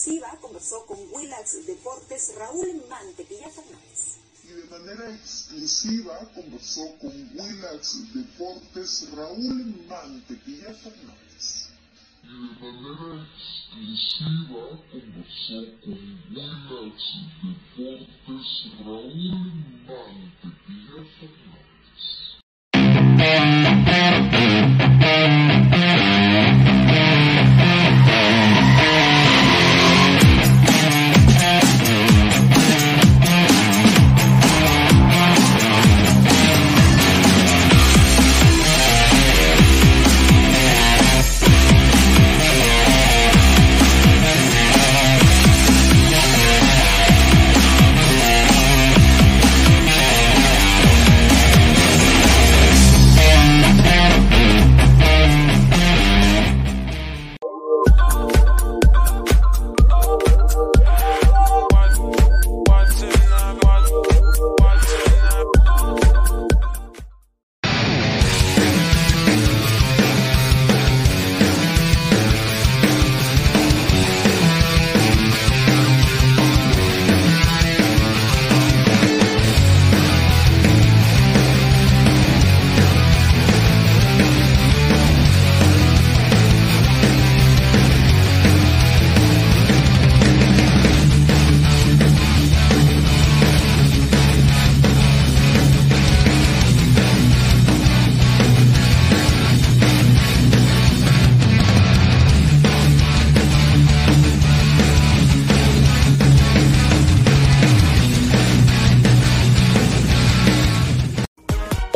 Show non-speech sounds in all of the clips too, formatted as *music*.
exclusiva conversó con Willax Deportes Raúl Mantequilla Fernández. Y de manera exclusiva conversó con Willax Deportes Raúl Mantequilla Fernández. Y de manera exclusiva conversó con Willax Deportes Raúl Mantequilla Fernández.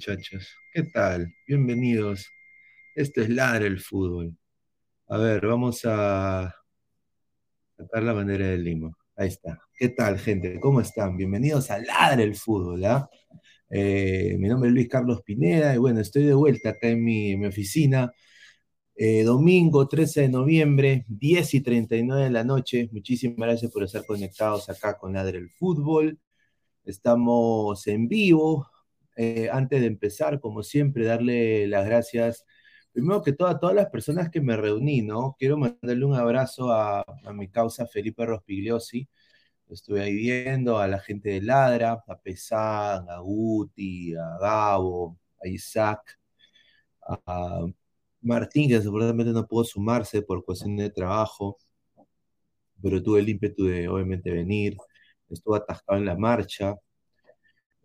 muchachos. ¿Qué tal? Bienvenidos. Esto es Ladra el Fútbol. A ver, vamos a sacar la bandera de Lima. Ahí está. ¿Qué tal, gente? ¿Cómo están? Bienvenidos a Ladra el Fútbol. ¿ah? Eh, mi nombre es Luis Carlos Pineda y bueno, estoy de vuelta acá en mi, oficina. Eh, domingo 13 de noviembre, 10 y 39 de la noche. Muchísimas gracias por estar conectados acá con Ladra el Fútbol. Estamos en vivo. Eh, antes de empezar, como siempre, darle las gracias primero que todo a todas las personas que me reuní, ¿no? Quiero mandarle un abrazo a, mi causa Felipe Rospigliosi. Lo estuve ahí viendo, a la gente de Ladra, a Pesán, a Guti, a Gabo, a Isaac, a Martín, que seguramente no pudo sumarse por cuestión de trabajo, pero tuve el ímpetu de obviamente venir. Estuve atascado en la marcha.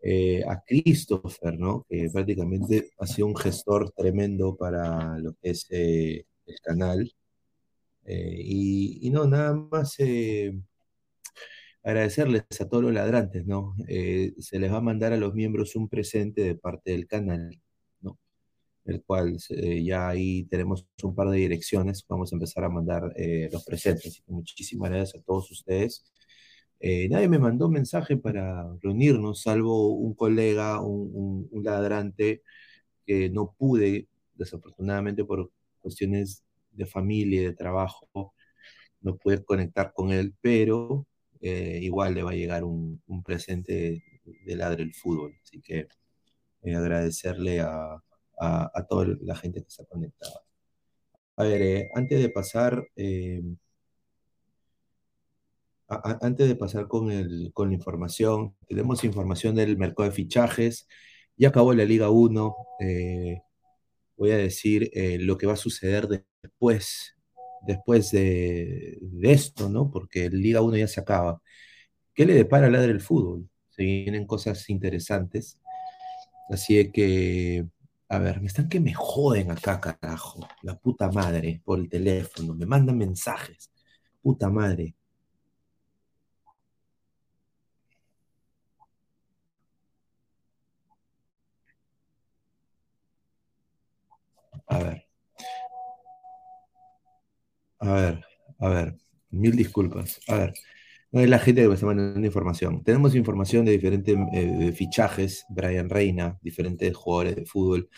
Eh, a Christopher, ¿no? Que prácticamente ha sido un gestor tremendo para lo que es eh, el canal. Eh, y, no, nada más agradecerles a todos los ladrantes, ¿no? se les va a mandar a los miembros un presente de parte del canal, ¿no? El cual ya ahí tenemos un par de direcciones, vamos a empezar a mandar los presentes. Muchísimas gracias a todos ustedes. Eh, nadie me mandó mensaje para reunirnos, salvo un colega, un, ladrante que no pude, desafortunadamente por cuestiones de familia y de trabajo, no pude conectar con él, pero eh, igual le va a llegar un, un presente de, Ladre el Fútbol. Así que eh, agradecerle a, a, toda la gente que está conectada. A ver, antes de pasar antes de pasar con, el, con la información, tenemos información del mercado de fichajes. Ya acabó la Liga 1. Eh, voy a decir eh, lo que va a suceder después, después de, de, esto, ¿no? Porque la Liga 1 ya se acaba. ¿Qué le depara al del fútbol? Se vienen cosas interesantes. Así que, a ver, me están que me joden acá, carajo. La puta madre, por el teléfono. Me mandan mensajes. Puta madre. A ver. A ver, a ver. Mil disculpas. A ver. No es la gente que me está mandando información. Tenemos información de diferentes eh, fichajes. Brian Reina, diferentes jugadores de fútbol.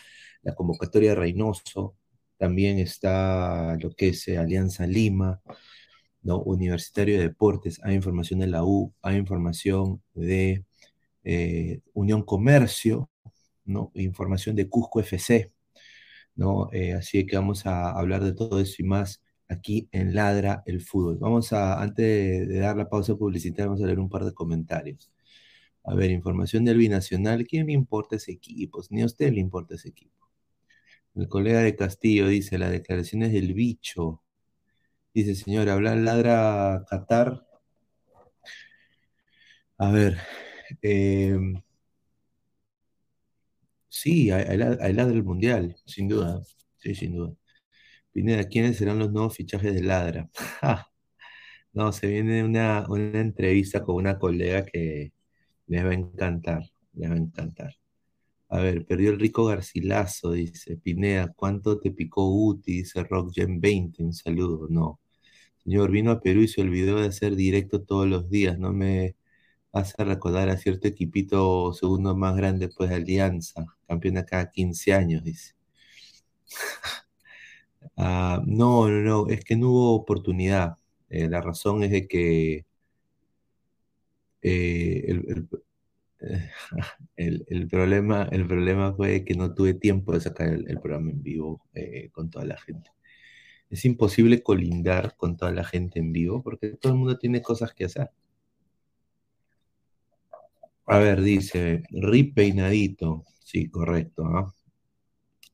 La convocatoria de Reynoso. También está lo que es eh, Alianza Lima. ¿no? Universitario de Deportes. Hay información de la U. Hay información de eh, Unión Comercio. ¿no? Información de Cusco FC. ¿No? Eh, así que vamos a hablar de todo eso y más aquí en Ladra el Fútbol. Vamos a, antes de, dar la pausa publicitaria, vamos a leer un par de comentarios. A ver, información del binacional. ¿Quién le importa ese equipo? Ni a usted le importa ese equipo. El colega de Castillo dice, las declaraciones del bicho. Dice, señor, hablar Ladra Qatar. A ver, eh, Sí, hay ladra el mundial, sin duda. Sí, sin duda. Pineda, ¿quiénes serán los nuevos fichajes de ladra? *laughs* no, se viene una, una entrevista con una colega que les va a encantar, les va a encantar. A ver, perdió el rico Garcilaso, dice Pineda, ¿cuánto te picó Uti? Dice Rock Gen 20, un saludo. No. Señor, vino a Perú y se olvidó de hacer directo todos los días, no me hace recordar a cierto equipito segundo más grande después de Alianza, campeona cada 15 años, dice. uh, *laughs* no, no, no, es que no hubo oportunidad. Eh, la razón es de que eh, *laughs* el, el- problema, el problema fue que no tuve tiempo de sacar el, el programa en vivo eh, con toda la gente. Es imposible colindar con toda la gente en vivo porque todo el mundo tiene cosas que hacer. A ver, dice, Rip peinadito. Sí, correcto. ¿ah?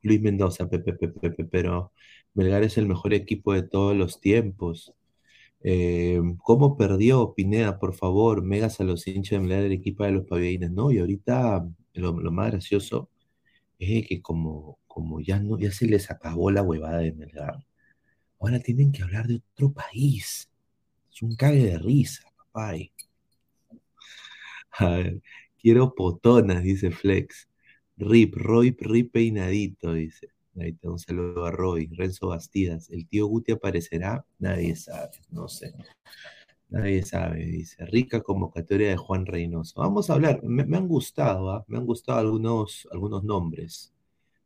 Luis Mendoza, Pepe, Pepe, Pepe, pero Melgar es el mejor equipo de todos los tiempos. Eh, ¿cómo perdió Pineda, por favor? Megas a los hinchas de Melgar del equipo de los pabellines. No, y ahorita lo, lo más gracioso es que como, como ya no, ya se les acabó la huevada de Melgar, ahora tienen que hablar de otro país. Es un cague de risa, papá. A ver, quiero potonas, dice Flex. Rip, Roy, Rip peinadito, dice. Ahí está, un saludo a Roy. Renzo Bastidas. ¿El tío Guti aparecerá? Nadie sabe, no sé. Nadie sabe, dice. Rica convocatoria de Juan Reynoso. Vamos a hablar. Me, han gustado, ¿ah? Me han gustado algunos, algunos nombres.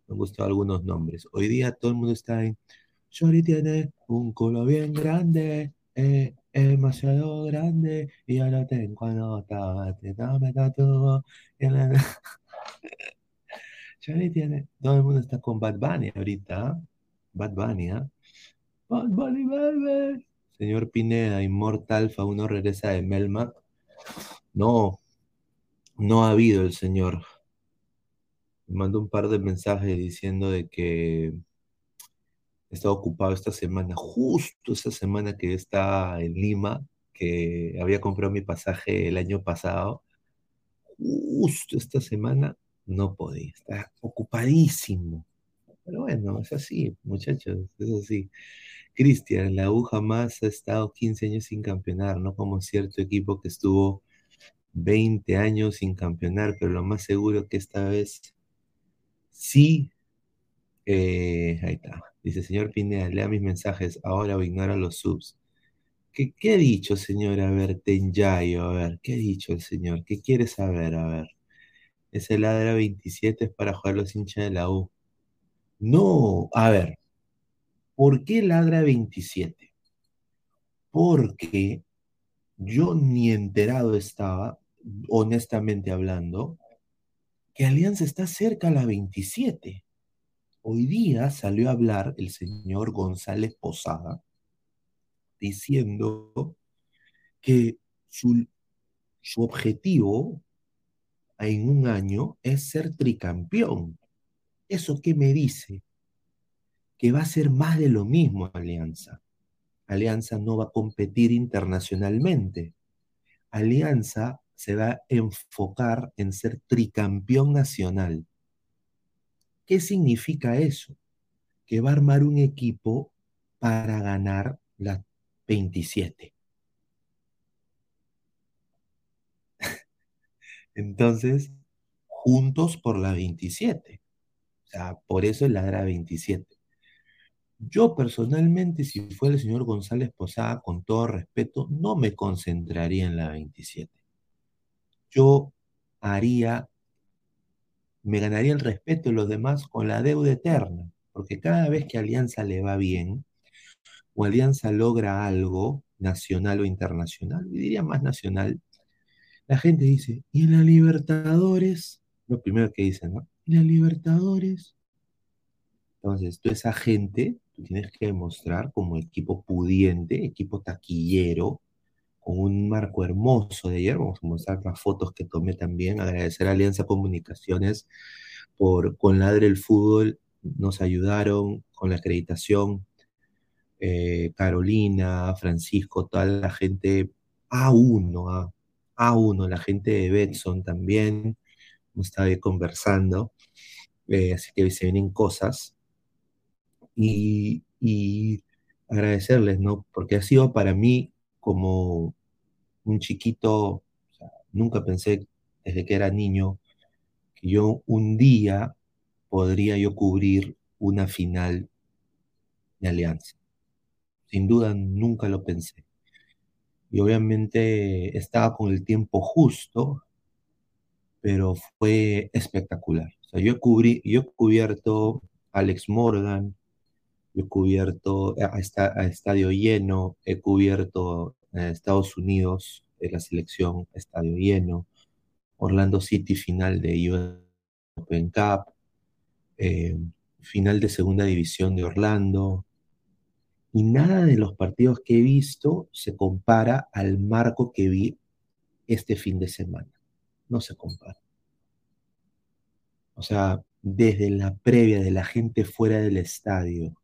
Me han gustado algunos nombres. Hoy día todo el mundo está en. Shorty tiene un culo bien grande, eh, es demasiado grande, y yo lo tengo anotado. te *laughs* tiene. Todo el mundo está con Bad Bunny ahorita. ¿ah? Bad Bunny, ¿ah? Bad Bunny. Señor Pineda, Inmortal, uno regresa de Melmac. No, no ha habido el señor. Me mandó un par de mensajes diciendo de que estaba ocupado esta semana, justo esta semana que está en Lima, que había comprado mi pasaje el año pasado, justo esta semana no podía, está ocupadísimo. Pero bueno, es así, muchachos, es así. Cristian, la U jamás ha estado 15 años sin campeonar, no como cierto equipo que estuvo 20 años sin campeonar, pero lo más seguro que esta vez sí. eh, ahí está. Dice, señor Pineda, lea mis mensajes ahora o ignora los subs. ¿Qué, qué dicho, señor? A ver, Tenyayo, a ver, ¿qué ha dicho el señor? ¿Qué quiere saber? A ver. Ese ladra 27 es para jugar los hinchas de la U. No, a ver, ¿por qué ladra 27? Porque yo ni enterado estaba, honestamente hablando, que Alianza está cerca a la 27. Hoy día salió a hablar el señor González Posada diciendo que su, su objetivo en un año es ser tricampeón. ¿Eso qué me dice? Que va a ser más de lo mismo Alianza. Alianza no va a competir internacionalmente. Alianza se va a enfocar en ser tricampeón nacional. ¿Qué significa eso? Que va a armar un equipo para ganar las *laughs* 27. Entonces, juntos por la 27. O sea, por eso es la era 27. Yo personalmente, si fuera el señor González Posada, con todo respeto, no me concentraría en la 27. Yo haría, me ganaría el respeto de los demás con la deuda eterna, porque cada vez que Alianza le va bien, o Alianza logra algo nacional o internacional, diría más nacional, la gente dice, ¿y en la Libertadores? Lo primero que dicen, ¿no? ¿Y la Libertadores? Entonces, tú esa gente, tú tienes que demostrar como equipo pudiente, equipo taquillero, un marco hermoso de ayer. Vamos a mostrar las fotos que tomé también. Agradecer a Alianza Comunicaciones por con Ladre el Fútbol. Nos ayudaron con la acreditación. Eh, Carolina, Francisco, toda la gente A1, A, A1, la gente de Betson también. Ahí conversando. Eh, así que se vienen cosas. Y, y agradecerles, ¿no? Porque ha sido para mí como un chiquito, nunca pensé desde que era niño que yo un día podría yo cubrir una final de Alianza. Sin duda nunca lo pensé. Y obviamente estaba con el tiempo justo, pero fue espectacular. O sea, yo cubrí, yo he cubierto Alex Morgan, Yo he cubierto a, a estadio lleno, he cubierto Estados Unidos, eh, la selección, estadio lleno, Orlando City final de US Open Cup, eh, final de segunda división de Orlando, y nada de los partidos que he visto se compara al marco que vi este fin de semana. No se compara. O sea, desde la previa de la gente fuera del estadio,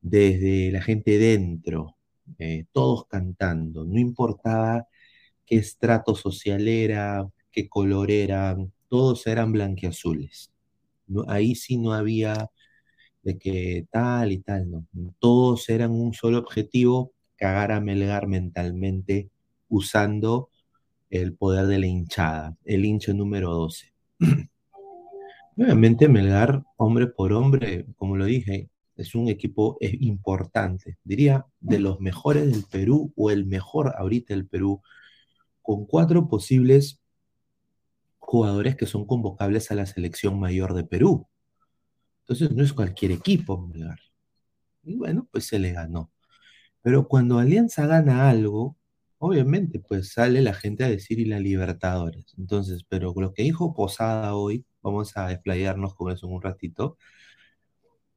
desde la gente dentro, eh, todos cantando, no importaba qué estrato social era, qué color era, todos eran blanquiazules. No, ahí sí no había de que tal y tal, no. Todos eran un solo objetivo, cagar a Melgar mentalmente usando el poder de la hinchada, el hincha número 12. *clears throat* Nuevamente Melgar, hombre por hombre, como lo dije, es un equipo importante, diría de los mejores del Perú o el mejor ahorita del Perú, con cuatro posibles jugadores que son convocables a la selección mayor de Perú. Entonces no es cualquier equipo, Melgar. Y bueno, pues se le ganó. Pero cuando Alianza gana algo, obviamente, pues sale la gente a decir y la Libertadores. Entonces, pero lo que dijo Posada hoy, vamos a desplayarnos con eso en un ratito,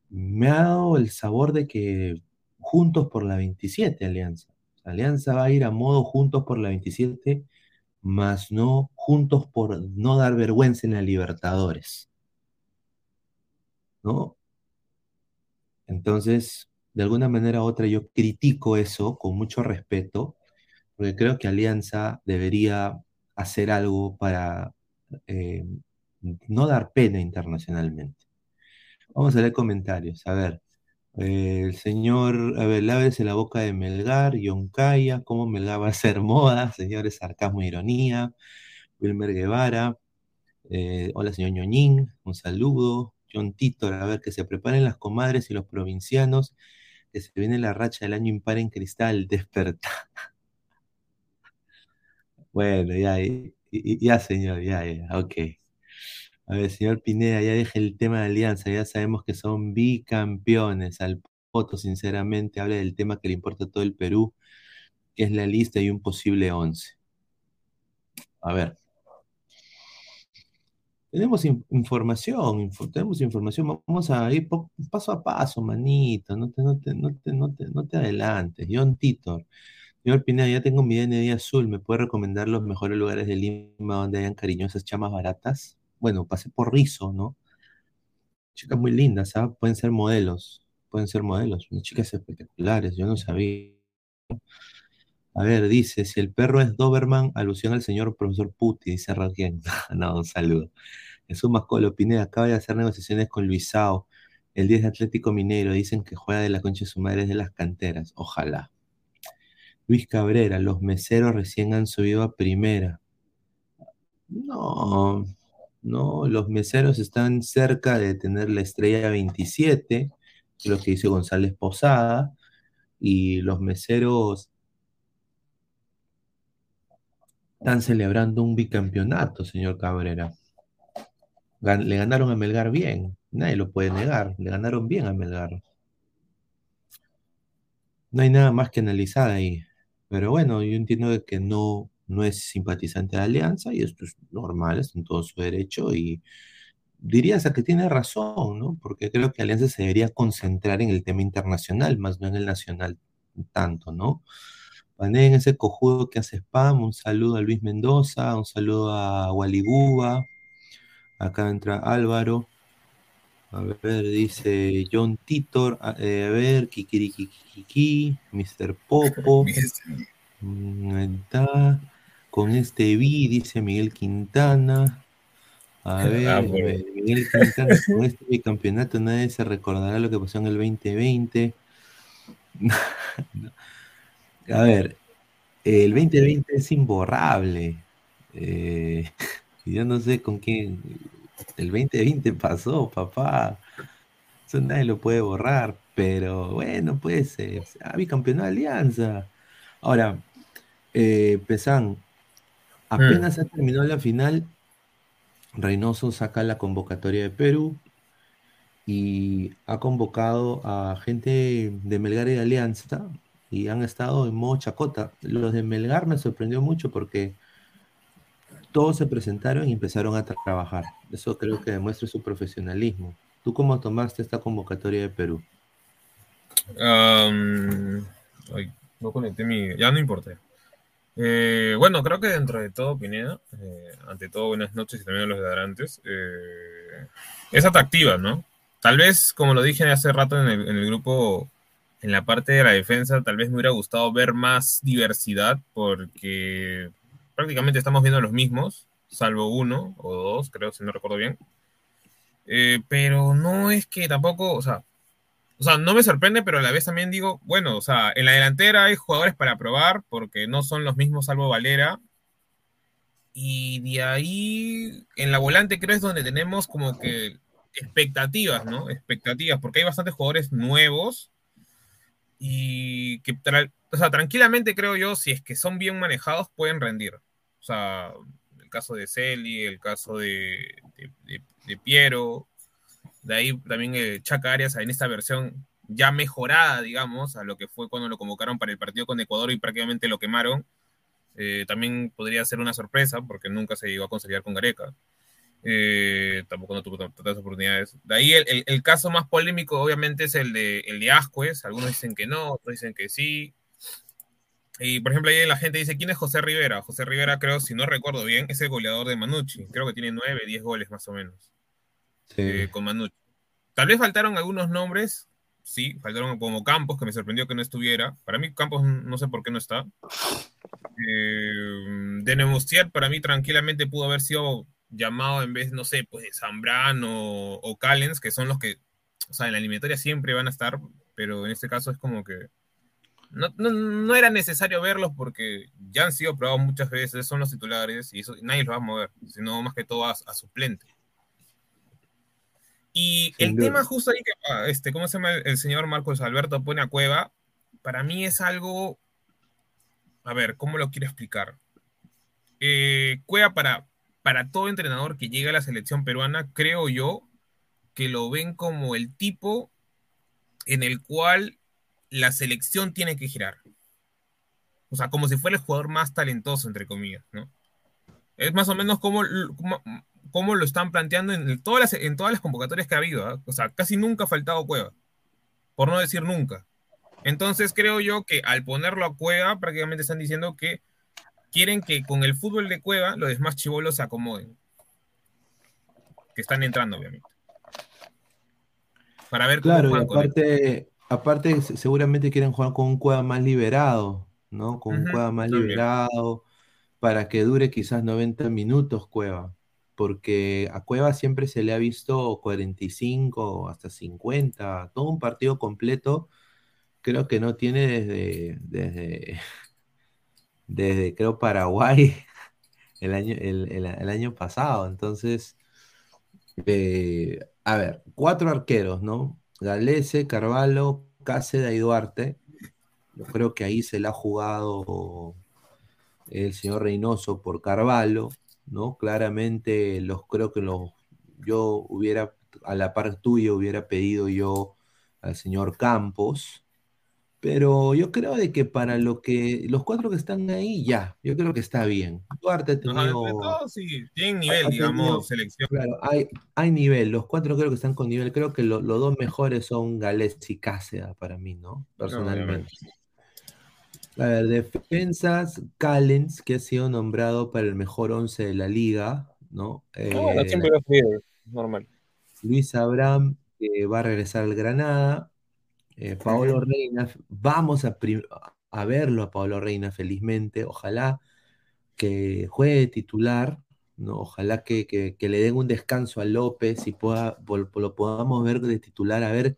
me ha dado el sabor de que juntos por la 27, Alianza. Alianza va a ir a modo juntos por la 27, más no juntos por no dar vergüenza en la Libertadores. ¿No? Entonces, de alguna manera u otra, yo critico eso con mucho respeto, porque creo que Alianza debería hacer algo para eh, no dar pena internacionalmente. Vamos a leer comentarios. A ver, eh, el señor, a ver, lávese la boca de Melgar, Yoncaya, cómo Melgar va a ser moda, *laughs* señores, sarcasmo e ironía. Wilmer Guevara, eh, hola señor Ñoñín, un saludo. John Titor, a ver, que se preparen las comadres y los provincianos, que se viene la racha del año impar en cristal, *laughs* despertar. Bueno, ya, y- y- ya señor, ya, ya, ok. A ver, señor Pineda, ya deje el tema de alianza, ya sabemos que son bicampeones. Al Poto, sinceramente, habla del tema que le importa a todo el Perú, que es la lista y un posible 11. A ver. Tenemos in- información, info- tenemos información, vamos a ir paso a paso, manito, no te, no te, no te, no te, no te adelantes. John Titor, señor Pineda, ya tengo mi DNI azul, ¿me puede recomendar los mejores lugares de Lima donde hayan cariñosas chamas baratas? Bueno, pasé por Rizo, ¿no? Chicas muy lindas, ¿ah? Pueden ser modelos, pueden ser modelos, unas chicas espectaculares, yo no sabía. A ver, dice, si el perro es Doberman, alusión al señor profesor Puti, dice Raquel. *laughs* No, un saludo. Jesús Mascolo, Pineda, acaba de hacer negociaciones con Luisao, el 10 de Atlético Minero, dicen que juega de la concha de su madre es de las canteras, ojalá. Luis Cabrera, los meseros recién han subido a primera. No, no, los meseros están cerca de tener la estrella 27, que es lo que dice González Posada, y los meseros están celebrando un bicampeonato, señor Cabrera. Le ganaron a Melgar bien, nadie lo puede negar, le ganaron bien a Melgar. No hay nada más que analizar ahí. Pero bueno, yo entiendo que no, no es simpatizante de Alianza y esto es normal, está en todo su derecho y diría hasta que tiene razón, ¿no? Porque creo que Alianza se debería concentrar en el tema internacional, más no en el nacional tanto, ¿no? Paneen ese cojudo que hace spam, un saludo a Luis Mendoza, un saludo a Waliguba, acá entra Álvaro, a ver, dice John Titor, a, eh, a ver, Kikirikikiki, Mr. Popo, mm, ahí está, con este vi, dice Miguel Quintana, a ver, Ah, por- eh, Miguel Quintana, con este bicampeonato nadie se recordará lo que pasó en el 2020. *laughs* A ver, el 2020 es imborrable. Eh, *laughs* yo no sé con quién. El 2020 pasó, papá. Eso nadie lo puede borrar. Pero bueno, pues, eh, ah, bicampeonato de Alianza. Ahora, eh, Pesán, apenas se terminó la final, Reynoso saca la convocatoria de Perú y ha convocado a gente de Melgar y de Alianza y han estado en modo chacota. Los de Melgar me sorprendió mucho porque todos se presentaron y empezaron a trabajar. Eso creo que demuestra su profesionalismo. ¿Tú cómo tomaste esta convocatoria de Perú? Um, ay, no conecté mi... Ya no importa. Eh, bueno, creo que dentro de todo, Pineda, eh, ante todo, buenas noches y también a los de Arantes, eh, es atractiva, ¿no? Tal vez, como lo dije hace rato en el, en el, grupo, en la parte de la defensa, tal vez me hubiera gustado ver más diversidad, porque prácticamente estamos viendo los mismos, salvo uno o dos, creo, si no recuerdo bien. pero no es que tampoco, o sea, o sea, no me sorprende, pero a la vez también digo, bueno, o sea, en la delantera hay jugadores para probar porque no son los mismos salvo Valera. Y de ahí, en la volante creo es donde tenemos como que expectativas, ¿no? Expectativas, porque hay bastantes jugadores nuevos y que, o sea, tranquilamente creo yo, si es que son bien manejados, pueden rendir. O sea, el caso de Celi, el caso de, de, Piero, de ahí también el Chaca Arias en esta versión ya mejorada, digamos, a lo que fue cuando lo convocaron para el partido con Ecuador y prácticamente lo quemaron. Eh, también podría ser una sorpresa porque nunca se llegó a conciliar con Gareca. Eh, tampoco no tuvo tantas oportunidades. De ahí el, el, el, caso más polémico, obviamente, es el de, el de Ascuez. Algunos dicen que no, otros dicen que sí. Y por ejemplo, ahí la gente dice: ¿Quién es José Rivera? José Rivera, creo, si no recuerdo bien, es el goleador de Manucci. Creo que tiene 9, 10 goles más o menos. Sí. Eh, con Manucci. Tal vez faltaron algunos nombres, sí, faltaron como Campos, que me sorprendió que no estuviera. Para mí, Campos no sé por qué no está. Eh, de Nemustier, para mí, tranquilamente pudo haber sido llamado en vez, no sé, pues de Zambrano o, Callens, que son los que, o sea, en la eliminatoria siempre van a estar, pero en este caso es como que no, no, no, era necesario verlos porque ya han sido probados muchas veces, son los titulares y eso, nadie los va a mover, sino más que todo a, a suplente. Y Sin el duda. tema justo ahí que, este, ¿cómo se llama el, el, señor Marcos Alberto pone a Cueva? Para mí es algo, a ver, ¿cómo lo quiero explicar? Eh, Cueva para, para todo entrenador que llega a la selección peruana, creo yo que lo ven como el tipo en el cual la selección tiene que girar. O sea, como si fuera el jugador más talentoso, entre comillas, ¿no? Es más o menos como, como, como lo están planteando en todas, las, en todas las convocatorias que ha habido. ¿eh? O sea, casi nunca ha faltado Cueva. Por no decir nunca. Entonces creo yo que al ponerlo a Cueva, prácticamente están diciendo que quieren que con el fútbol de Cueva los demás chivolos se acomoden. Que están entrando, obviamente. Para ver claro, cómo juegan aparte, aparte, seguramente quieren jugar con un Cueva más liberado, ¿no? Con uh -huh, un Cueva más también. liberado, para que dure quizás 90 minutos Cueva. Porque a Cueva siempre se le ha visto 45 hasta 50, todo un partido completo, creo que no tiene desde, desde, *laughs* desde creo, Paraguay *laughs* el año, el, el, año pasado. Entonces, eh, a ver, cuatro arqueros, ¿no? Galese, Carvalho, Cáceda y Duarte. Yo creo que ahí se le ha jugado el señor Reynoso por Carvalho, ¿no? Claramente los creo que los yo hubiera a la par tuya hubiera pedido yo al señor Campos, pero yo creo de que para lo que los cuatro que están ahí ya, yo creo que está bien. Duarte ha tenido no, todo, sí, nivel, ha digamos, tenido, selección. Claro, hay, hay nivel, los cuatro creo que están con nivel, creo que lo, los dos mejores son Gales y Cáceres para mí, ¿no? Personalmente. No, a ver, defensas, Callens, que ha sido nombrado para el mejor once de la liga, ¿no? Eh, no, siempre lo fui, normal. Luis Abraham, que va a regresar al Granada. Eh, Paolo Reina, vamos a, a, verlo a Paolo Reina felizmente, ojalá que juegue titular, ¿no? ojalá que, que, que, le den un descanso a López y pueda, lo podamos ver de titular, a ver,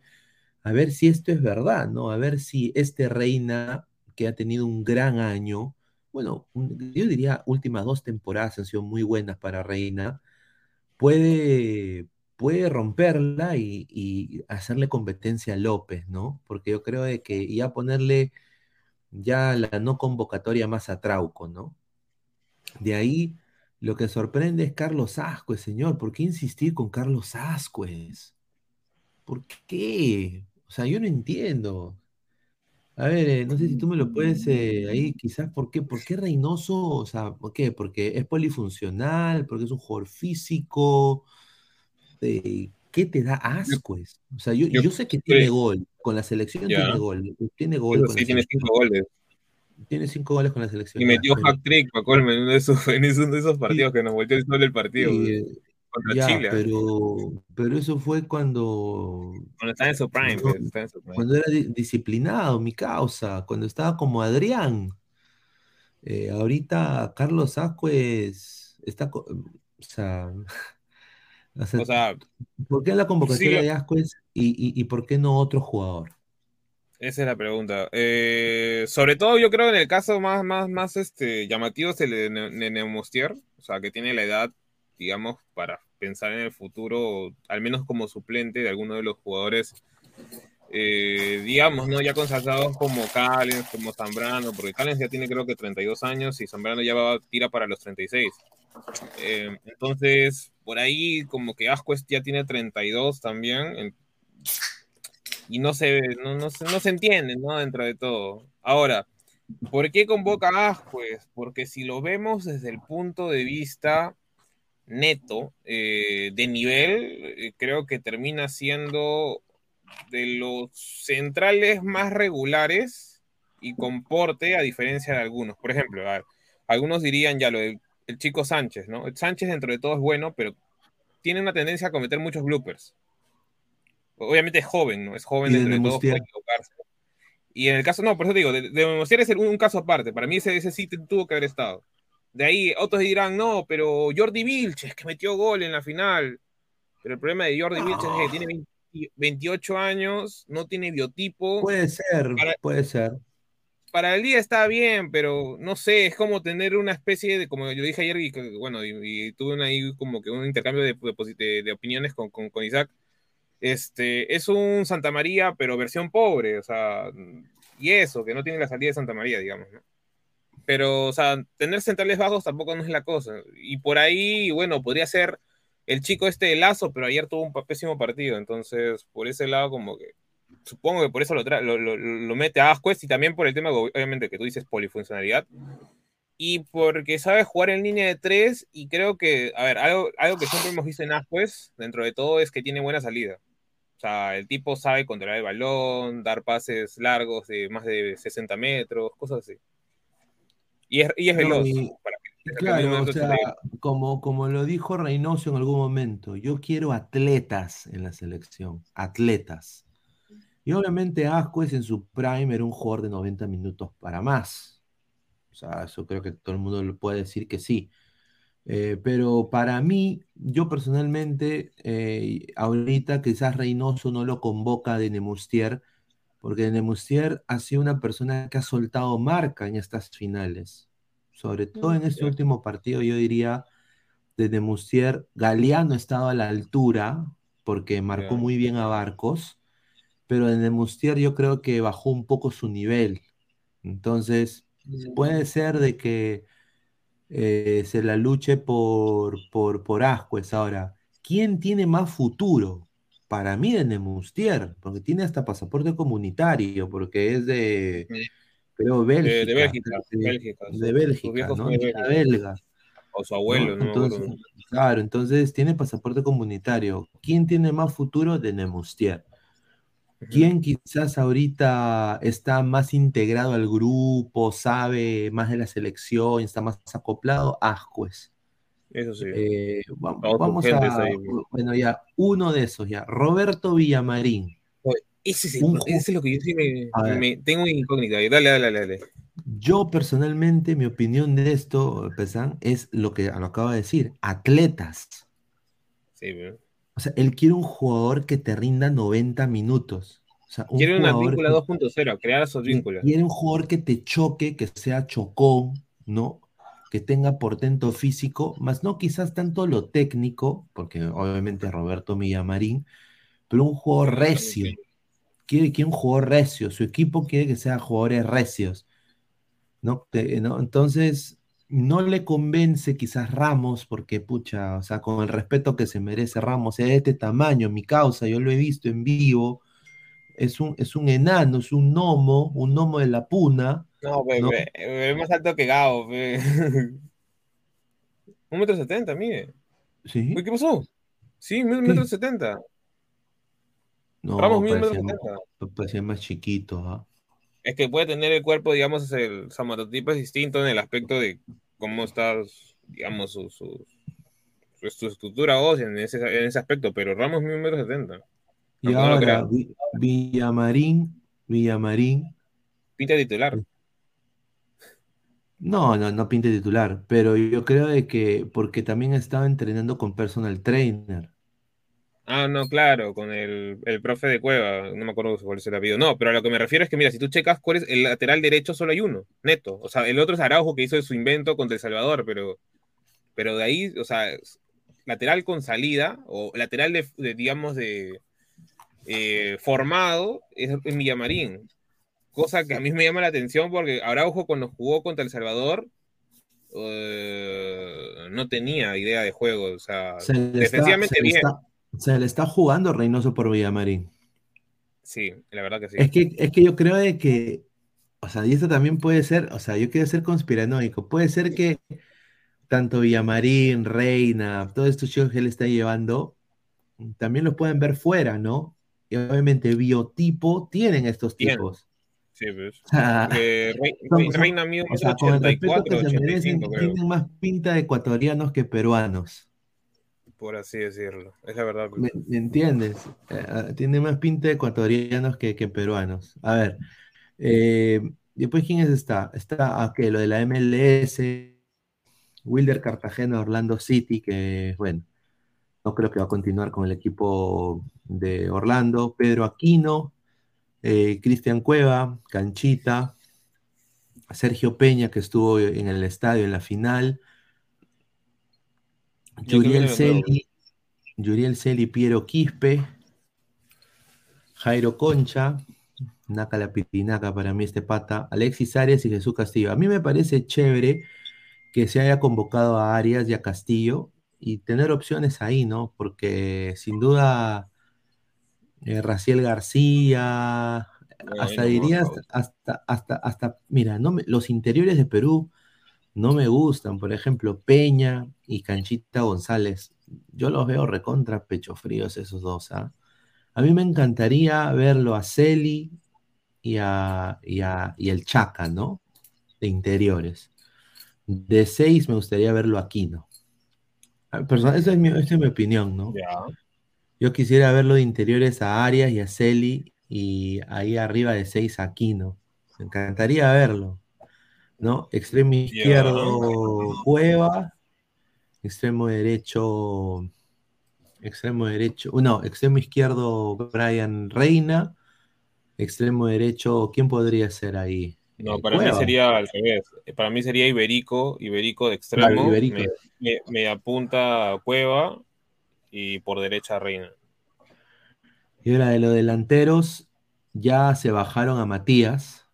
a ver si esto es verdad, ¿no? a ver si este Reina, que ha tenido un gran año, bueno, yo diría últimas dos temporadas han sido muy buenas para Reina, puede, puede romperla y, y, hacerle competencia a López, ¿no? Porque yo creo de que ya ponerle ya la no convocatoria más a Trauco, ¿no? De ahí lo que sorprende es Carlos Ascuez, señor. ¿Por qué insistir con Carlos Ascuez? ¿Por qué? O sea, yo no entiendo. A ver, eh, no sé si tú me lo puedes eh, ahí, quizás, ¿por qué? ¿Por qué Reynoso? O sea, ¿por qué? Porque es polifuncional, porque es un jugador físico. eh, ¿qué te da Ascuez? O sea, yo, yo- yo sé que sí. tiene gol, con la selección Ya. tiene gol, tiene gol con sí, la tiene selección, cinco goles. tiene cinco goles con la selección. Y metió pero- hat-trick para Colmen en uno de esos, *laughs* en esos, de esos partidos que nos volteó el sol del partido. Eh, contra ya, Chile. ¿eh? pero, pero eso fue cuando, Cuando estaba en su prime, no, pues, estaba en su prime. cuando era di- disciplinado, mi causa, cuando estaba como Adrián. Eh, ahorita Carlos Ascuez está, o sea, *laughs* o sea, O sea, ¿por qué la convocatoria sí. de Ascuez y, y, y por qué no otro jugador? Esa es la pregunta. Eh, sobre todo, yo creo en el caso más, más, más este, llamativo es el de Ne- Ne- Nemustier, o sea, que tiene la edad, digamos, para pensar en el futuro, al menos como suplente de alguno de los jugadores, eh, digamos, ¿no? Ya consagrados como Callens, como Zambrano, porque Callens ya tiene creo que 32 años y Zambrano ya va, tira para los 36. Eh, entonces, por ahí como que Ascuez ya tiene 32 también, y no se, no, no, se, no se entiende, ¿no? Dentro de todo. Ahora, ¿por qué convoca a Ascuez? Porque si lo vemos desde el punto de vista neto, eh, de nivel, eh, creo que termina siendo de los centrales más regulares y con porte, a diferencia de algunos. Por ejemplo, a ver, algunos dirían ya lo del el chico Sánchez, ¿no? El Sánchez dentro de todo es bueno, pero tiene una tendencia a cometer muchos bloopers. Obviamente es joven, ¿no? Es joven dentro de todo, puede equivocarse. Y en el caso, no, por eso te digo, de, de es el- un, caso aparte. Para mí ese, ese sí tuvo que haber estado. De ahí otros dirán, no, pero Jordi Vilches, que metió gol en la final. Pero el problema de Jordi Vilches es que tiene 20 28 años, no tiene biotipo. Puede ser, Para- puede ser. Para el día está bien, pero no sé, es como tener una especie de, como yo dije ayer, y bueno, y, y tuve una- ahí como que un intercambio de, de- de opiniones con, con, con Isaac. Este, es un Santa María, pero versión pobre, o sea, y eso, que no tiene la salida de Santa María, digamos, ¿no? Pero, o sea, tener centrales bajos tampoco no es la cosa. Y por ahí, bueno, podría ser el chico este de Lazo, pero ayer tuvo un pésimo partido, entonces, por ese lado, como que supongo que por eso lo, lo, lo- lo mete a Ascuez y también por el tema, obviamente, que tú dices polifuncionalidad. Y porque sabe jugar en línea de tres y creo que, a ver, algo, algo que siempre hemos visto en Ascuez, dentro de todo, es que tiene buena salida. O sea, el tipo sabe controlar el balón, dar pases largos de más de 60 metros, cosas así. Y es, y es No, veloz. y para un claro, o sea, se- como, como lo dijo Reynoso en algún momento, yo quiero atletas en la selección, atletas. Y obviamente Ascuez en su prime era un jugador de 90 minutos para más. O sea, eso creo que todo el mundo lo puede decir que sí. Eh, pero para mí, yo personalmente, eh, ahorita quizás Reynoso no lo convoca de Nemustier, porque Nemustier ha sido una persona que ha soltado marca en estas finales. Sobre todo en este último partido, yo diría, de Nemustier, Galeano estaba a la altura, porque marcó muy bien a Barcos, pero de Nemustier yo creo que bajó un poco su nivel. Entonces, puede ser de que eh, se la luche por, por, por Ascuez. Ahora, ¿quién tiene más futuro? Para mí de Nemustier, porque tiene hasta pasaporte comunitario, porque es de, creo, Bélgica. de Bélgica, de, Bélgica, de Bélgica, ¿no? de Bélgica. belga. O su abuelo, ¿no? Entonces, claro, entonces tiene pasaporte comunitario. ¿Quién tiene más futuro de Nemustier? ¿Quién quizás ahorita está más integrado al grupo, sabe más de la selección, está más acoplado? Ascuez. Eso sí. Eh, vamos a, ahí. bueno, ya, uno de esos ya, Roberto Villamarín. Ese es, el- Un ese es lo que yo sí me, tengo incógnita. Dale, dale, dale. dale. Yo personalmente, mi opinión de esto, Pesan, es lo que lo acabo de decir, atletas. Sí, pero- O sea, él quiere un jugador que te rinda 90 minutos. O sea, un Quiere una que- 2.0, crear esos vínculos. quiere un jugador que te choque, que sea chocón, ¿no? Que tenga portento físico, más no quizás tanto lo técnico, porque obviamente Roberto Villamarín, pero un jugador recio. Quiere que un jugador recio, su equipo quiere que sean jugadores recios, ¿no? ¿no? Entonces, no le convence quizás Ramos, porque pucha, o sea, con el respeto que se merece Ramos, es de este tamaño, mi causa, yo lo he visto en vivo, es un, es un enano, es un gnomo, un gnomo de la puna. No, bebé, es más alto que Gao, bebé. *laughs* Un metro setenta, mire. ¿Sí? ¿Qué pasó? Sí, un metro setenta. No, Ramos parecía, metro setenta. más- parecía más chiquito, ¿ah? Es que puede tener el cuerpo, digamos, el somatotipo es distinto en el aspecto de cómo está, digamos, su, su, su- su estructura ósea en ese, en ese aspecto, pero Ramos mide un metro setenta. Y no ahora, Villamarín, Villamarín, Pinta titular. No, no, no pinte titular, pero yo creo de que, porque también estaba entrenando con personal trainer. Ah, no, claro, con el, el profe de Cueva, no me acuerdo cuál es el apellido. No, pero a lo que me refiero es que, mira, si tú checas cuál es el lateral derecho, solo hay uno, neto. O sea, el otro es Araujo que hizo su invento contra El Salvador, pero, pero de ahí, o sea, lateral con salida, o lateral de, digamos, de eh, formado, es en Villamarín. Cosa que a mí me llama la atención porque Araujo cuando jugó contra El Salvador eh, no tenía idea de juego, o sea, Se le está, defensivamente se le bien. está- se le está jugando Reynoso por Villamarín. Sí, la verdad que sí. Es que, es que yo creo de que, o sea, y esto también puede ser, o sea, yo quiero ser conspiranoico, puede ser que tanto Villamarín, Reina, todos estos chicos que él está llevando, también los pueden ver fuera, ¿no? Y obviamente biotipo tienen estos tipos. Sí, pues. *laughs* *laughs* Porque Rey- son- Reina mide o sea, con el respeto 84, que se merecen, 85, creo. tienen más pinta de ecuatorianos que peruanos. Por así decirlo. Es la verdad. pues. ¿Me, me entiendes? Eh, ah, tiene más pinta de ecuatorianos que, que peruanos. A ver, eh, después, ¿quién es esta? Está aquí, lo de la MLS, Wilder Cartagena, Orlando City, que bueno, no creo que va a continuar con el equipo de Orlando. Pedro Aquino, eh, Cristian Cueva, Canchita, Sergio Peña, que estuvo en el estadio en la final. Yuriel Celi, Yuriel Celi, Piero Quispe, Jairo Concha, Naca la Pitinaca para mí este pata, Alexis Arias y Jesús Castillo. A mí me parece chévere que se haya convocado a Arias y a Castillo y tener opciones ahí, ¿no? Porque sin duda eh, Raciel García, hasta diría hasta, hasta, hasta, hasta- mira, no me- los interiores de Perú no me gustan, por ejemplo, Peña y Canchita González, yo los veo recontra pecho fríos esos dos, ¿ah? A mí me encantaría verlo a Celi y, a, y, a- y el Chaca, ¿no? De interiores. De seis me gustaría verlo a Aquino. Ah, Esa es mi, esa es mi opinión, ¿no? Yo quisiera verlo de interiores a Arias y a Celi y ahí arriba de seis a Aquino. Me encantaría verlo, ¿no? Extremo izquierdo Cueva, extremo derecho, extremo derecho, no, extremo izquierdo Brian Reina, extremo derecho, ¿quién podría ser ahí? No, Eh, para mí sería al revés. Para mí sería Iberico, Iberico de extremo. Claro, Iberico. Me, me- me apunta a Cueva y por derecha Reina. Y ahora de los delanteros, ya se bajaron a Matías,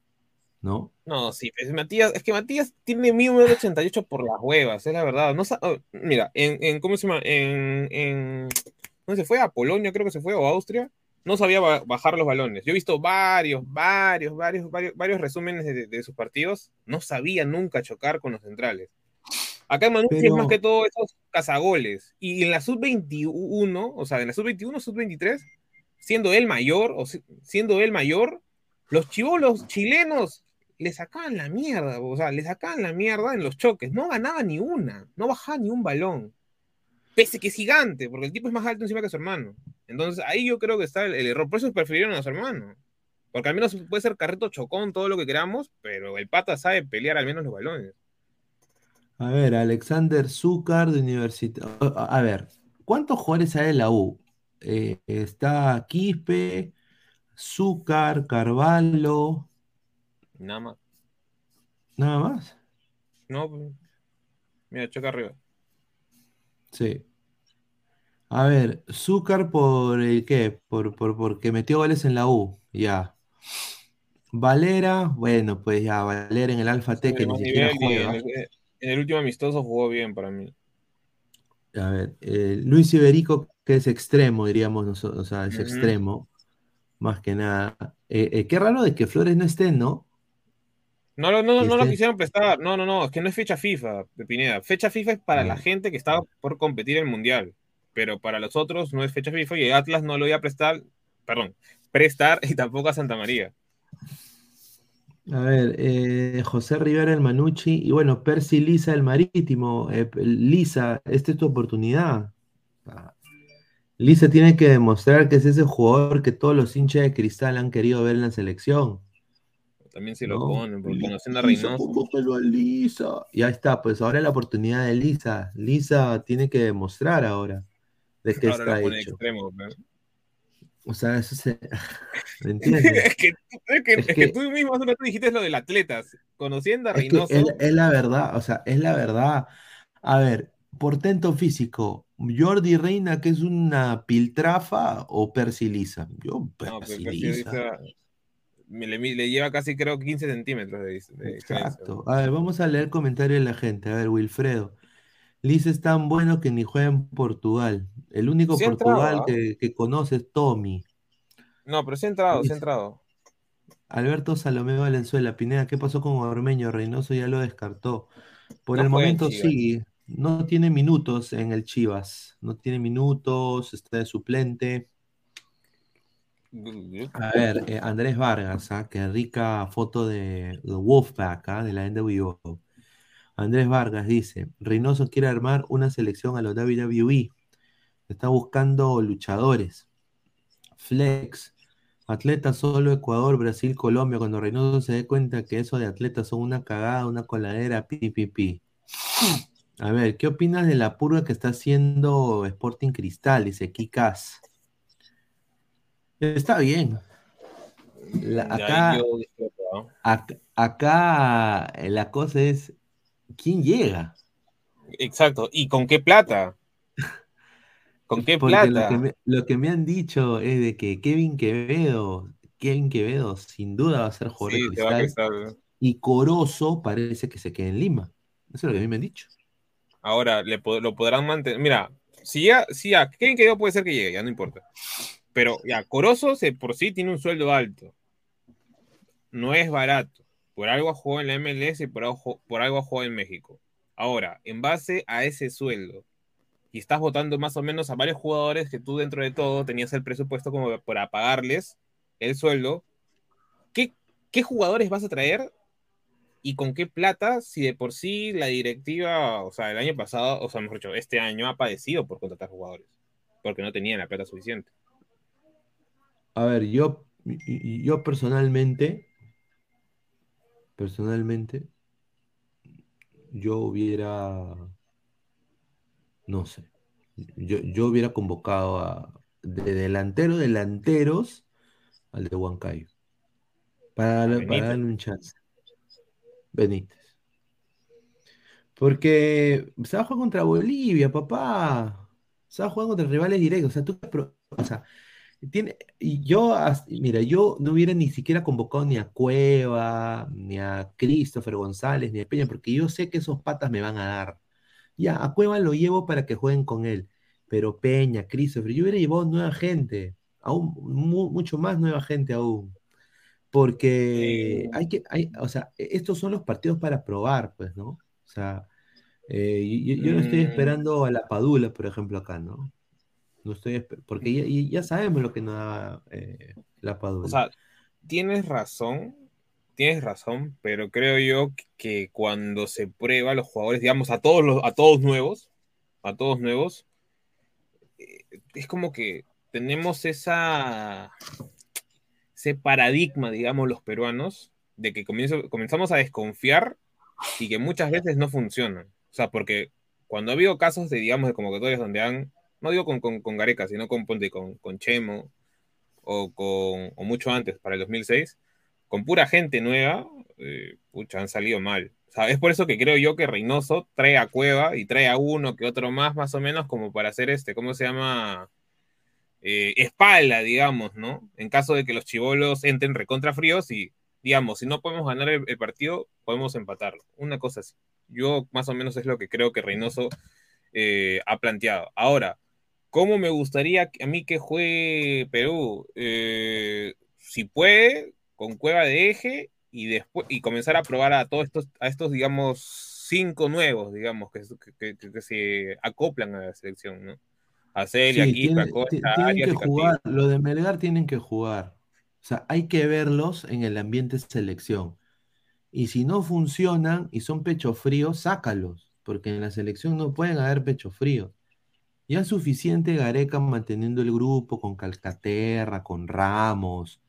¿no? No, sí, es Matías, es que Matías tiene 1988 por las huevas, es la verdad. No oh, mira, en, en- ¿cómo se llama? En, en ¿dónde se fue? A Polonia creo que se fue, o a Austria. No sabía ba- bajar los balones. Yo he visto varios, varios, varios, varios, varios resúmenes de, de sus partidos. No sabía nunca chocar con los centrales. Acá en Manucci es más que todo esos cazagoles. Y en la sub-21, o sea, en la sub-21, sub-23, siendo él mayor, o si- siendo él mayor, los chivolos chilenos le sacaban la mierda, o sea, le sacaban la mierda en los choques. No ganaba ni una, no bajaba ni un balón. Pese que es gigante, porque el tipo es más alto encima que su hermano. Entonces ahí yo creo que está el, el error. Por eso prefirieron a su hermano. Porque al menos puede ser carrito chocón, todo lo que queramos, pero el pata sabe pelear al menos los balones. A ver, Alexander Zúcar de Universidad. A ver, ¿cuántos jugadores hay en la U? Eh, está Quispe, Zúcar, Carvalho, Nada más. nada más. No, mira, choca arriba. Sí. A ver, Zúcar por el qué? Por, por, porque metió goles en la U, ya. Valera, bueno, pues ya, Valera en el Alfa T que ni siquiera juega. el- en el último amistoso jugó bien para mí. A ver, eh, Luis Iberico, que es extremo, diríamos nosotros, o sea, es extremo, más que nada. Eh, eh, qué raro de que Flores no esté, ¿no? No, lo- no, Y no lo este- quisieron prestar. No, no, no, es que no es fecha FIFA, de Pineda. Fecha FIFA es para Ah. la gente que estaba por competir en el Mundial. Pero para los otros no es fecha FIFA y Atlas no lo iba a prestar, perdón, prestar *laughs* y tampoco a Santa María. A ver, eh, José Rivera el Manucci y bueno, Percy Lisa el Marítimo. Eh, Lisa, esta es tu oportunidad. Lisa tiene que demostrar que es ese jugador que todos los hinchas de cristal han querido ver en la selección. También se lo No. ponen, porque conociendo a Reynoso. a Lisa. Y ahí está, pues ahora es la oportunidad de Lisa. Lisa tiene que demostrar ahora de qué Ahora está lo pone hecho. extremo. ¿no? O sea, eso se. *laughs* ¿Me entiendes? es que, es que- Es tú mismo hace un rato dijiste lo del atletas. Conociendo a Reynoso, es, es la verdad, o sea, es la verdad. A ver, portento físico, Jordi Reina, que es una piltrafa, o Percy Lisa. Yo, no. Lisa me le, le lleva casi, creo, 15 centímetros de, de. Exacto. A ver, vamos a leer comentarios de la gente. A ver, Wilfredo. Lisa es tan bueno que ni juega en Portugal. El único Sí ha entrado, Portugal ¿ah? que, que conoce es Tommy. No, pero sí ha entrado, sí ha entrado. Alberto Salomé Valenzuela, Pineda, ¿qué pasó con Ormeño? Reynoso ya lo descartó. Por No el momento sí, no tiene minutos en el Chivas, no tiene minutos, está de suplente. A ver, eh, Andrés Vargas, ¿ah? qué rica foto de, de Wolfpack, ¿ah? de la NWO. Andrés Vargas dice, Reynoso quiere armar una selección a los WWE, está buscando luchadores. Flex, atletas solo Ecuador, Brasil, Colombia. Cuando Reynoso se dé cuenta que eso de atletas son una cagada, una coladera, pi, pi, pi. A ver, ¿qué opinas de la purga que está haciendo Sporting Cristal? Dice Kikas. Está bien. La- acá, acá, acá, eh, la cosa es, ¿quién llega? Exacto. ¿Y con qué plata? *laughs* ¿Con qué Porque lo plata? que, me, lo que me han dicho es de que Kevin Quevedo, Kevin Quevedo sin duda va a ser jugador Sí, de se va a cristal. prestar. Y Corozo parece que se queda en Lima. Eso es lo que a mí me han dicho. Ahora, le, lo podrán mantener. Mira, si ya, si ya, Kevin Quevedo puede ser que llegue, ya no importa. Pero ya, Corozo se, por sí tiene un sueldo alto. No es barato. Por algo jugó en la MLS y por algo, por algo en México. Ahora, en base a ese sueldo, y estás votando más o menos a varios jugadores que tú dentro de todo tenías el presupuesto como para pagarles el sueldo, ¿qué, jugadores vas a traer y con qué plata si de por sí la directiva, o sea, el año pasado, o sea, mejor dicho, este año ha padecido por contratar jugadores, porque no tenían la plata suficiente. A ver, yo, yo personalmente, personalmente, yo hubiera, no sé, yo, yo hubiera convocado a, de delantero, delanteros, al de Huancayo, para, darle- para darle un chance. Benítez. Porque se va a jugar contra Bolivia, papá. Se va a jugar contra rivales directos. O sea, tú, o sea, tiene, y yo, mira, yo no hubiera ni siquiera convocado ni a Cueva, ni a Christopher González, ni a Peña, porque yo sé que esos patas me van a dar. Ya, a Cueva lo llevo para que jueguen con él, pero Peña, Christopher, yo hubiera llevado nueva gente, aún mu- mucho más nueva gente aún. Porque hay que, hay, o sea, e- estos son los partidos para probar, pues, ¿no? O sea, eh, yo, yo no estoy Mm. esperando a la Padula, por ejemplo, acá, ¿no? No estoy, porque ya, sabemos lo que nos da eh, la Padula. O sea, tienes razón, tienes razón, pero creo yo que cuando se prueba a los jugadores, digamos, a todos los, a todos nuevos, a todos nuevos, eh, es como que tenemos esa ese paradigma, digamos, los peruanos, de que comienzo- comenzamos a desconfiar y que muchas veces no funcionan. O sea, porque cuando ha habido casos de, digamos, de convocatorias donde han, no digo con, con, con Gareca, sino con, ponte, con, con Chemo o, con, o mucho antes, para el 2006, con pura gente nueva, eh, han salido mal. O es por eso que creo yo que Reynoso trae a Cueva y trae a uno que otro más, más o menos, como para hacer este, ¿cómo se llama? Eh, espalda, digamos, ¿no? En caso de que los chivolos entren recontra fríos y, digamos, si no podemos ganar el, el partido, podemos empatarlo. Una cosa así. Yo más o menos es lo que creo que Reynoso eh, ha planteado. Ahora, ¿cómo me gustaría a mí que juegue Perú? Eh, si puede, con cueva de eje y después y comenzar a probar a todos estos, a estos, digamos, cinco nuevos, digamos, que, que, que, que se acoplan a la selección, ¿no? A Celia, Sí, aquí, tiene- Costa, ti- tienen que jugar, lo de Melgar tienen que jugar. O sea, hay que verlos en el ambiente selección. Y si no funcionan y son pecho fríos, sácalos, porque en la selección no pueden haber pecho fríos. Ya suficiente Gareca manteniendo el grupo con Calcaterra, con Ramos.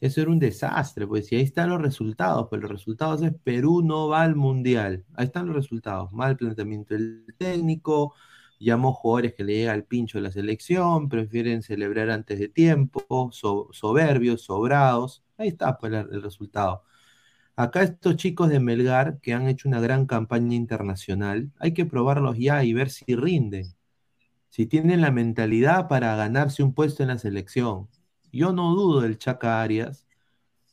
Eso era un desastre, pues, y ahí están los resultados, pues los resultados es Perú no va al Mundial. Ahí están los resultados. Mal planteamiento del técnico, llamó jugadores que le llega al pincho de la selección, prefieren celebrar antes de tiempo, so- soberbios, sobrados. Ahí está, pues, el resultado. Acá estos chicos de Melgar que han hecho una gran campaña internacional, hay que probarlos ya y ver si rinden, si tienen la mentalidad para ganarse un puesto en la selección. Yo no dudo del Chaca Arias,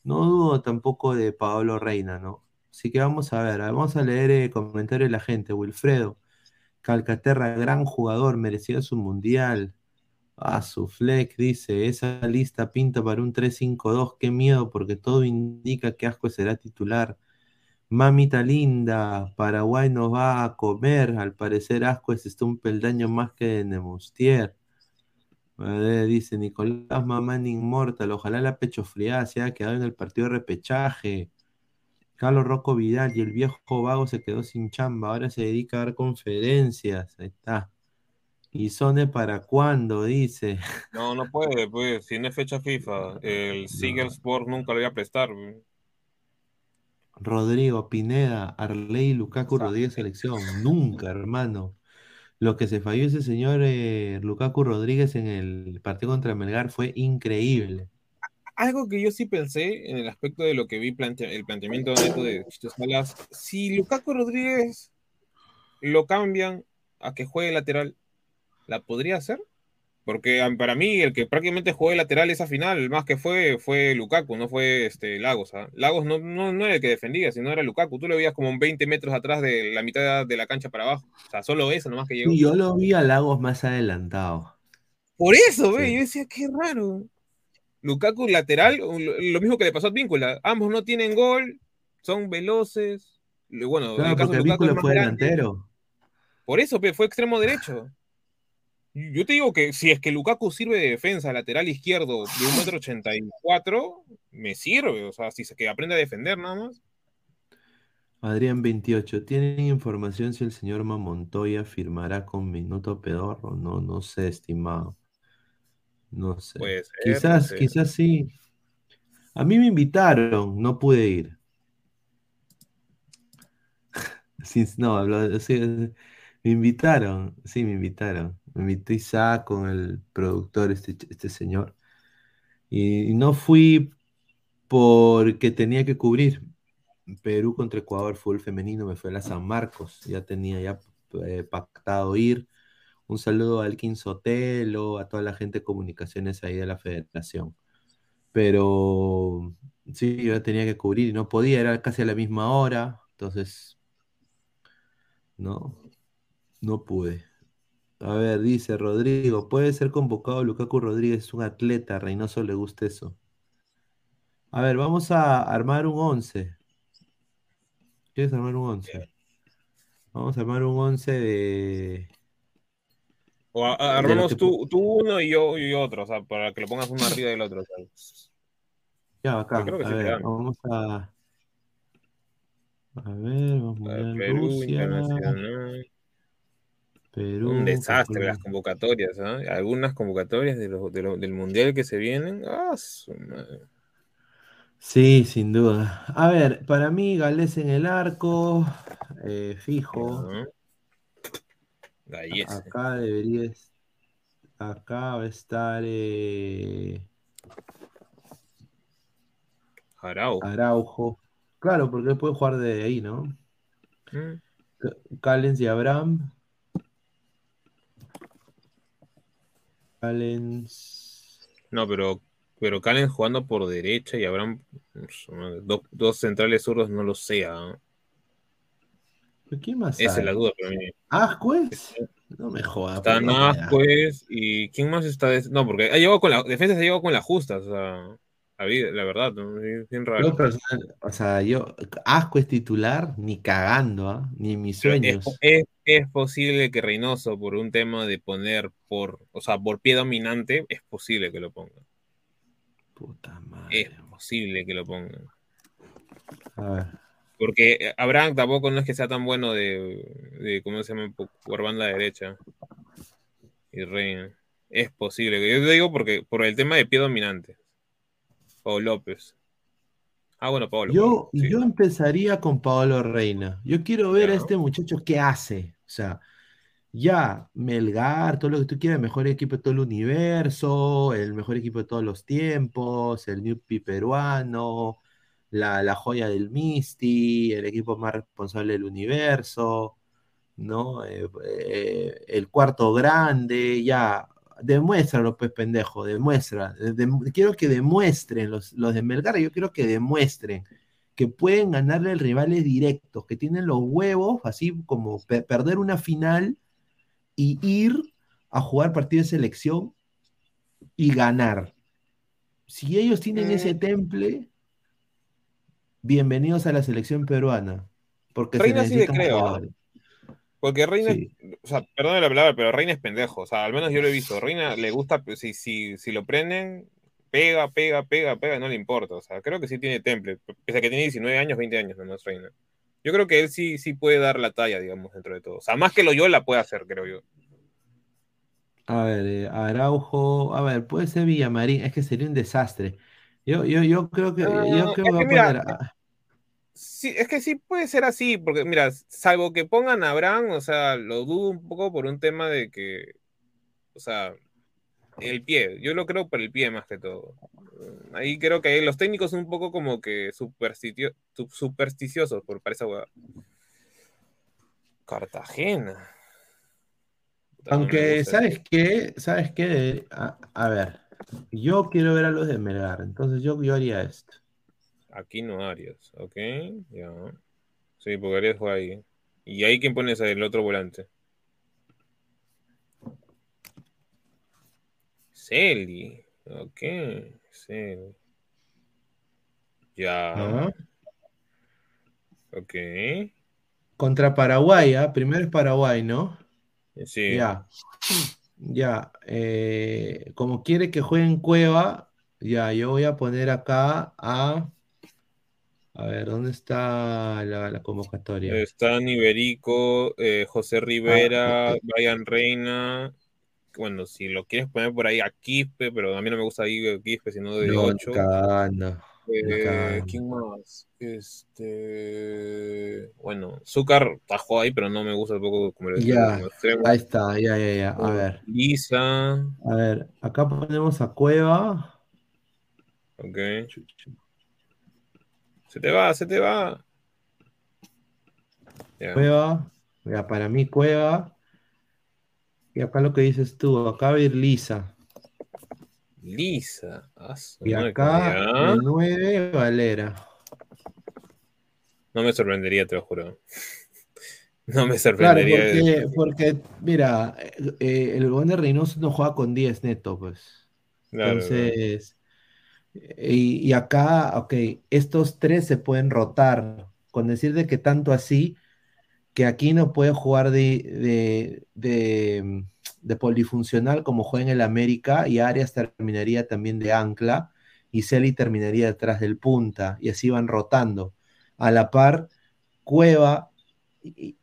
no dudo tampoco de Pablo Reina, ¿no? Así que vamos a ver, vamos a leer el comentario de la gente. Wilfredo, Calcaterra, gran jugador, merecía su mundial. Ah, su fleck dice, esa lista pinta para un 3-5-2, qué miedo, porque todo indica que Asco será titular. Mamita linda, Paraguay nos va a comer, al parecer Asco está un peldaño más que de Nemustier. Ver, dice Nicolás Mamán Inmortal, ojalá la pecho fría se haya quedado en el partido de repechaje. Carlos Rocco Vidal y el viejo vago se quedó sin chamba, ahora se dedica a dar conferencias. Ahí está. ¿Y Sone para cuándo? Dice. No, no puede, pues, si no es fecha FIFA, el Seagull Sport nunca lo voy a prestar. Rodrigo Pineda, Arley Lukaku Rodríguez selección. Nunca, hermano. Lo que se falló ese señor eh, Lukaku Rodríguez en el partido contra Melgar fue increíble. Algo que yo sí pensé en el aspecto de lo que vi plantea- el planteamiento neto de Chicho Salas, si Lukaku Rodríguez lo cambian a que juegue lateral, ¿la podría hacer? Porque para mí el que prácticamente jugó de lateral esa final, el más que fue, fue Lukaku, no fue este, Lagos. ¿ah? Lagos no, no, no era el que defendía, sino era Lukaku. Tú lo veías como 20 metros atrás de la mitad de la cancha para abajo. O sea, solo eso nomás que llegó. Y yo lo vi a Lagos más adelantado. Por eso, ve, Sí. yo decía, qué raro. Lukaku lateral, lo, mismo que le pasó a Víncula. Ambos no tienen gol, son veloces. Bueno, en Claro, el caso de Lukaku fue delantero. Por eso, pe, fue extremo derecho. Yo te digo que si es que Lukaku sirve de defensa lateral izquierdo de un metro ochenta y cuatro, me sirve. O sea, si se que aprende a defender nada más. Adrián 28, ¿tienen información si el señor Mamontoya firmará con Minuto Pedorro? No, no sé, estimado. No sé. Puede ser, Quizás, quizás sí. A mí me invitaron, no pude ir. *laughs* Sí, no, hablo- sí, me invitaron, sí, me invitaron. Me invitó Isaac con el productor, este, este señor. Y, y no fui porque tenía que cubrir. Perú contra Ecuador fue femenino, me fue a la San Marcos, ya tenía ya eh, pactado ir. Un saludo a Elkin Sotelo, a toda la gente de comunicaciones ahí de la federación. Pero sí, yo tenía que cubrir y no podía, era casi a la misma hora, entonces no, no pude. A ver, dice Rodrigo, puede ser convocado Lukaku Rodríguez, es un atleta, a Reynoso le gusta eso. A ver, vamos a armar un 11. ¿Quieres armar un 11? Vamos a armar un 11 de... O a- a- armamos que tú, tú uno y yo y otro, o sea, para que lo pongas uno arriba del otro. sea. Ya, acá. creo que A sí ver, vamos a... A ver, vamos a Perú, Rusia, internacional. Perú, Un desastre las convocatorias, ¿ah? Algunas convocatorias de los- de los- del mundial que se vienen. ¡Ah, su madre! Sí, sin duda. A ver, para mí, Galés en el arco, eh, fijo. Gallese. Acá debería... Acá va a estar eh, Araujo. Araujo. Claro, porque puede jugar de ahí, ¿no? Mm. Callens y Abraham. Callens. No, pero, pero Calen jugando por derecha y su madre, dos, dos centrales zurdos no lo sea. ¿ah? ¿Quién más Esa hay? es la duda para mí. ¿Ascuez? No me jodas. Está pues, no me da. Ascuez y ¿quién más está? de- No, porque ha llegado con la defensa se ha llegado con las justas, o sea, la, vida- la verdad, ¿no? Sí, bien raro. Yo personal- o sea, yo, Ascuez titular, ni cagando, ¿ah? Ni en mis es, sueños. es- es posible que Reynoso, por un tema de poner por, o sea, por pie dominante, es posible que lo ponga. Puta madre. Es posible que lo ponga. A ver. Porque eh, Abraham tampoco no es que sea tan bueno de, de ¿cómo se llama? Por banda derecha. Y Reina. Es posible. Yo te digo porque por el tema de pie dominante. O López. Ah, bueno, Pablo. Yo, sí. yo empezaría con Paolo Reina. Yo quiero ver a este muchacho qué hace. O sea, ya, Melgar, todo lo que tú quieras, mejor equipo de todo el universo, el mejor equipo de todos los tiempos, el Newpi peruano, la, la joya del Misti, el equipo más responsable del universo, ¿no? Eh, eh, el cuarto grande, ya, demuéstralo, pues, pendejo, demuestra. De- de- quiero que demuestren los, los de Melgar, yo quiero que demuestren que pueden ganarle a rivales directos, que tienen los huevos, así como pe- perder una final y ir a jugar partido de selección y ganar. Si ellos tienen ese temple, bienvenidos a la selección peruana, porque se Reina sí le necesitan creo. jugadores. Porque Reina, Sí. o sea, perdón la palabra, pero Reina es pendejo. O sea, al menos yo lo he visto. Reina le gusta, pues, si, si, si lo prenden, pega, pega, pega, pega, no le importa. O sea, creo que sí tiene temple. Pese a que tiene 19 años, 20 años nomás Reina. Yo creo que él sí, sí puede dar la talla, digamos, dentro de todo. O sea, más que lo yo la puede hacer, creo yo. A ver, eh, Araujo, a ver, puede ser Villamarín, es que sería un desastre. Yo, yo, yo creo que, yo creo que que a poner a- Sí, es que sí puede ser así, porque mira, salvo que pongan a Abraham, o sea, lo dudo un poco por un tema de que, o sea, el pie, yo lo creo por el pie más que todo. Ahí creo que los técnicos son un poco como que supersticiosos por para esa hueá. Cartagena. Aunque. ¿sabes qué? ¿Sabes qué? A, a ver, yo quiero ver a los de Melgar, entonces yo, yo haría esto. Aquí no Arias, ok, ya. Sí, porque Arias juega ahí. ¿Y ahí quién pones el otro volante? Celi, ok, Celi. Ya, ok, Contra Paraguay, ¿ah? Primero es Paraguay, ¿no? sí. Ya, ya. eh, como quiere que juegue en Cueva, ya, yo voy a poner acá a... A ver, ¿dónde está la, la convocatoria? Está Iberico, eh, José Rivera, Ah. Brian Reina. Bueno, si lo quieres poner por ahí a Quispe, pero a mí no me gusta ahí Quispe, sino de No, 8. cagando, Eh. ¿quién más? Este. Bueno, Zúcar tajó ahí, pero no me gusta tampoco como, el- como extremo. ahí está, ya, ya, ya. A ver, Lisa. a ver, acá ponemos a Cueva. Ok. Se te va, se te va. Cueva, ya, para mí Cueva. Y acá lo que dices tú, acá va a ir Lisa. Lisa. Ah, Y acá de 9, Valera. No me sorprendería, te lo juro. *laughs* No me Claro, sorprendería. porque, porque mira, eh, eh, el de Reynoso no juega con 10 neto, pues. Claro, Entonces, y, acá, ok, estos tres se pueden rotar. Con decir de que tanto así, que aquí no puede jugar de, de, de, polifuncional como juega en el América, y Arias terminaría también de ancla, y Celi terminaría detrás del punta, y así van rotando. A la par, Cueva,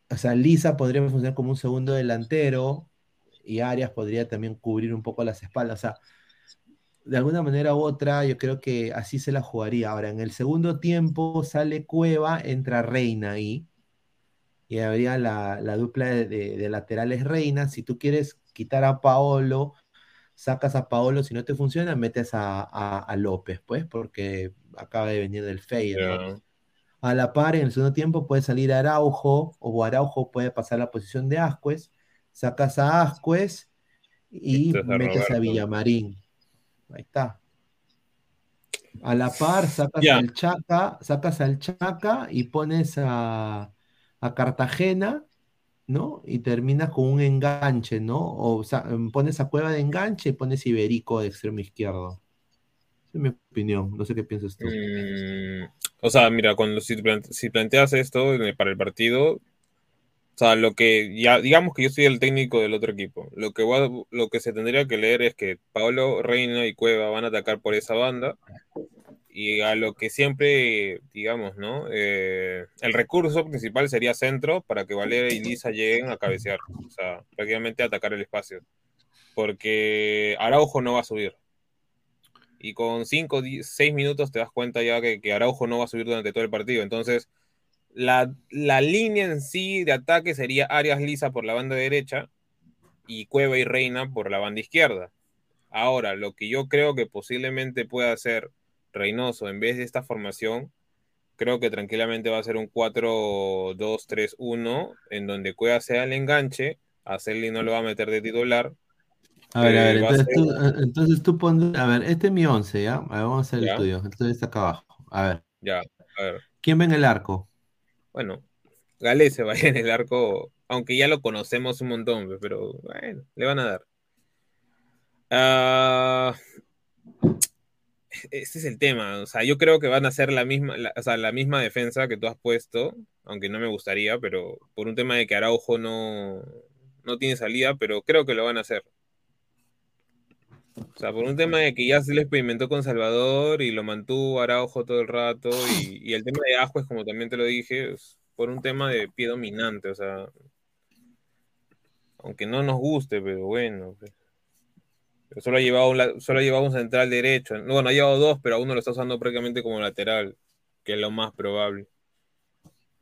o sea, Lisa podría funcionar como un segundo delantero, y Arias podría también cubrir un poco las espaldas. O sea, de alguna manera u otra, yo creo que así se la jugaría. Ahora, en el segundo tiempo sale Cueva, entra Reina ahí, y habría la, la dupla de, de- de laterales Reina. Si tú quieres quitar a Paolo, sacas a Paolo, si no te funciona, metes a, a- a López, pues, porque acaba de venir del Feyenoord. A la par, en el segundo tiempo puede salir Araujo, o Araujo puede pasar la posición de Ascuez, sacas a Ascuez y Metes a. Villamarín. Ahí está. A la par, sacas Ya. al Chaca, sacas al Chaca y pones a, a Cartagena, ¿no? Y terminas con un enganche, ¿no? O, sea, pones a Cueva de enganche y pones Iberico de extremo izquierdo. Esa es mi opinión. No sé qué piensas tú. Mm, o sea, mira, cuando si, plante- si planteas esto el- para el partido, o sea, lo que ya, digamos que yo soy el técnico del otro equipo. Lo que va- lo que se tendría que leer es que Pablo Reina y Cueva van a atacar por esa banda. Y a lo que siempre, digamos, ¿no? Eh, el recurso principal sería centro para que Valera y Lisa lleguen a cabecear. O sea, prácticamente atacar el espacio. Porque Araujo no va a subir. Y con 5, 6 minutos te das cuenta ya que, que Araujo no va a subir durante todo el partido. Entonces, la, la línea en sí de ataque sería Arias Lisa por la banda derecha y Cueva y Reina por la banda izquierda. Ahora, lo que yo creo que posiblemente pueda hacer Reynoso en vez de esta formación, creo que tranquilamente va a ser un 4-2-3-1, en donde Cueva sea el enganche, a Celly no lo va a meter de titular. A ver, a ver, Eh, va a entonces ser- tú, eh, entonces tú pon, a ver, este es mi 11, ¿ya? A ver, vamos a hacer Ya. el tuyo. Entonces está acá abajo. A ver, Ya, a ver. ¿quién ve en el arco? Bueno, Gale se va a ir en el arco, aunque ya lo conocemos un montón, pero bueno, le van a dar. Ah, este es el tema, o sea, yo creo que van a hacer la misma, o sea, la misma defensa que tú has puesto, aunque no me gustaría, pero por un tema de que Araujo no, no tiene salida, pero creo que lo van a hacer. O sea, por un tema de que ya se le experimentó con Salvador y lo mantuvo Araujo todo el rato, y, y el tema de Ajuez, como también te lo dije, es por un tema de pie dominante, o sea, aunque no nos guste, pero bueno, pues. Pero solo ha llevado un, solo ha llevado un central derecho, no, bueno, ha llevado dos, pero a uno lo está usando prácticamente como lateral, que es lo más probable.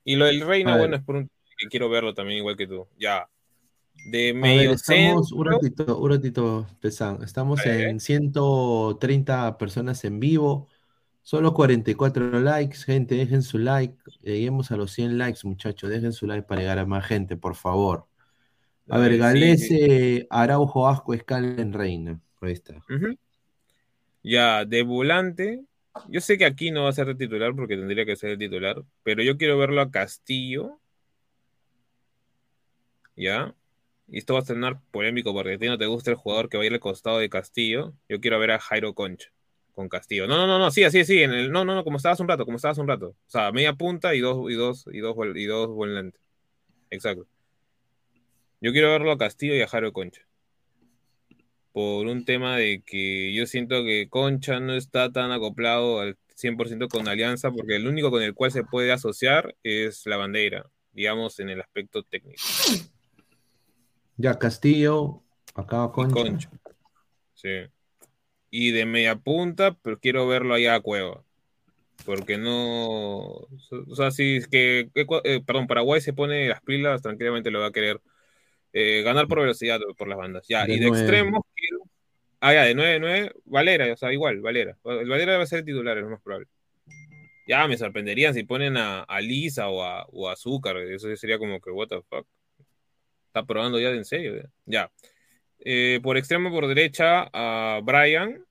Y lo del Reina, A ver. bueno, es por un que quiero verlo también igual que tú, ya. De ver, medio estamos, un ratito, un ratito. Estamos en 130 personas en vivo, solo 44 likes, gente, dejen su like, lleguemos a los 100 likes, muchachos, dejen su like para llegar a más gente, por favor. A ver, Dale, sí, Galese, Araujo, Asco, Escala en Reina. Ahí está. Ya, de volante, yo sé que aquí no va a ser de titular porque tendría que ser el titular, pero yo quiero verlo a Castillo. ¿Ya? Y esto va a sonar polémico porque a ti no te gusta el jugador que va a ir al costado de Castillo. Yo quiero ver a Jairo Concha con Castillo. No, no, no, no, sí, así, sí, en el, no, no, no, como estabas un rato, como estabas un rato. O sea, media punta y dos, y dos, y dos, y dos volantes. Exacto. Yo quiero verlo a Castillo y a Jairo Concha. Por un tema de que yo siento que Concha no está tan acoplado al 100% con Alianza, porque el único con el cual se puede asociar es la bandera, digamos, en el aspecto técnico. Ya, Castillo, acá Y Concha. Sí. Y de media punta, pero quiero verlo allá a Cueva. Porque no. O sea, si es que. Eh, perdón, Paraguay se pone las pilas, tranquilamente lo va a querer eh, ganar por velocidad por las bandas. Ya, De y de nueve. extremos, quiero. Ah, ya, de 9-9, Valera, o sea, igual, Valera. El Valera va a ser el titular, es lo más probable. Ya, me sorprenderían si ponen a, a Lisa o a, o a Azúcar. Eso sería como que, what the fuck. Está probando ya de en serio. Ya. Ya. Eh, por extremo por derecha a Brian,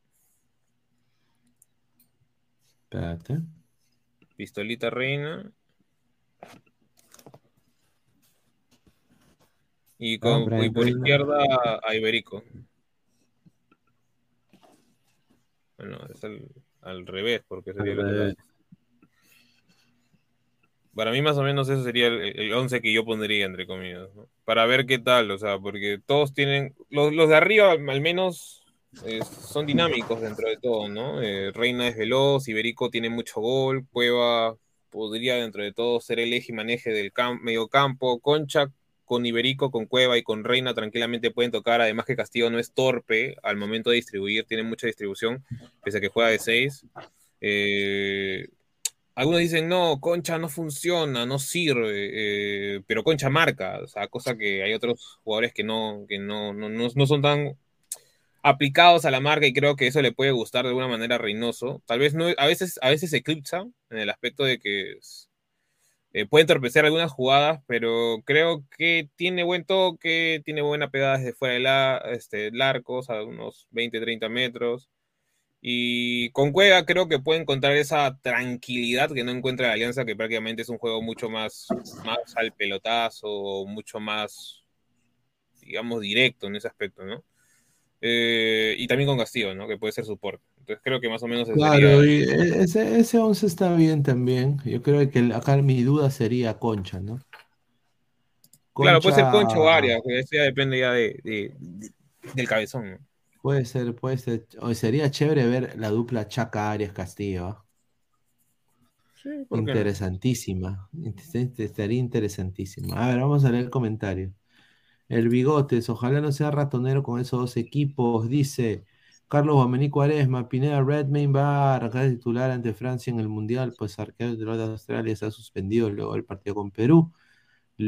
Espérate. pistolita reina. Y, con, Ah, Brian y por izquierda a Iberico. Bueno, es al, al revés, porque sería el Al lado. revés. Para mí más o menos eso sería el, el 11 que yo pondría, entre comillas. Para ver qué tal, o sea, porque todos tienen, los, los de arriba al menos eh, son dinámicos dentro de todo, ¿no? Eh, Reina es veloz, Iberico tiene mucho gol, Cueva podría dentro de todo ser el eje y maneje del cam- medio campo, Concha con Iberico, con Cueva y con Reina tranquilamente pueden tocar, además que Castillo no es torpe al momento de distribuir, tiene mucha distribución, pese a que juega de 6. Eh, algunos dicen, no, Concha no funciona, no sirve, eh, pero Concha marca, o sea, cosa que hay otros jugadores que no, que no, no, no, no son tan aplicados a la marca y creo que eso le puede gustar de alguna manera a Reynoso. Tal vez no, a veces, a veces eclipsa en el aspecto de que eh, puede entorpecer algunas jugadas, pero creo que tiene buen toque, tiene buena pegada desde fuera del, la, este, del arco, o sea, unos 20, 30 metros. Y con Cueva creo que puede encontrar esa tranquilidad que no encuentra la Alianza, que prácticamente es un juego mucho más, más al pelotazo, mucho más, digamos, directo en ese aspecto, ¿no? Eh, y también con Castillo, ¿no? Que puede ser soporte. Entonces creo que más o menos Claro, sería... ese, ese 11 está bien también. Yo creo que acá mi duda sería Concha, ¿no? Claro, puede ser Concha- o Arias, que eso ya depende ya de, de- de- del cabezón, ¿no? Puede ser, puede ser. O sería chévere ver la dupla Chaca Arias Castillo. ¿ah? Sí, ¿por qué no? Interesantísima. Inter- Estaría interesantísima. A ver, vamos a leer el comentario. El Bigotes, ojalá no sea ratonero con esos dos equipos. Dice Carlos Guamení Cuaresma, Pineda Redmayne va a arrancar de titular ante Francia en el Mundial, pues arquero de Australia se ha suspendido luego del partido con Perú.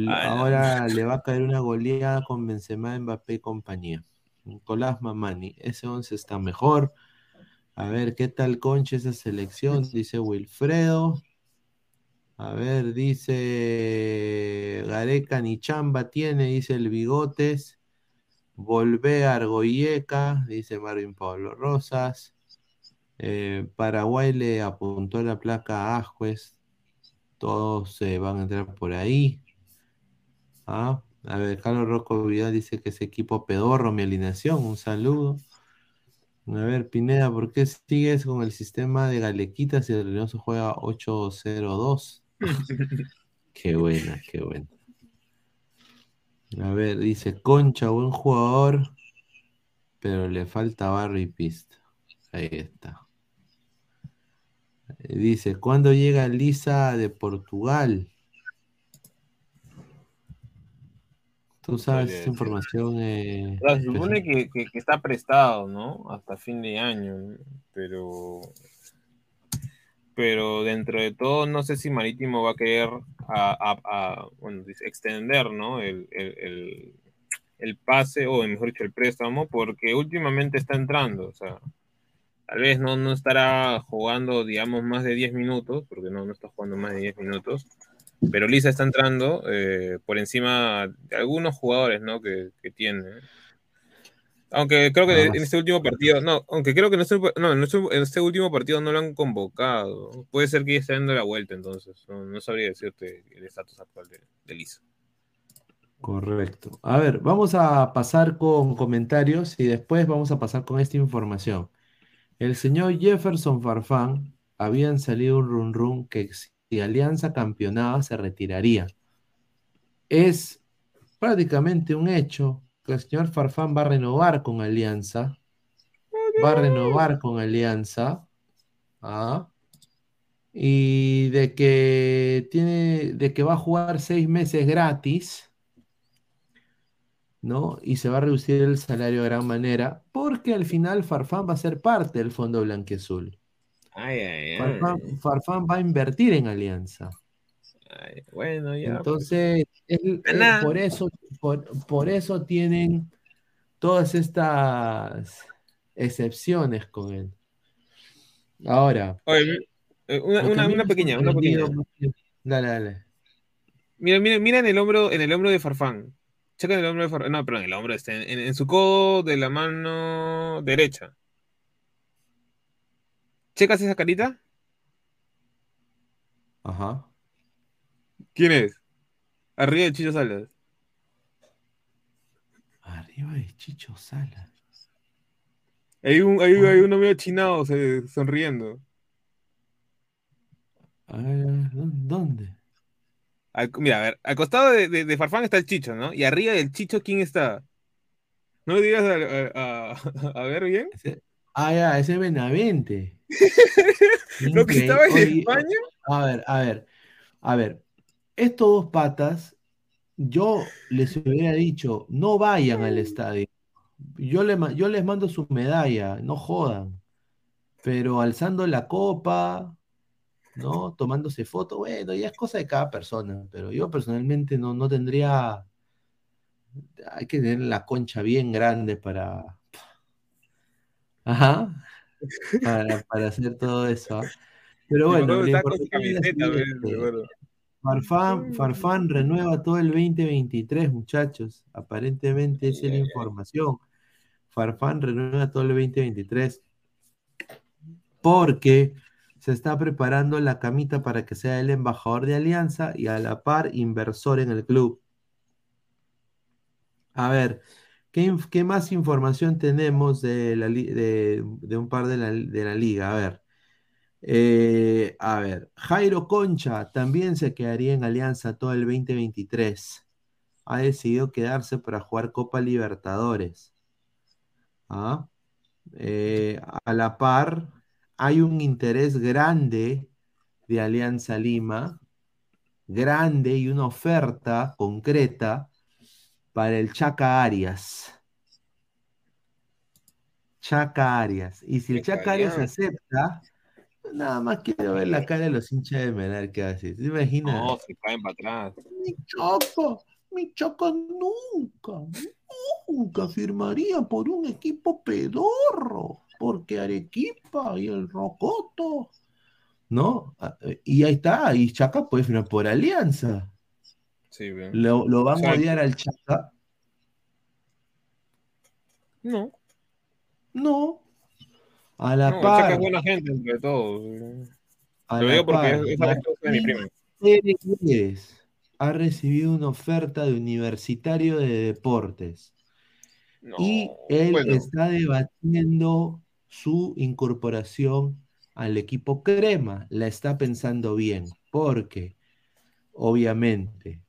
Ah. Ahora le va a caer una goleada con Benzema, Mbappé y compañía. Nicolás Mamani, ese 11 está mejor. A ver, ¿qué tal Concha esa selección? Dice Wilfredo. A ver, dice Gareca ni chamba tiene, dice el Bigotes. Volvé a Argoyeca, dice Marvin Pablo Rosas. Eh, Paraguay le apuntó la placa a Ascuez. Todos se van a entrar por ahí. Ah, a ver, Carlos Rocco Vidal dice que es equipo pedorro, mi alineación. Un saludo. A ver, Pineda, ¿por qué sigues con el sistema de Galequitas si el Reynoso juega 8-0-2? *laughs* Qué buena, qué buena. A ver, dice Concha, buen jugador, pero le falta barro y pista. Ahí está. Dice, ¿cuándo llega Lisa de Portugal? Tú sabes esta información. eh, se supone que, que- que está prestado, ¿no? Hasta fin de año, ¿no? pero pero dentro de todo no sé si Marítimo va a querer a, a- a, bueno, dice, extender, ¿no? El, el- el- el pase o mejor dicho el préstamo porque últimamente está entrando, o sea, tal vez no, no estará jugando, digamos, más de 10 minutos, porque no, no está jugando más de 10 minutos, pero Lisa está entrando eh, por encima de algunos jugadores, ¿no? Que, que tiene. Aunque creo que Nada en este último partido, no, aunque creo que en este, no, en este, en este último partido no lo han convocado. Puede ser que ya esté dando la vuelta, entonces. No, no sabría decirte el estatus actual de, de Lisa. Correcto. A ver, vamos a pasar con comentarios y después vamos a pasar con esta información. El señor Jefferson Farfán habían salido un run run que si Alianza campeonaba se retiraría. Es prácticamente un hecho que el señor Farfán va a renovar con Alianza. Va a renovar con Alianza. ¿ah? Y de que tiene, de que va a jugar seis meses gratis. ¿no? Y se va a reducir el salario de gran manera, porque al final Farfán va a ser parte del Fondo Blanquiazul. Ay, ay, ay. Farfán, Farfán va a invertir en Alianza. Ay, bueno, ya. Entonces, Nada. por eso, por, por eso tienen todas estas excepciones con él. Ahora, Oye, eh, una, una- una pequeña, una pequeña. Dale, dale. Mira, mira, mira en el hombro, en el hombro de Farfán. Checa en el hombro de Farfán. No, perdón, en el hombro este, en, en su codo de la mano derecha. ¿Checas esa carita? Ajá. ¿Quién es? Arriba de Chicho Salas. Arriba de Chicho Sala. Hay, un, hay, hay uno medio chinado se- sonriendo. A ver, ¿dó- ¿dónde? Al- mira, a ver, al costado de, de- de Farfán está el Chicho, ¿no? Y arriba del Chicho, ¿quién está? ¿No le digas a, a- *laughs* a- a ver bien? Ah, ya, ese es Benavente. *laughs* Lo que estaba en Oye, España. A ver, a ver, a ver. Estos dos patas, yo les hubiera dicho, no vayan al estadio. Yo, le, ma- yo les mando su medalla, no jodan. Pero alzando la copa, ¿no? Tomándose fotos, bueno, ya es cosa de cada persona. Pero yo personalmente no, no tendría. Hay que tener la concha bien grande para. Ajá. *laughs* Para, para hacer todo eso. ¿ah? Pero Sí, bueno. Me acuerdo. Farfán, Farfán renueva todo el 2023, muchachos. Aparentemente esa es la información. Farfán renueva todo el 2023. porque se está preparando la camita para que sea el embajador de Alianza y a la par inversor en el club. A ver, ¿qué, más información tenemos de, un par de la, de la liga? A ver. Eh, a ver, Jairo Concha también se quedaría en Alianza todo el 2023. Ha decidido quedarse para jugar Copa Libertadores. ¿Ah? Eh, a la par, hay un interés grande de Alianza Lima, grande y una oferta concreta para el Chaca Arias. Chaca Arias. Y si el Chaca Arias acepta, nada más quiero ver la cara de los hinchas de Melgar que decir. ¿Te imaginas? No, se caen para atrás. Mi Chaca, mi Chaca nunca, nunca firmaría por un equipo pedorro, porque Arequipa y el Rocoto, ¿no? Ah, Y ahí está, y Chaca puede firmar por Alianza. Sí, bien. Lo, lo van O sea, a odiar al Chaca. No. No. A la No, el Chaca par. es buena gente entre todos. a Lo la digo porque es, afectuoso de mi. Pérez ha recibido una oferta de Universitario de Deportes. y él bueno. está debatiendo su incorporación al equipo Crema. La está pensando bien, porque obviamente,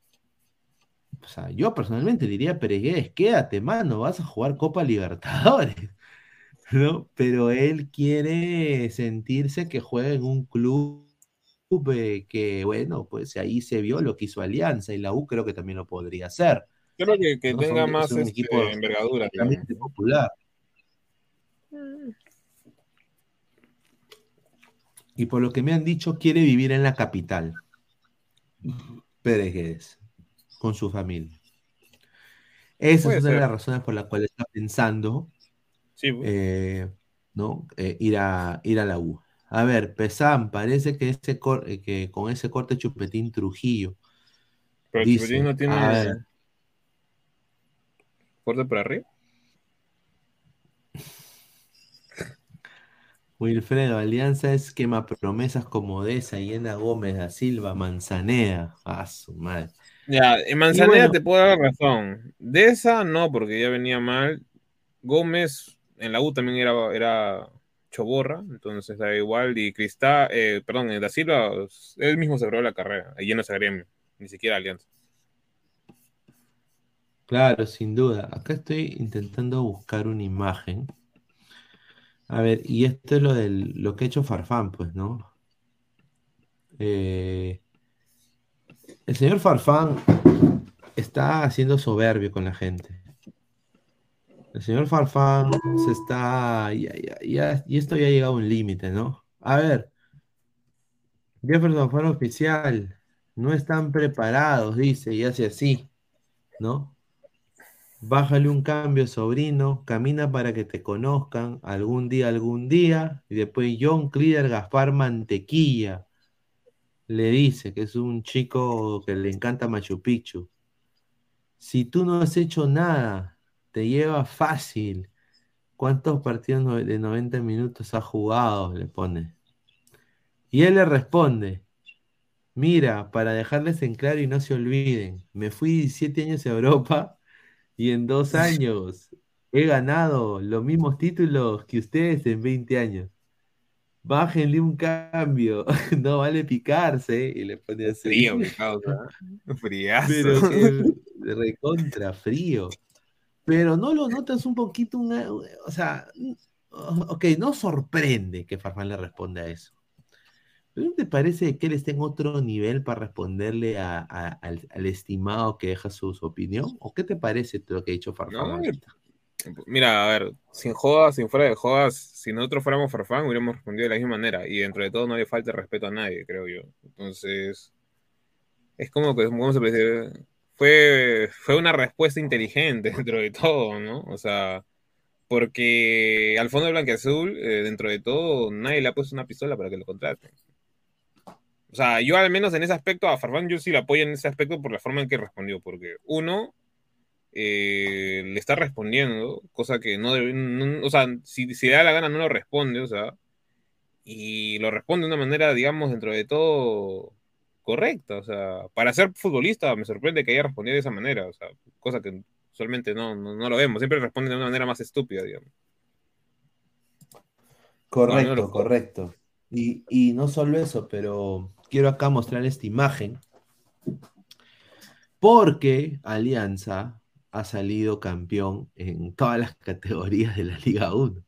o sea, yo personalmente diría Peregués, quédate, mano, vas a jugar Copa Libertadores. *laughs* ¿no? Pero él quiere sentirse que juega en un club eh, que, bueno, pues ahí se vio lo que hizo Alianza y la U creo que también lo podría hacer. Creo que, que ¿no? tenga Son- más es este, equipo envergadura. popular. Y por lo que me han dicho, quiere vivir en la capital. Pérez con su familia. Esa es una de las razones por las cuales está pensando Sí, pues. eh, ¿no? Eh, ir, a, ir a la U. A ver, Pesán, parece que, ese cor- eh, que con ese corte Chupetín Trujillo. Pero dice, Chupetín no tiene a ver, fuerte para arriba. Wilfredo, Alianza es quema promesas como Deza, Yena Gómez, da Silva, Manzanea. A su madre. Ya, en Manzanera bueno, te puedo dar razón. De esa no, porque ya venía mal. Gómez en la U también era, era choborra, entonces da igual. Y Cristal, eh, perdón, eh, Da Silva, él mismo se abrió la carrera, allí no se gremio, ni siquiera Alianza. Claro, sin duda. Acá estoy intentando buscar una imagen. A ver, y esto es lo del lo que ha hecho Farfán, pues, ¿no? Eh, el señor Farfán está haciendo soberbio con la gente. El señor Farfán se está. Ya, ya- ya- y esto ya ha llegado a un límite, ¿no? A ver, Jefferson fue oficial. No están preparados, dice, y hace así, ¿no? Bájale un cambio, sobrino. Camina para que te conozcan algún día, algún día. Y después John Cleader Gaspar Mantequilla le dice que es un chico que le encanta Machu Picchu. Si tú no has hecho nada, te lleva fácil. ¿Cuántos partidos de 90 minutos has jugado? Le pone. Y él le responde, mira, para dejarles en claro y no se olviden, me fui 17 años a Europa y en dos *laughs* años he ganado los mismos títulos que ustedes en 20 años. Bájenle un cambio, *laughs* no vale picarse. Y le pone así. Frío, mi *laughs* causa. Friazo. Pero *laughs* que recontra frío. Pero no lo notas un poquito, una- o sea, ok, no sorprende que Farfán le responda a eso. ¿Pero no te parece que él está en otro nivel para responderle a- a- al, al estimado que deja su, su opinión? ¿O qué te parece lo que ha dicho Farfán? No? Mira, a ver, sin jodas, sin fuera de jodas, si nosotros fuéramos Farfán, hubiéramos respondido de la misma manera. Y dentro de todo no le falta respeto a nadie, creo yo. Entonces, es como que, ¿cómo se puede decir? Fue, fue una respuesta inteligente *laughs* dentro de todo, ¿no? O sea, porque al fondo de Blanquiazul, eh, dentro de todo, nadie le ha puesto una pistola para que lo contraten. O sea, yo al menos en ese aspecto, a Farfán yo sí lo apoyo en ese aspecto por la forma en que respondió, porque uno, eh, le está respondiendo, cosa que no debe, no- o sea, si, si le da la gana no lo responde, o sea, y lo responde de una manera, digamos, dentro de todo correcta. O sea, para ser futbolista me sorprende que haya respondido de esa manera. O sea, cosa que usualmente no, no, no lo vemos. Siempre responde de una manera más estúpida, digamos. Correcto, No, correcto. Y, y no solo eso, pero quiero acá mostrar esta imagen. Porque Alianza ha salido campeón en todas las categorías de la Liga 1.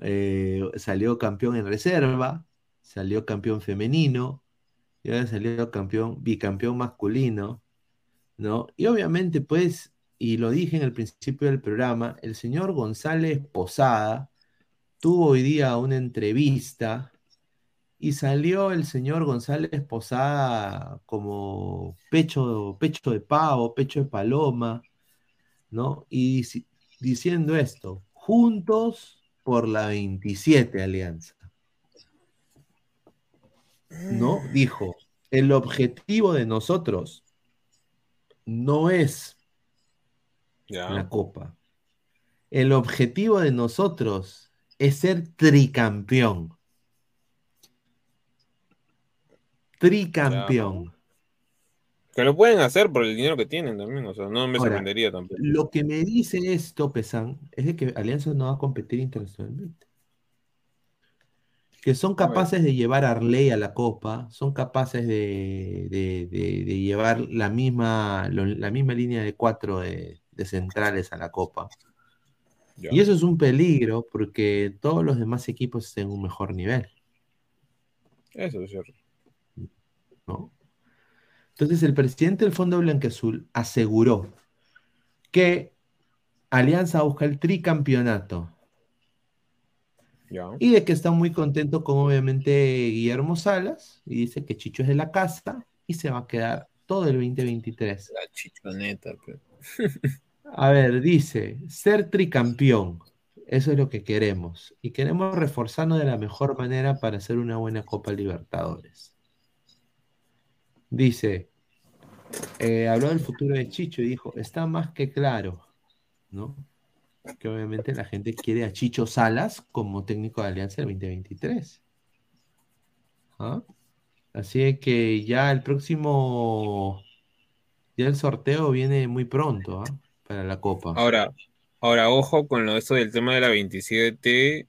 Eh, salió campeón en reserva, salió campeón femenino, y ahora salió campeón, bicampeón masculino, ¿no? Y obviamente, pues, y lo dije en el principio del programa, el señor González Posada tuvo hoy día una entrevista y salió el señor González Posada como pecho, pecho de pavo, pecho de paloma, ¿no? Y dici- diciendo esto, juntos por la 27 Alianza, ¿no? Dijo, el objetivo de nosotros no es la copa. El objetivo de nosotros es ser tricampeón. Tricampeón. Que lo pueden hacer por el dinero que tienen también. O sea, no me Ahora, sorprendería tampoco. Lo que me dice esto, Pesan, es de que Alianza no va a competir internacionalmente. Que son capaces de llevar a Arley a la Copa, son capaces de, de- de- de llevar la misma, lo- la misma línea de cuatro de, de centrales a la Copa. Ya. Y eso es un peligro porque todos los demás equipos están en un mejor nivel, Eso es cierto. ¿no? Entonces el presidente del Fondo Blanqueazul aseguró que Alianza busca el tricampeonato y de que está muy contento con obviamente Guillermo Salas y dice que Chicho es de la casa y se va a quedar todo el 2023. La chichoneta, pe. *laughs* A ver, dice, ser tricampeón, eso es lo que queremos y queremos reforzarnos de la mejor manera para hacer una buena Copa Libertadores. Dice, eh, habló del futuro de Chicho y dijo, está más que claro, ¿no? Que obviamente la gente quiere a Chicho Salas como técnico de Alianza del 2023. ¿Ah? Así que ya el próximo, ya el sorteo viene muy pronto, ¿ah? Para la Copa. Ahora, ahora, ojo con lo, eso del tema de la 27.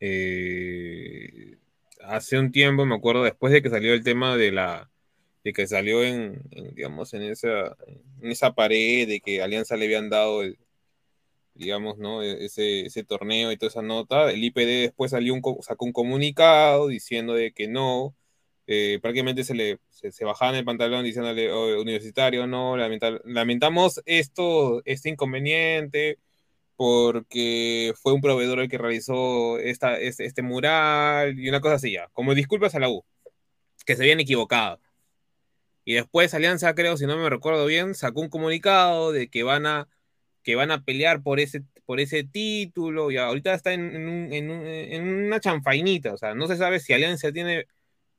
eh, hace un tiempo, me acuerdo, después de que salió el tema de la de que salió en, digamos, en esa, en esa pared de que Alianza le habían dado digamos, ¿no? E- Ese, ese torneo y toda esa nota, el IPD después salió un, sacó un comunicado diciendo de que no, eh, prácticamente se le se, se bajaban el pantalón diciéndole "Oh, universitario, no, lamenta- lamentamos esto, este inconveniente porque fue un proveedor el que realizó esta, este, este mural y una cosa así ya, como disculpas a la U, que se habían equivocado. Y después Alianza, creo, si no me recuerdo bien, sacó un comunicado de que van a, que van a pelear por ese, por ese título. Y ahorita está en, en un- en un- en una chanfainita. O sea, no se sabe si Alianza tiene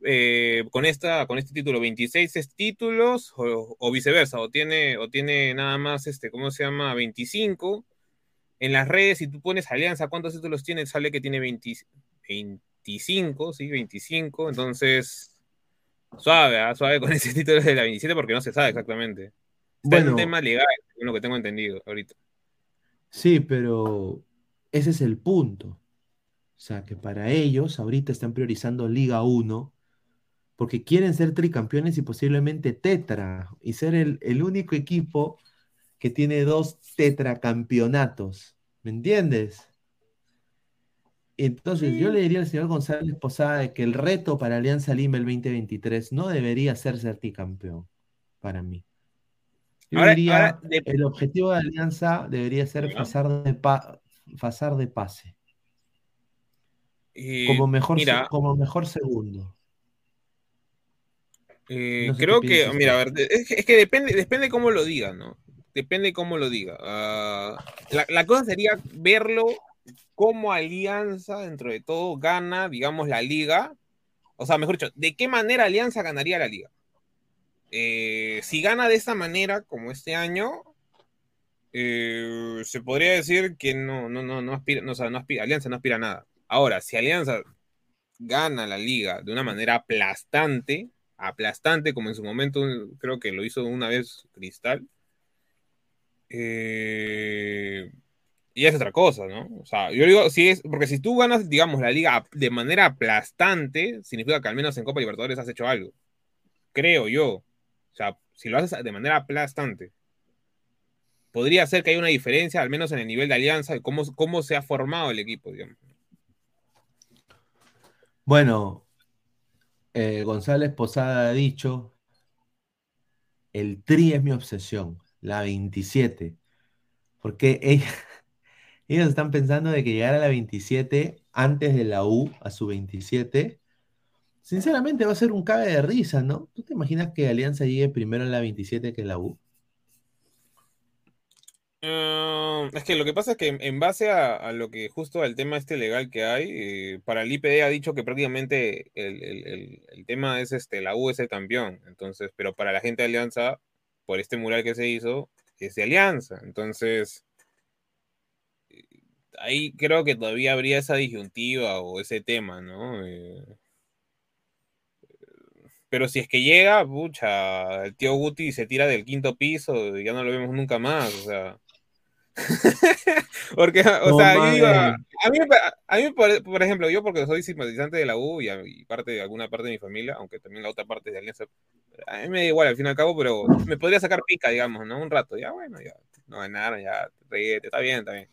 eh, con, esta, con este título 26 es- títulos o, o viceversa. O tiene, o tiene nada más, este, ¿cómo se llama? 25. En las redes, si tú pones Alianza, ¿cuántos títulos tiene? Sale que tiene 20 25, sí, 25. Entonces, Suave, ¿ah? suave con *laughs* ese título de la 27 porque no se sabe exactamente. Está en Bueno. un tema legal, según lo que tengo entendido ahorita. Sí, pero ese es el punto. O sea, que para ellos ahorita están priorizando Liga 1 porque quieren ser tricampeones y posiblemente tetra y ser el, el único equipo que tiene dos tetracampeonatos. ¿Me entiendes? Entonces, yo le diría al señor González Posada que el reto para Alianza Lima el 2023 no debería ser ser tricampeón, para mí. Yo Ahora- diría, ahora, de- el objetivo de Alianza debería ser pasar de, pa- pasar de pase, Eh, como mejor, mira, como mejor segundo. eh, no sé qué creo que, mira, a ver, de- es que, es que depende, depende cómo lo diga, ¿no? Depende cómo lo diga. Ah, la, la cosa sería verlo como Alianza, dentro de todo, gana, digamos, la liga. O sea, mejor dicho, ¿de qué manera Alianza ganaría la liga? Eh, si gana de esta manera, como este año, eh, se podría decir que no, no, no, no aspira, no, o no aspira, Alianza no aspira a nada. Ahora, si Alianza gana la liga de una manera aplastante, aplastante, como en su momento creo que lo hizo una vez Cristal, eh, y es otra cosa, ¿no? O sea, yo digo, si es, porque si tú ganas, digamos, la liga de manera aplastante, significa que al menos en Copa Libertadores has hecho algo. Creo yo. O sea, si lo haces de manera aplastante, podría ser que haya una diferencia, al menos en el nivel de alianza, de cómo, cómo se ha formado el equipo, digamos. Bueno, eh, González Posada ha dicho, el tri es mi obsesión, la 27, porque ella, ellos están pensando de que llegar a la 27 antes de la U, a su 27, sinceramente va a ser un cabe de risa, ¿no? ¿Tú te imaginas que Alianza llegue primero a la 27 que la U? Uh, es que lo que pasa es que en base a, a, lo que justo al tema este legal que hay, eh, para el IPD ha dicho que prácticamente el, el, el, el, tema es este, la U es el campeón, entonces, pero para la gente de Alianza, por este mural que se hizo, es de Alianza, entonces ahí creo que todavía habría esa disyuntiva o ese tema, ¿no? Eh, pero si es que llega, pucha, el tío Guti se tira del quinto piso y ya no lo vemos nunca más, o sea. *laughs* porque, o no, sea, yo digo, a mí, a mí por, por, ejemplo, yo porque soy simpatizante de la U y, y, parte de alguna parte de mi familia, aunque también la otra parte es de Alianza, a mí me da igual al fin y al cabo, pero me podría sacar pica, digamos, ¿no? Un rato, ya, bueno, ya, no es nada, ya, ríete, está bien, está bien.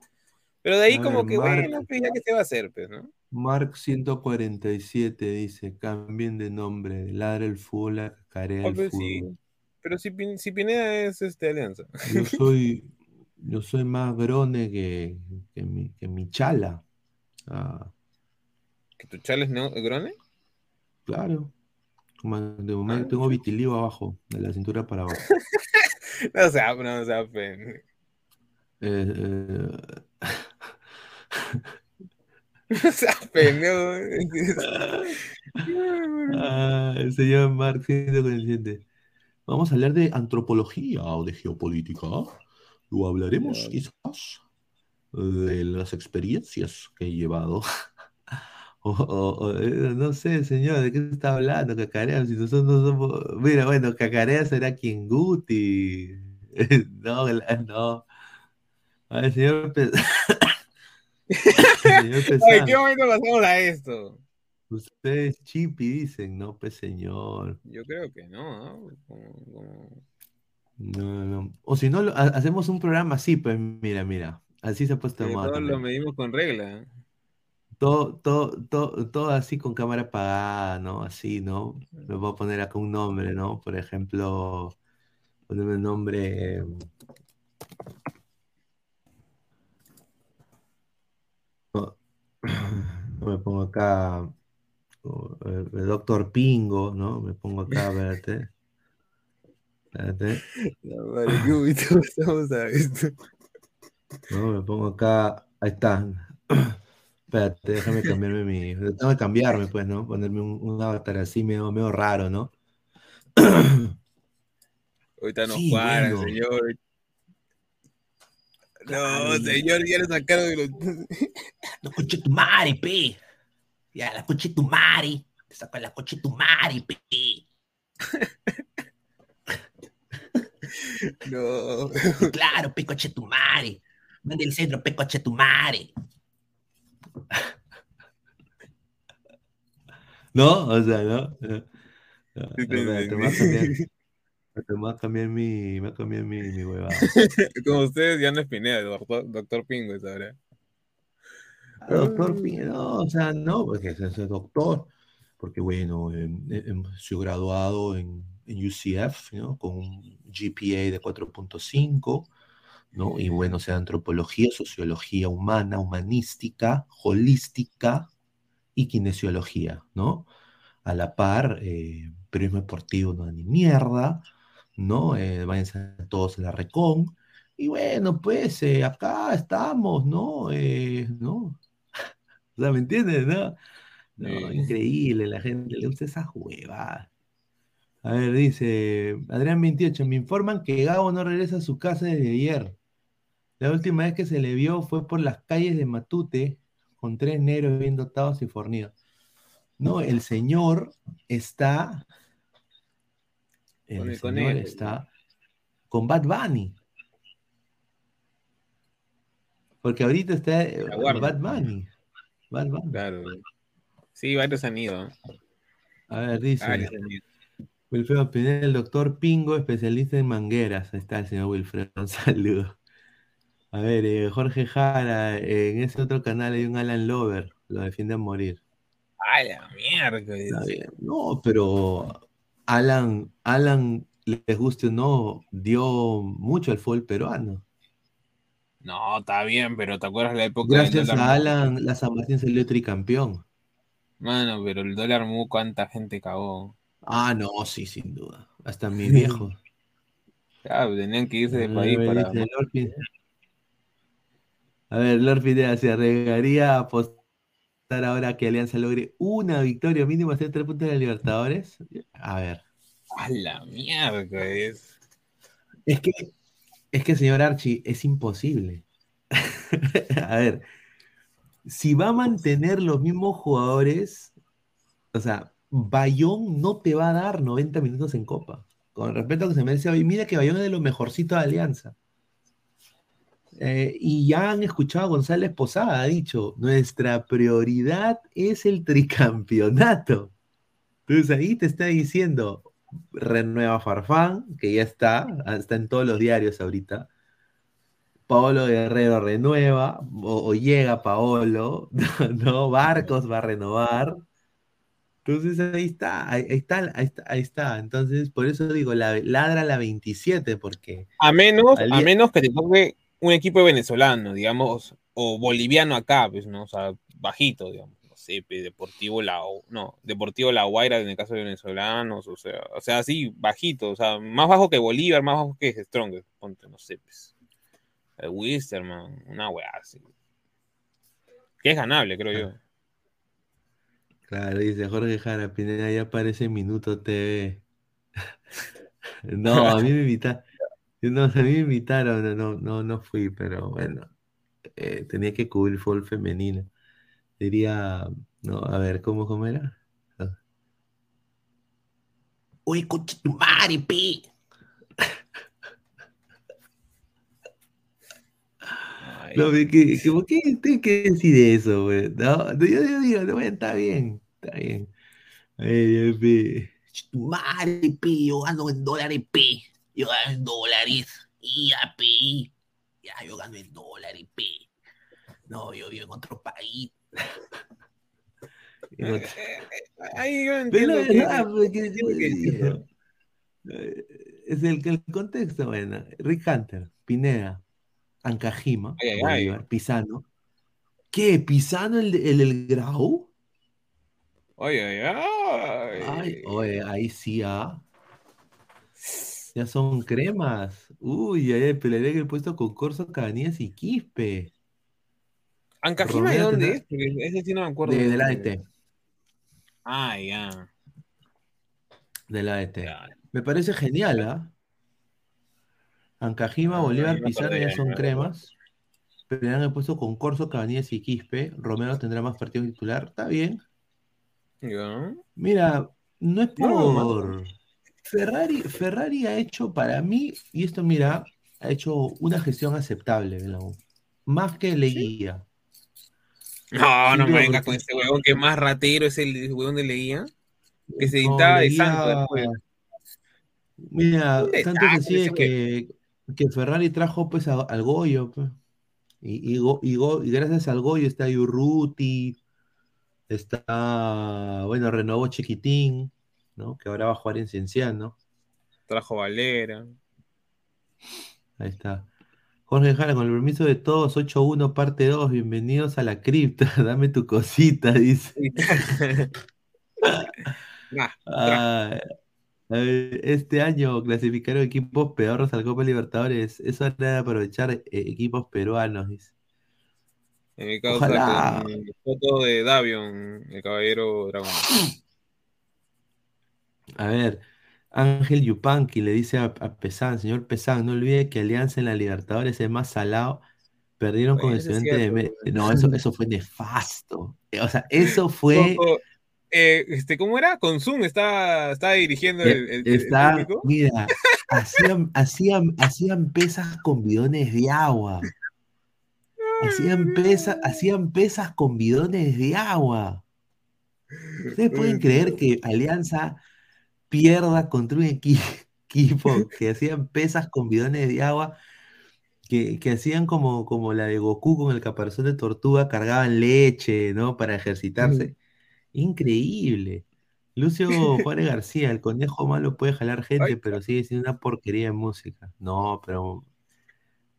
Pero de ahí como que, Mark, bueno, pues ya que se va a hacer, pues, ¿no? Mark 147 dice, cambien de nombre, ladra el fútbol a cacarea Oh, el pero fútbol. sí, pero si, si Pineda es este Alianza. Yo *laughs* soy, yo soy más grone que, que mi, que mi chala. Ah, ¿Que tu chale es neo- grone? claro. Como de Ah, momento tengo vitiligo abajo, de la cintura para abajo. *laughs* No sea, no sea, Eh, eh, no. *laughs* *laughs* ah, el señor Mark 147. Vamos a hablar de antropología o de geopolítica. O hablaremos quizás de las experiencias que he llevado. *laughs* O, o- o, eh, no sé, señor, ¿de qué está hablando? Cacarea, si nosotros no somos. Mira, bueno, Cacarea será quien Guti. No, no. A ver, señor, Pesán, *laughs* ¿qué momento pasamos a esto? ustedes chipi dicen, no, pues señor. Yo creo que no, ¿no? Como- como- No, no. O si no, hacemos un programa así, pues mira, mira. Así se ha puesto de moda todos lo medimos con regla. Todo, todo, todo, todo así con cámara apagada, ¿no? Así, ¿no? Me voy a poner acá un nombre, ¿no? Por ejemplo, ponerme el nombre. eh, no, me pongo acá. el doctor Pingo, ¿no? Me pongo acá, espérate. Espérate. No, vale, qué bonito pasamos a esto. No, me pongo acá. Ahí está. Espérate, déjame cambiarme mi. Tengo que cambiarme, pues, ¿no? Ponerme un, un avatar así medio, medio raro, ¿no? Ahorita nos Sí, bueno. señor. No, señor, ya lo sacaron de los. No coche tu madre, pe. Ya, la coche tu madre. Te saco la coche tu madre, pe. No. Claro, pe, coche tu madre. Mande el centro, pe, coche tu madre. ¿No? O sea, ¿no? No, no, espérate, me voy a cambiar, mi, me voy a cambiar mi, mi huevada. *laughs* Como ustedes ya no es Pineda, doctor, doctor Pingo es ahora. Ah, Doctor Pino, no, o sea, no, porque es el doctor, porque bueno, eh, eh, soy graduado en, en UCF, ¿no? Con un GPA de 4.5, ¿no? Y bueno, o sea, antropología, sociología humana, humanística, holística y kinesiología, ¿no? A la par, eh, periodismo deportivo no da ni mierda, ¿no? Eh, váyanse todos a la recon. Y bueno, pues eh, acá estamos, ¿no? Eh, ¿no? *laughs* O sea, ¿me entiendes? No, increíble, la gente le gusta esa huevada. A ver, dice Adrián 28, me informan que Gabo no regresa a su casa desde ayer. La última vez que se le vio fue por las calles de Matute, con tres negros bien dotados y fornidos. No, el señor está. El, Con el señor está con Bad Bunny. Porque ahorita está eh. Bad Bunny. Bad Bunny. Claro. Sí, varios han ido. A ver, dice. Varios han ido. Wilfredo Pineda, el doctor Pingo, especialista en mangueras. Ahí está el señor Wilfredo, *laughs* un saludo. A ver, eh, Jorge Jara, eh, en ese otro canal hay un Alan Lover, lo defiende a morir. Ay, la mierda. No, pero Alan, Alan, les guste o no, dio mucho al fútbol peruano. No, está bien, pero ¿te acuerdas la época Gracias a mu? Alan, la San Martín salió tricampeón. Mano, pero el dólar mu, ¿cuánta gente cagó? Ah, no, sí, sin duda. Hasta mi *laughs* viejo. Claro, tenían que irse del A país para. Lord. A ver, Lord Pineda, ¿se arriesgaría a apostar ahora que Alianza logre una victoria mínima, hacer tres puntos de Libertadores? A ver. A la mierda, es. Es que, es que, señor Archie, es imposible. *laughs* a ver, si va a mantener los mismos jugadores, o sea, Bayón no te va a dar 90 minutos en Copa. Con respeto a que se merece hoy. Mira que Bayón es de lo mejorcito de Alianza. Eh, y ya han escuchado a González Posada, ha dicho, nuestra prioridad es el tricampeonato. Entonces ahí te está diciendo, renueva Farfán, que ya está, está en todos los diarios ahorita. Paolo Guerrero renueva, o, o llega Paolo, *laughs* ¿no? Barcos va a renovar. Entonces ahí está, ahí, está, ahí está, ahí está. Entonces, por eso digo, la, ladra la 27, porque A menos, Al a menos que te toque un equipo venezolano, digamos, o boliviano acá, pues, ¿no? O sea, bajito, digamos. No sé, Deportivo La, no, Deportivo La Guaira en el caso de venezolanos, o sea, o sea, así, bajito, o sea, más bajo que Bolívar, más bajo que Strong, ponte, no sé, pues. El Wisterman, una weá así. Que es ganable, creo yo. *laughs* Claro, dice Jorge Jara, Pineda ya aparece Minuto TV. *laughs* No, a mí me invitaron. *laughs* No, a mí me invitaron, no, no, no, no fui, pero bueno, eh, tenía que cubrir fútbol femenino. Diría, no, a ver, ¿cómo, cómo era? Ah. Uy, coche tu madre, pi. *laughs* No, ve que, que- ¿por qué tengo que decir eso, güey? No, yo, yo digo, no, está bien, está bien. Ay, mío. Tu madre, pi, yo gano en dólares, pi. Yo gano en dólares. Y ya, pi. Ya, yo gano en dólares, pi. No, yo vivo en otro país. *laughs* Ahí yo entiendo es el, el contexto, bueno. Rick Hunter, Pineda, Ancajima, Ay, ay, ay. Bolívar, Pisano. ¿Qué? ¿Pisano el, el del Grau? Oye, oye, ay. Ay, oye, ahí sí, ah. Ya son cremas. Uy, ay, ay, pelearía en el puesto con Corso, Cabanías y Quispe. ¿Ancajima de dónde es? Porque ese sí no me acuerdo. De, de la. ADT. Ah, ya. De la. Ya. Me parece genial, ¿ah? Ancajima, Ah, Bolívar, Pizarro acordé, ya son cremas. Pelearán el puesto con Corso, Cabanías y Quispe. Romero tendrá más partidos titular. Está bien. Mira, no es No, no, por. Ferrari, Ferrari ha hecho para mí, y esto mira, ha hecho una gestión aceptable de la U. Más que Leguía. No, no me vengas con ese huevón que más ratero es el huevón de Leguía. Que se No, dictaba de Leguía- santo después. Mira, tanto desastre que que, que Ferrari trajo pues a- al Goyo. pues. Y, y, Go- y Go- y gracias al Goyo está Urruti, está, bueno, renovó Chiquitín, ¿no? Que ahora va a jugar en Cienciano. Trajo Valera. Ahí está. Jorge Jara, con el permiso de todos, 8-1, parte 2, bienvenidos a la cripta, *laughs* dame tu cosita, dice. *laughs* Nah, Ah, este año clasificaron equipos pedorros al Copa Libertadores, eso era de aprovechar eh, equipos peruanos, dice. en mi causa Ojalá. con foto de Davion, el caballero dragón. *laughs* A ver, Ángel Yupanqui le dice a, a Pesán, señor Pesán, no olvide que Alianza en la Libertadores es más salado. Perdieron con el estudiante de Me- No, eso, eso fue nefasto. O sea, eso fue. Eh, este, ¿cómo era? Con Zoom estaba, estaba dirigiendo el, el, el Está, técnico. mira, *laughs* hacían, hacían, hacían pesas con bidones de agua. Hacían, pesa, hacían pesas con bidones de agua. ¿Ustedes pueden creer que Alianza pierda contra un equi- *laughs* equipo *laughs* que hacían pesas con bidones de agua? Que, que hacían como, como la de Goku con el caparazón de tortuga, cargaban leche, ¿no? Para ejercitarse. Increíble. Lucio *laughs* Juárez García, el conejo malo puede jalar gente, pero sigue siendo una porquería de música. No, pero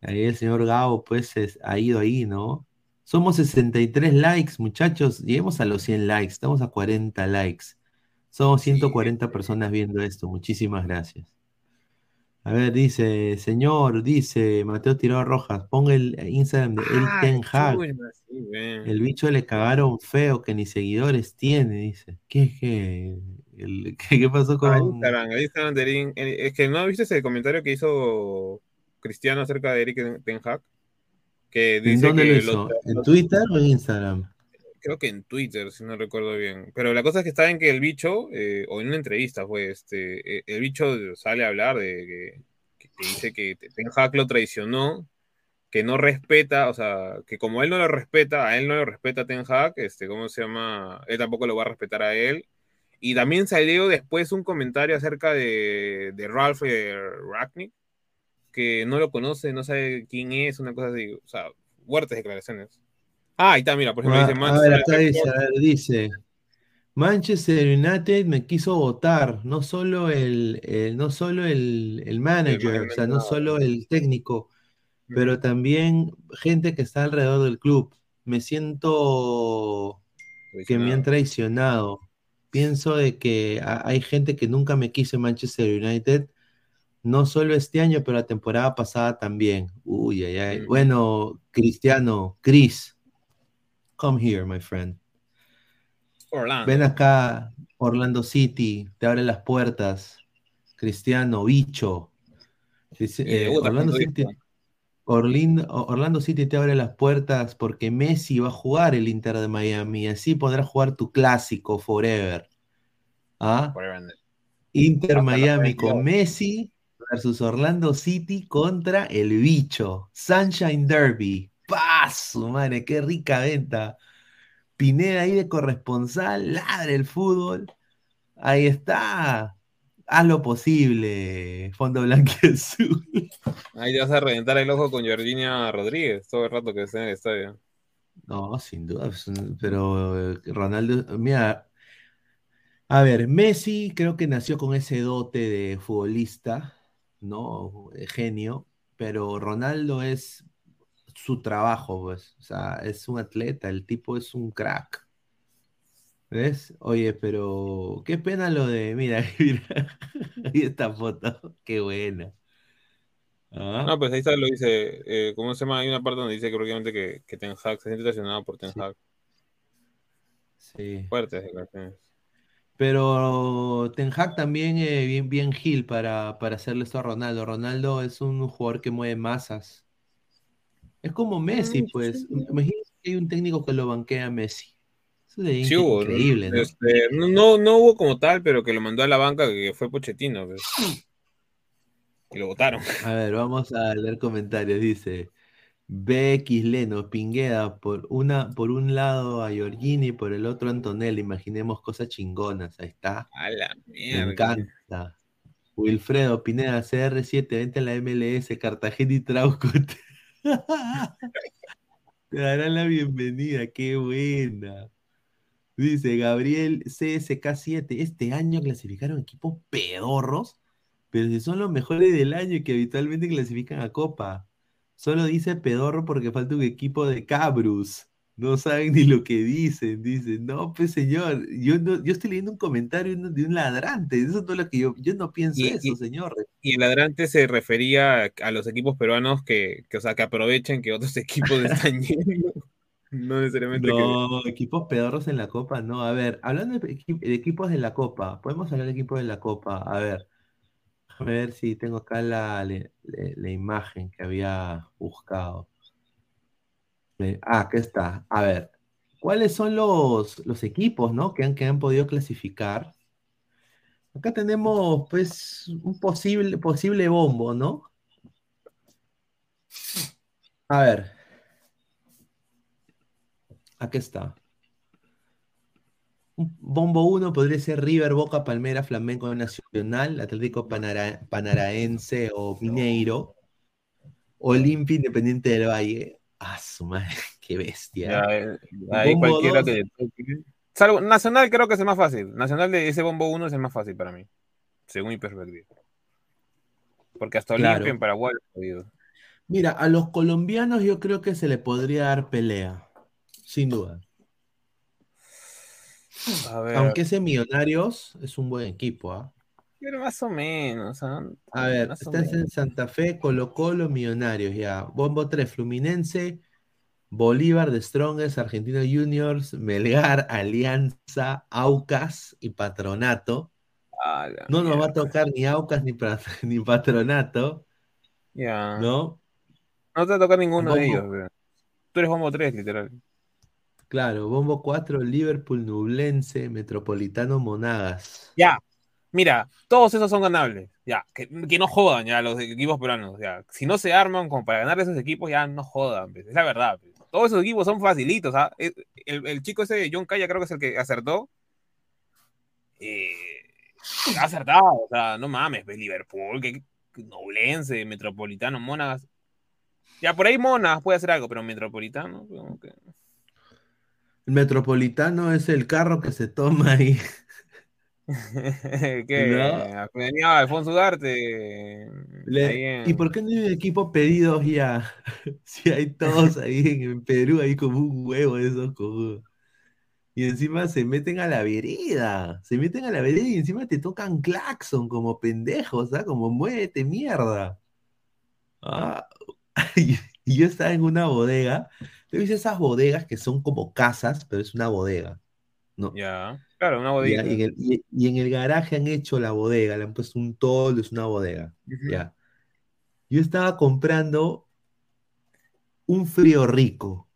ahí el señor Gabo, pues, es- ha ido ahí, ¿no? Somos 63 likes, muchachos. Lleguemos a los 100 likes. Estamos a 40 likes. Somos 140 personas viendo esto. Muchísimas gracias. A ver, dice, señor, dice Mateo Tirado Rojas, ponga el Instagram de El Ah, Ten Hag. chuña, sí, ven. El bicho le cagaron feo, que ni seguidores tiene, dice. ¿Qué es que? el- *laughs* ¿qué, qué pasó Ah, con...? Instagram, el Instagram de eh, Es que no viste ese comentario que hizo Cristiano acerca de Eric Ten Hag. Que ¿En dice dónde que lo los- hizo? ¿En los- Twitter o en Instagram? Creo que en Twitter, si no recuerdo bien. Pero la cosa es que está en que el bicho, eh, o en una entrevista fue, este, eh, el bicho sale a hablar de que, dice que Ten Hag lo traicionó, que no respeta, o sea, que como él no lo respeta, a él no lo respeta Ten Hag, este, ¿cómo se llama? Él tampoco lo va a respetar a él. Y también salió después un comentario acerca de, de Ralph eh, Ragnick, que no lo conoce, no sabe quién es, una cosa así, o sea, fuertes declaraciones. Ah, ahí está, mira, por ejemplo, Ah, dice a Manchester ver, acá dice, a ver, dice, Manchester United me quiso votar, no solo el, el- no solo el, el manager, o sea, no solo el técnico, pero también gente que está alrededor del club. Me siento que me han traicionado. Pienso de que ha- hay gente que nunca me quiso en Manchester United, no solo este año, pero la temporada pasada también. Uy, ay, ay. Bueno, Cristiano, Chris, come here, my friend. Orlando. Ven acá, Orlando City, te abre las puertas. Cristiano, bicho. Eh, Orlando, City, Orlando te abre las puertas porque Messi va a jugar el Inter de Miami. Así podrás jugar tu clásico forever. ¿Ah? Inter Hasta la Miami 32. con Messi versus Orlando City contra el bicho. Sunshine Derby. ¡Paso, madre! ¡Qué rica venta! Pineda ahí de corresponsal, ladre el fútbol. Ahí está. Haz lo posible, Fondo Blanco Azul. Ahí te vas a reventar el ojo con Georgina Rodríguez todo el rato que esté en el estadio. No, sin duda, pero eh, Ronaldo, mira, a ver, Messi creo que nació con ese dote de futbolista, ¿no? De genio, pero Ronaldo es su trabajo, pues, o sea, es un atleta, el tipo es un crack. ¿Ves? Oye, pero qué pena lo de, mira, *laughs* mira, ahí esta foto, qué buena. Ah. No, pues ahí está, lo dice. eh, ¿Cómo se llama? Hay una parte donde dice que prácticamente que, que Ten Hag se siente traicionado por Ten Hag. Sí. Fuertes declaraciones. Pero Ten Hag también eh, bien, bien Gil para, para hacerle esto a Ronaldo. Ronaldo es un jugador que mueve masas. Es como Messi, pues. Imagínate que hay un técnico que lo banquea a Messi. Eso es Sí hubo, increíble, ¿no? este, no, no, no hubo como tal, pero que lo mandó a la banca, que fue Pochettino. pues. Y lo votaron. A ver, vamos a leer comentarios. Dice BX Leno, Pingueda, por una, por un lado a Giorgini, por el otro a Antonella. Imaginemos cosas chingonas. Ahí está. A la Me mierda. encanta. Wilfredo Pineda, CR7, vente a la MLS, Cartagena y Trauco. *laughs* *laughs* Te darán la bienvenida, qué buena. Dice Gabriel CSK7, este año clasificaron equipos pedorros, pero si son los mejores del año y que habitualmente clasifican a Copa. Solo dice pedorro porque falta un equipo de cabrus. No saben ni lo que dicen. Dicen, no, pues señor, yo, no, yo estoy leyendo un comentario de un- ladrante. Eso es todo lo que yo, yo no pienso Y- eso, y- señor. Y el ladrante se refería a, a los equipos peruanos que, que, o sea, que aprovechen que otros *laughs* equipos están yendo. No necesariamente que. No, equipos pedorros en la Copa, no. A ver, hablando de, equi- de equipos de la Copa, podemos hablar de equipos de la Copa. A ver, déjame ver si tengo acá la- la imagen que había buscado. Ah, aquí está. A ver, ¿Cuáles son los, los equipos, ¿no? que, han, que han podido clasificar? Acá tenemos, pues, un posible, posible bombo, ¿no? A ver. Aquí está. Bombo 1 podría ser River, Boca, Palmera, Flamengo Nacional, Atlético Panara- Panaraense o Mineiro, Olimpia Independiente del Valle. Ah, su madre, *laughs* qué bestia. Ya, eh, ahí cualquiera dos. que toque. Salvo, Nacional creo que es el más fácil. Nacional de ese bombo 1 es el más fácil para mí, según mi perspectiva. Porque hasta Claro. Olimpia en Paraguay lo he podido. Mira, a los colombianos yo creo que se le podría dar pelea, sin duda. A ver, Aunque ese Millonarios es un buen equipo, ¿ah? Pero más o menos. ¿ah? A ver, Más estás en. Santa Fe, Colo Colo, Millonarios, ya. Bombo 3, Fluminense, Bolívar, The Strongest, Argentino Juniors, Melgar, Alianza, Aucas y Patronato. Ah, No nos va a tocar ni Aucas *laughs* ni, Patronato, Ya. ¿no? No te va a tocar ninguno de ellos. Tú eres bombo 3, literal. Claro, Bombo 4, Liverpool, Nublense, Metropolitano, Monagas. Ya. Mira, todos esos son ganables. Ya. Que, que no jodan ya los equipos peruanos. Ya. Si no se arman como para ganar esos equipos, ya no jodan. pues, Es la verdad. pues. Todos esos equipos son facilitos. ¿ah? El, el- el chico ese, John Calla, creo que es el que acertó. Eh, acertado. O sea, no mames. pues, Liverpool, que, que Noblense, Metropolitano, Monagas. Ya, por ahí Monagas puede hacer algo, pero Metropolitano, como. El Metropolitano es el carro que se toma ahí. *laughs* que No. Alfonso Ugarte. Le- ¿Y por qué no hay un equipo pedidos ya? *laughs* Si hay todos ahí en, en Perú, ahí como un huevo de esos cojudos. Y encima se meten a la vereda. Se meten a la vereda y encima te tocan claxon como pendejos, ¿ah? Como muévete, mierda. Ah, *laughs* y, y yo estaba en una bodega. ¿Te viste esas bodegas que son como casas, pero es una bodega? ¿No? Ya, claro, una bodega. y, en el, y- y en el garaje han hecho la bodega, le han puesto un toldo, es una bodega. Ya. Yo estaba comprando un frío rico,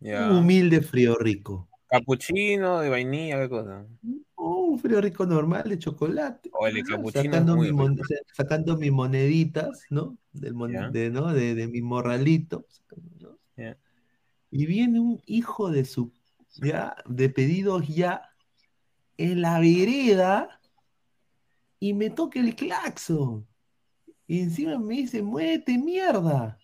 Ya. un humilde frío rico. Capuchino de vainilla, qué cosa. Oh, un frío rico normal de chocolate. O el es sacando, mi mon- sacando mis moneditas, ¿no? Del mon- de, ¿no? De, de mi morralito. ¿no? Y viene un hijo de su, ya, de pedidos ya, en la vereda, y me toca el claxon. Y encima me dice, muévete, mierda.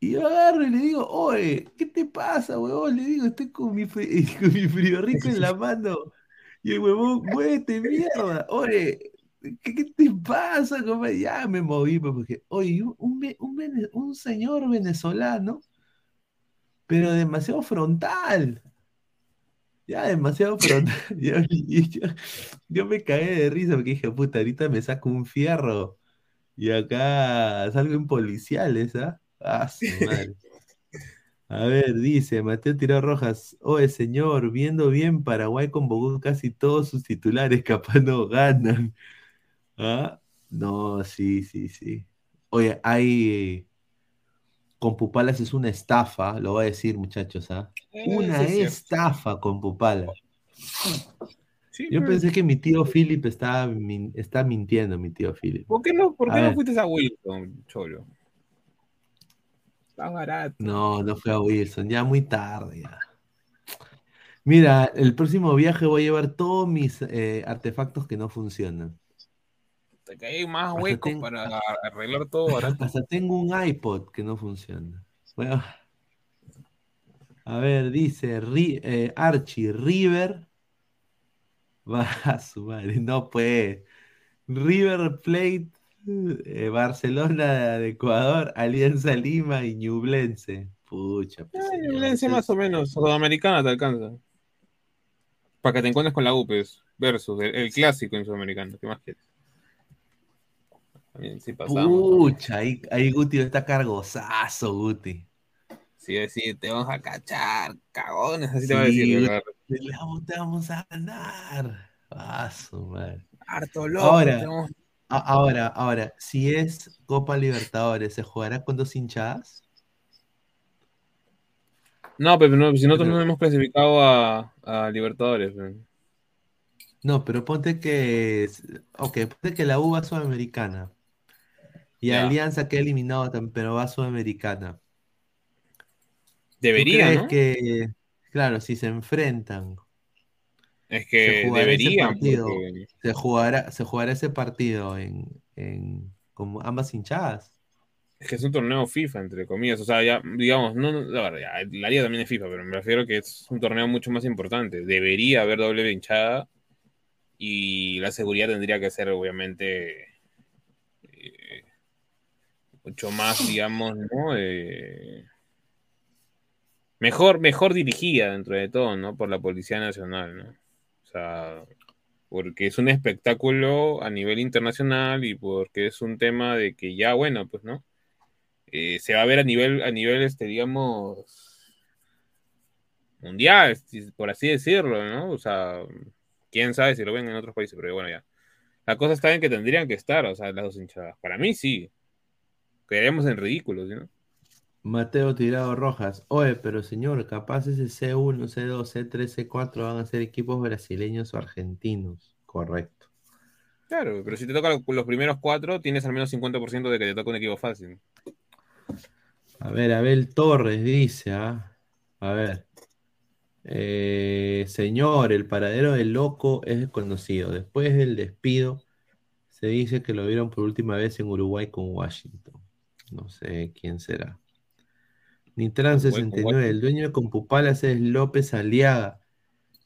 Y yo agarro y le digo, oye, ¿qué te pasa, huevón? Le digo, estoy con mi, *laughs* con mi frío rico en la mano. Y el huevón, muévete, mierda. Oye, ¿qué, qué te pasa, compadre? Ya me moví, pues, porque, oye, un, un señor venezolano, pero demasiado frontal. Ya, demasiado frontal. *laughs* Yo, y yo- yo me cagué de risa porque dije, puta, ahorita me saco un fierro y acá salgo en policiales, ¿ah? Ah, su *laughs* madre. A ver, dice Mateo Tirado Rojas, oye señor, viendo bien, Paraguay convocó casi todos sus titulares, capaz no ganan. ¿Ah? No, sí, sí, sí. Oye, hay... Con Pupalas es una estafa, lo voy a decir muchachos, ¿ah? Una es cierto. estafa con Pupalas. Sí, Yo pensé que mi tío Philip estaba, min- está mintiendo, mi tío Philip. ¿Por qué no, por qué no fuiste a Wilson, Cholo? Está barato. No, no fue a Wilson, ya muy tarde. ya. Mira, el próximo viaje voy a llevar todos mis eh, artefactos que no funcionan. Te cae más huecos tengo- para arreglar todo barato. Hasta tengo un iPod que no funciona. Bueno, a ver, dice Ri- eh, Archie River. *laughs* Va a su madre, no puede. River Plate, eh, Barcelona de Ecuador, Alianza Lima y Ñublense. Pucha, pues, eso más o menos. Sudamericana te alcanza. Para que te encuentres con la UPES. Versus el, el clásico en Sudamericana. ¿Qué más quieres? También sí pasamos. Pucha, ahí, ahí Guti está cargosazo, Guti. Sí, sí, te vamos a cachar, cagones, así te va a decir. Te vamos, a ganar. Madre. Harto loco. Ahora, ahora, ahora, si es Copa Libertadores, ¿se jugará con dos hinchadas? No, pero no, si nosotros no hemos clasificado a, a Libertadores. No, pero ponte que. Ok, ponte que la U va Sudamericana. Y. Alianza queda eliminado también, pero va a Sudamericana. ¿Tú Debería, ¿no? que, claro, si se enfrentan, Es se que deberían, partido, porque- se jugará, se jugará ese partido en, en con ambas hinchadas? Es que es un torneo FIFA, entre comillas. O sea, ya, digamos, no, la verdad, ya, la liga también es FIFA, pero me refiero que es un torneo mucho más importante. Debería haber doble hinchada y la seguridad tendría que ser, obviamente, mucho más, digamos, ¿no? Eh, mejor, mejor dirigida dentro de todo, ¿no? Por la Policía Nacional, ¿no? O sea, porque es un espectáculo a nivel internacional y porque es un tema de que ya, bueno, pues, ¿no? Eh, se va a ver a nivel, a nivel, este, digamos, mundial, por así decirlo, ¿no? O sea, quién sabe si lo ven en otros países, pero bueno, ya. La cosa está en que tendrían que estar, o sea, las dos hinchadas. Para mí sí. Quedaríamos en ridículos, ¿no? Mateo Tirado Rojas. Oye, pero señor, capaz ese C1, C2, C3, C4 van a ser equipos brasileños o argentinos. Correcto. Claro, pero si te toca los primeros cuatro, tienes al menos 50% de que te toca un equipo fácil. A ver, Abel Torres dice, ¿ah? A ver. Eh, señor, el paradero del loco es desconocido. Después del despido, se dice que lo vieron por última vez en Uruguay con Washington. No sé quién será. Nitran Uruguay con 69, el dueño de Compupalas es López Aliaga,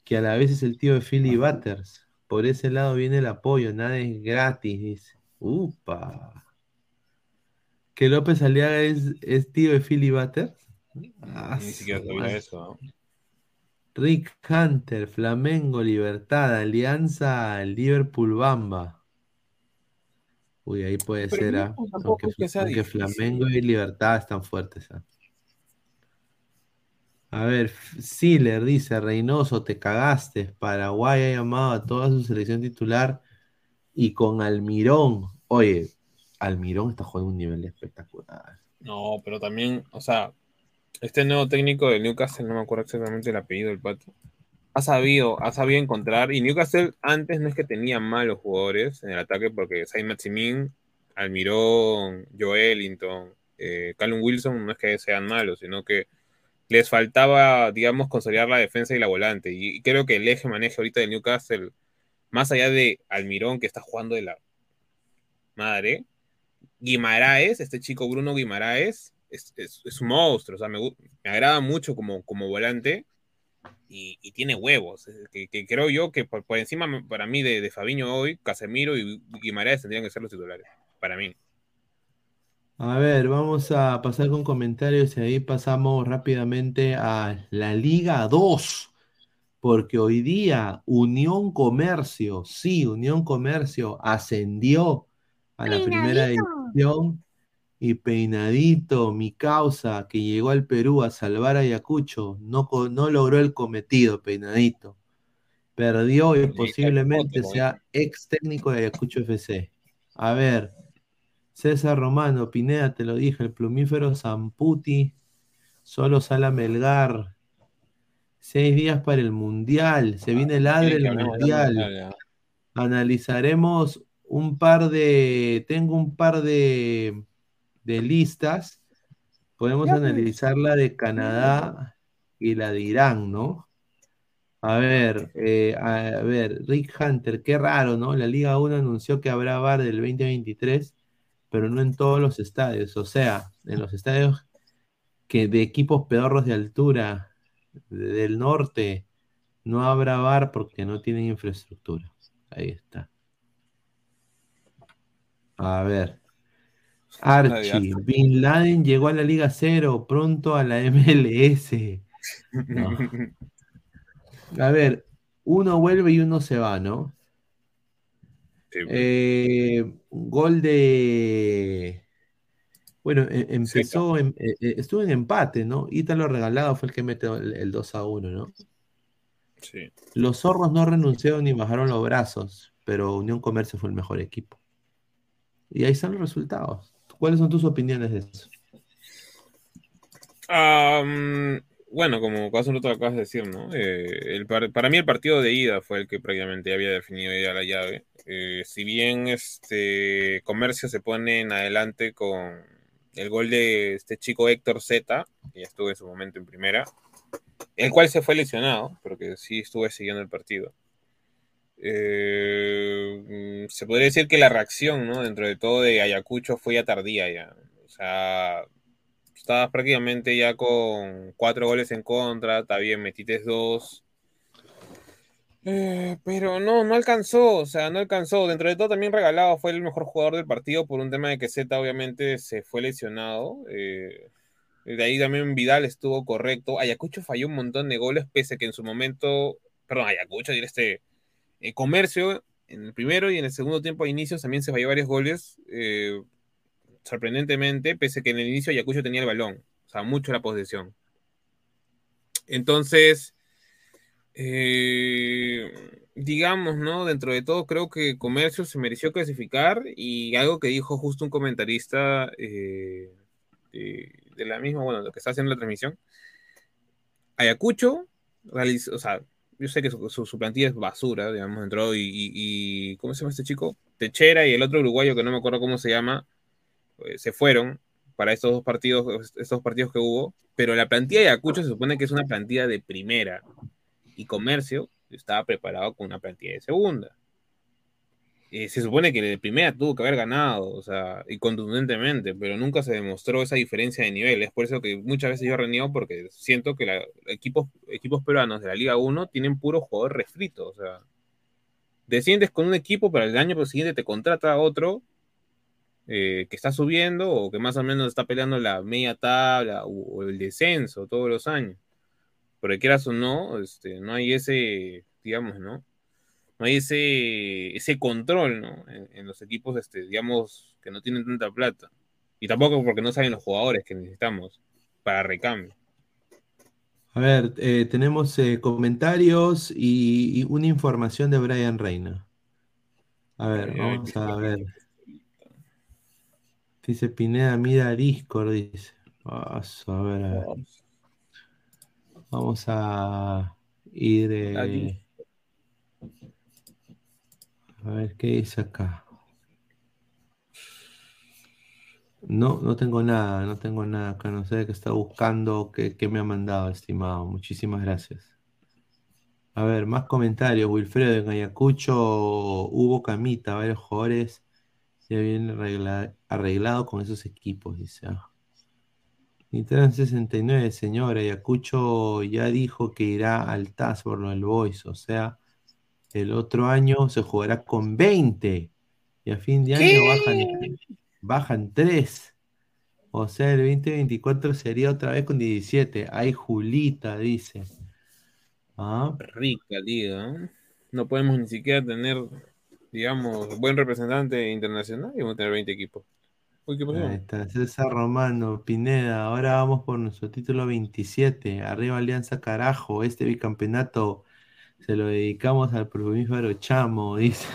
que a la vez es el tío de Philly Butters. Por ese lado viene el apoyo, nada es gratis, dice. Upa. Que López Aliaga es, es tío de Philly Butters. Ah, Ni siquiera sabía eso. ¿no? Rick Hunter, Flamengo, Libertad, Alianza, Liverpool, Bamba. Uy, ahí puede Pero ser, no, ah, Aunque, es que sea aunque difícil. Flamengo y Libertad están fuertes. ah. A ver, Siler dice, Reynoso, te cagaste. Paraguay ha llamado a toda su selección titular y con Almirón. Oye, Almirón está jugando un nivel espectacular. No, pero también, o sea, este nuevo técnico del Newcastle, no me acuerdo exactamente el apellido del pato, ha sabido, ha sabido encontrar, y Newcastle antes no es que tenía malos jugadores en el ataque, porque Saint Maximin, Almirón, Joelinton, eh, Callum Wilson no es que sean malos, sino que les faltaba, digamos, consolidar la defensa y la volante. Y, creo que el eje maneje ahorita del Newcastle, más allá de Almirón, que está jugando de la madre, Guimaraes, este chico Bruno Guimaraes, es, un monstruo, o sea, me, me agrada mucho como, como volante y, y tiene huevos, eh, que, que creo yo que por, por encima para mí de, de Fabiño hoy, Casemiro y Guimaraes tendrían que ser los titulares, para mí. A ver, vamos a pasar con comentarios y ahí pasamos rápidamente a la Liga 2, porque hoy día Unión Comercio, sí, Unión Comercio ascendió a la primera división y Peinadito, mi causa, que llegó al Perú a salvar a Ayacucho, no, no logró el cometido, Peinadito. Perdió y posiblemente sea ex técnico de Ayacucho FC. A ver, César Romano, Pineda, te lo dije, el plumífero Zamputi, solo sala Melgar. Seis días para el Mundial, se viene el hablemos del Mundial. Analizaremos un par de, tengo un par de, de listas. Podemos analizar la de Canadá y la de Irán, ¿no? A ver, eh, a ver, Rick Hunter, qué raro, ¿no? La Liga 1 anunció que habrá VAR del 2023, pero no en todos los estadios. O sea, en los estadios que de equipos pedorros de altura de- del norte no habrá VAR porque no tienen infraestructura. Ahí está. A ver. Archie, Bin Laden llegó a la Liga Cero, pronto a la MLS. No. A ver, uno vuelve y uno se va, ¿no? Eh, gol de. Bueno, e- empezó, en- eh, eh, estuvo en empate, ¿no? Ítalo Regalado fue el que metió el, el 2 a 1, ¿no? Sí. Los zorros no renunciaron ni bajaron los brazos, pero Unión Comercio fue el mejor equipo. Y ahí están los resultados. ¿Cuáles son tus opiniones de eso? Am, bueno, como hace un rato acabas de decir, ¿no? Eh, para mí el partido de ida fue el que prácticamente había definido ya la llave. Eh, si bien este Comercio se pone en adelante con el gol de este chico Héctor Z, que ya estuvo en su momento en primera, el cual se fue lesionado, pero que sí estuve siguiendo el partido. Eh, mm, se podría decir que la reacción, ¿no? Dentro de todo de Ayacucho fue ya tardía ya. O sea, estabas prácticamente ya con cuatro goles en contra, está bien, metiste dos. Eh, pero no, no alcanzó, o sea, no alcanzó. Dentro de todo también regalado fue el mejor jugador del partido por un tema de que Z obviamente se fue lesionado. eh, de ahí también Vidal estuvo correcto. Ayacucho falló un montón de goles, pese a que en su momento, perdón, Ayacucho, diré este eh, Comercio en el primero y en el segundo tiempo a inicios también se falló varios goles. eh, sorprendentemente, pese a que en el inicio Ayacucho tenía el balón, o sea, mucho la posesión. Entonces, eh, digamos, ¿no? Dentro de todo, creo que Comercio se mereció clasificar y algo que dijo justo un comentarista de, de la misma, bueno, lo que está haciendo la transmisión, Ayacucho realizó, o sea, yo sé que su, plantilla es basura, digamos, entró y, y- y- ¿cómo se llama este chico? Techera y el otro uruguayo que no me acuerdo cómo se llama, eh, se fueron para estos dos partidos, estos partidos que hubo, pero la plantilla de Ayacucho se supone que es una plantilla de primera y Comercio estaba preparado con una plantilla de segunda. Eh, se supone que de primera tuvo que haber ganado, o sea, y contundentemente, pero nunca se demostró esa diferencia de nivel. Es por eso que muchas veces yo reniego porque siento que la- equipos, equipos peruanos de la Liga 1 tienen puro jugador refrito, o sea, desciendes con un equipo, pero el año siguiente te contrata otro eh, que está subiendo o que más o menos está peleando la media tabla o, el descenso todos los años. Pero quieras o no, este, no hay ese, digamos, ¿no? No hay ese, ese control, ¿no? En, en los equipos, este, digamos, que no tienen tanta plata. Y tampoco porque no saben los jugadores que necesitamos para recambio. A ver, eh, tenemos eh, comentarios y, y una información de Brian Reina. A ver, vamos a ver. Dice Pineda, mira Discord, dice. Paso, a ver, a ver. Vamos a ir. eh. A ver qué dice acá. No, no tengo nada, no tengo nada acá. No sé qué está buscando, qué, qué me ha mandado, estimado. Muchísimas gracias. A ver, más comentarios. Wilfredo, en Ayacucho hubo camita, varios jugadores ya vienen arregla- arreglado con esos equipos, dice. ah. Nitran 69, señor, Ayacucho ya dijo que irá al TAS por lo del o sea, el otro año se jugará con 20 y a fin de año bajan, bajan 3. O sea, el 2024 sería otra vez con 17. Ay, Julita, dice. Ah, Rica liga. ¿eh? No podemos ni siquiera tener, digamos, buen representante internacional y vamos a tener 20 equipos. Uy, ¿qué pasó? Ahí está, César Romano, Pineda, ahora vamos por nuestro título 27. Arriba Alianza Carajo, este bicampeonato se lo dedicamos al plumífero Chamo, dice.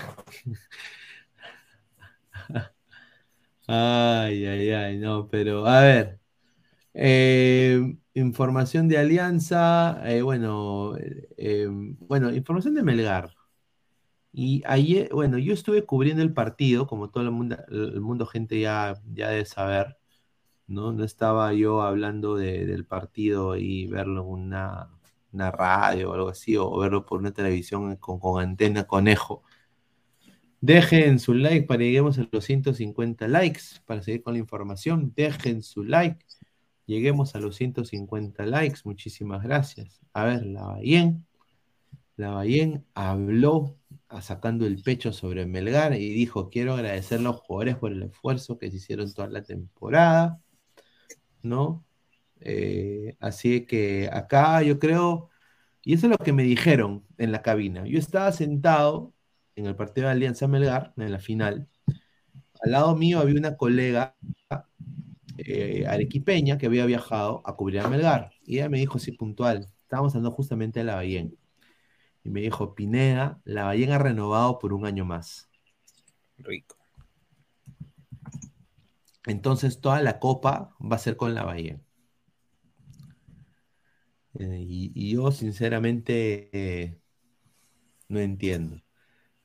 Ay, ay, ay, no, pero a ver. eh, información de Alianza, eh, bueno, eh, bueno, información de Melgar. Y ayer, bueno, yo estuve cubriendo el partido, como todo el mundo, el mundo gente ya, ya debe saber, ¿no? No estaba yo hablando de- del partido y verlo en una, una radio o algo así, o verlo por una televisión con, con antena conejo. Dejen su like para lleguemos a los 150 likes, para seguir con la información. Dejen su like, lleguemos a los 150 likes. Muchísimas gracias. A ver, la Bahía. Lavallén habló a- sacando el pecho sobre Melgar y dijo, quiero agradecer a los jugadores por el esfuerzo que se hicieron toda la temporada, ¿no? Eh, así que acá yo creo, y eso es lo que me dijeron en la cabina, yo estaba sentado en el partido de Alianza Melgar, en la final, al lado mío había una colega eh, arequipeña que había viajado a cubrir a Melgar, y ella me dijo así puntual, estábamos hablando justamente de Lavallén, y me dijo, Pineda, Lavallén ha renovado por un año más. Rico. Entonces toda la copa va a ser con Lavallén. Eh, y, yo sinceramente eh, no entiendo.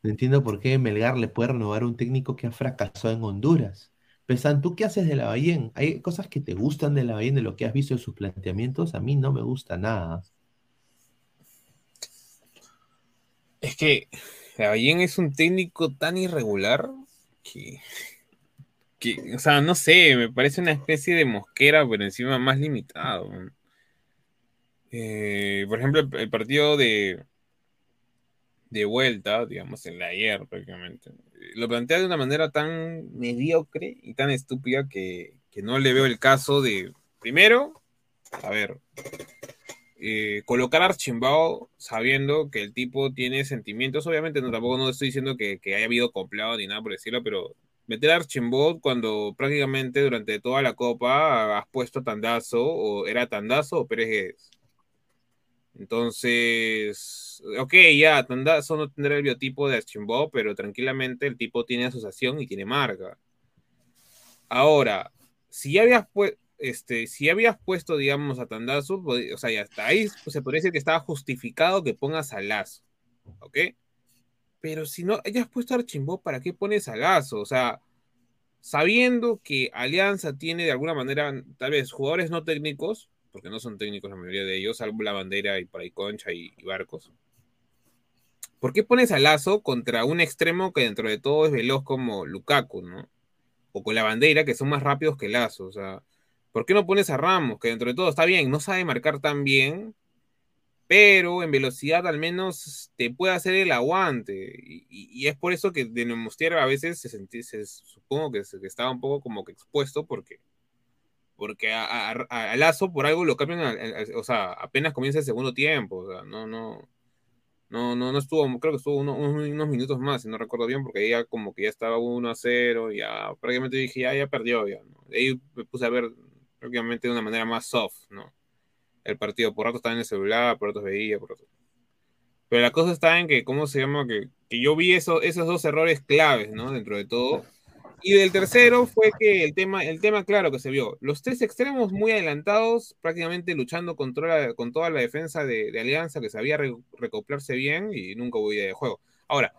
No entiendo por qué Melgar le puede renovar a un técnico que ha fracasado en Honduras. Pesan, ¿tú qué haces de la Bahía? ¿Hay cosas que te gustan de la Bahía, de lo que has visto en sus planteamientos? A mí no me gusta nada. Es que Lavallén es un técnico tan irregular que, que, o sea, no sé, me parece una especie de mosquera, pero encima más limitado. Eh, por ejemplo, el, partido de, de vuelta, digamos, en la ayer prácticamente, lo plantea de una manera tan mediocre y tan estúpida que, que no le veo el caso de, primero, a ver, eh, colocar a Archimbao sabiendo que el tipo tiene sentimientos, obviamente no tampoco no estoy diciendo que, que haya habido complado ni nada por decirlo, pero meter a Archimbao cuando prácticamente durante toda la copa has puesto Tandazo, o era Tandazo o Pérez Guedes. Entonces, ok, ya, Tandazo no tendrá el biotipo de Archimbao, pero tranquilamente el tipo tiene asociación y tiene marca. Ahora, si ya habías este, si habías puesto, digamos, a Tandazo, o sea, ya hasta ahí pues, se podría decir que estaba justificado que pongas a Lazo, ¿ok? Pero si no hayas puesto a Archimbó, ¿para qué pones a Lazo? O sea, sabiendo que Alianza tiene de alguna manera, tal vez, jugadores no técnicos, porque no son técnicos la mayoría de ellos, salvo la bandera y por ahí Concha y, Barcos. ¿Por qué pones a Lazo contra un extremo que dentro de todo es veloz como Lukaku, ¿no? O con la bandera, que son más rápidos que Lazo, o sea ¿Por qué no pones a Ramos, que dentro de todo está bien, no sabe marcar tan bien, pero en velocidad al menos te puede hacer el aguante? Y, es por eso que de Nemostier a veces se, sentí, se supongo que, se, estaba un poco como que expuesto porque porque a, a, a Lazo por algo lo cambian, a, o sea, apenas comienza el segundo tiempo, o sea, no, no, no, no, no estuvo, creo que estuvo uno, unos, minutos más, si no recuerdo bien, porque ya como que ya estaba 1 a 0, ya prácticamente dije, ya, ya perdió, ya, ¿no? De ahí me puse a ver obviamente de una manera más soft, ¿no? El partido, por rato estaba en el celular, por rato veía, por rato. Pero la cosa está en que, ¿cómo se llama? Que, que yo vi eso, esos dos errores claves, ¿no? Dentro de todo. Y del tercero fue que el tema, el tema claro que se vio, los tres extremos muy adelantados, prácticamente luchando contra, con toda la defensa de, Alianza, que sabía re, recoplarse bien y nunca hubo idea de juego. Ahora,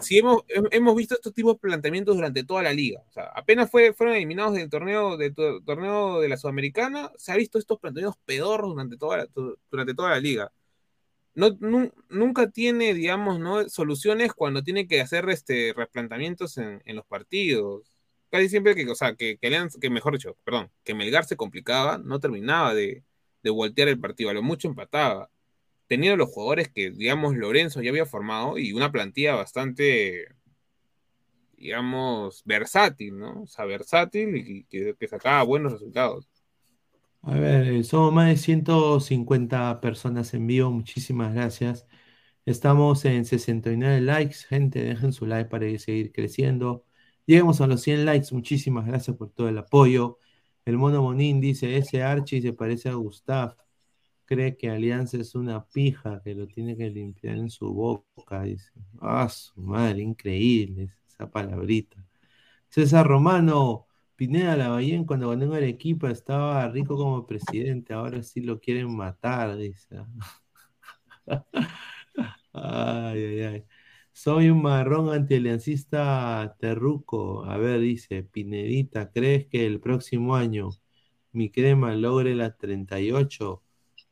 si hemos, hemos visto estos tipos de planteamientos durante toda la liga, o sea, apenas fue, fueron eliminados del torneo, del torneo de la Sudamericana, se ha visto estos planteamientos pedorros durante toda la, durante toda la liga. No, nu, nunca tiene, digamos, ¿no? soluciones cuando tiene que hacer este, replanteamientos en, en los partidos. Casi siempre que, o sea, que, que, Lean, que, mejor dicho, perdón, que Melgar se complicaba, no terminaba de, de voltear el partido, a lo mucho empataba teniendo los jugadores que, digamos, Lorenzo ya había formado y una plantilla bastante, digamos, versátil, ¿no? O sea, versátil y que, que sacaba buenos resultados. A ver, somos más de 150 personas en vivo, muchísimas gracias. Estamos en 69 likes, gente, dejen su like para seguir creciendo. Lleguemos a los 100 likes, muchísimas gracias por todo el apoyo. El mono Monín dice, ese Archie se parece a Gustav cree que Alianza es una pija que lo tiene que limpiar en su boca, dice. Ah, su madre, increíble esa palabrita. César Romano, Pineda Lavallén cuando ganó en Arequipa estaba rico como presidente, ahora sí lo quieren matar, dice. ay, ay, ay. Soy un marrón antialiancista terruco. A ver, dice Pinedita, ¿crees que el próximo año mi crema logre la 38?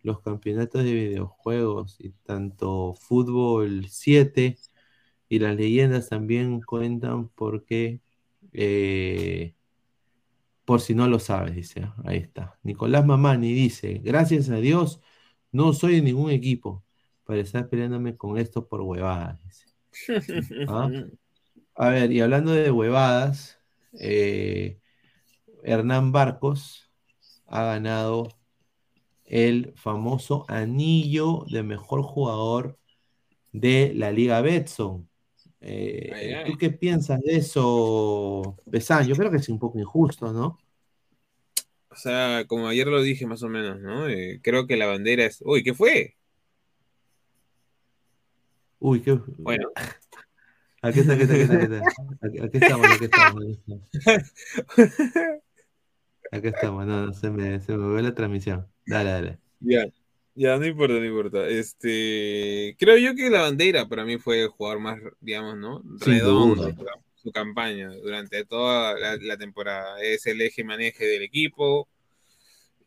los campeonatos de videojuegos y tanto fútbol 7 y las leyendas también cuentan porque eh, por si no lo sabes, dice, ahí está. Nicolás Mamani dice, gracias a Dios, no soy de ningún equipo para estar peleándome con esto por huevadas. *laughs* ¿Ah? A ver, y hablando de huevadas, eh, Hernán Barcos ha ganado el famoso anillo de mejor jugador de la Liga Betson. Eh, ay, ay. ¿Tú qué piensas de eso, Besán? Yo creo que es un poco injusto, ¿no? O sea, como ayer lo dije más o menos, ¿no? Eh, creo que la bandera es... Uy, ¿qué fue? Uy, qué... Bueno. *laughs* Aquí está, aquí está, aquí está, aquí está. Aquí, aquí estamos, aquí estamos. Aquí estamos, *laughs* aquí estamos. no, no, se me, se me ve la transmisión. Dale, dale. Ya. Ya, no importa, no importa. Este, creo yo que la bandera para mí fue el jugador más, digamos, ¿no? Redondo su campaña durante toda la, la temporada. Es el eje maneje del equipo,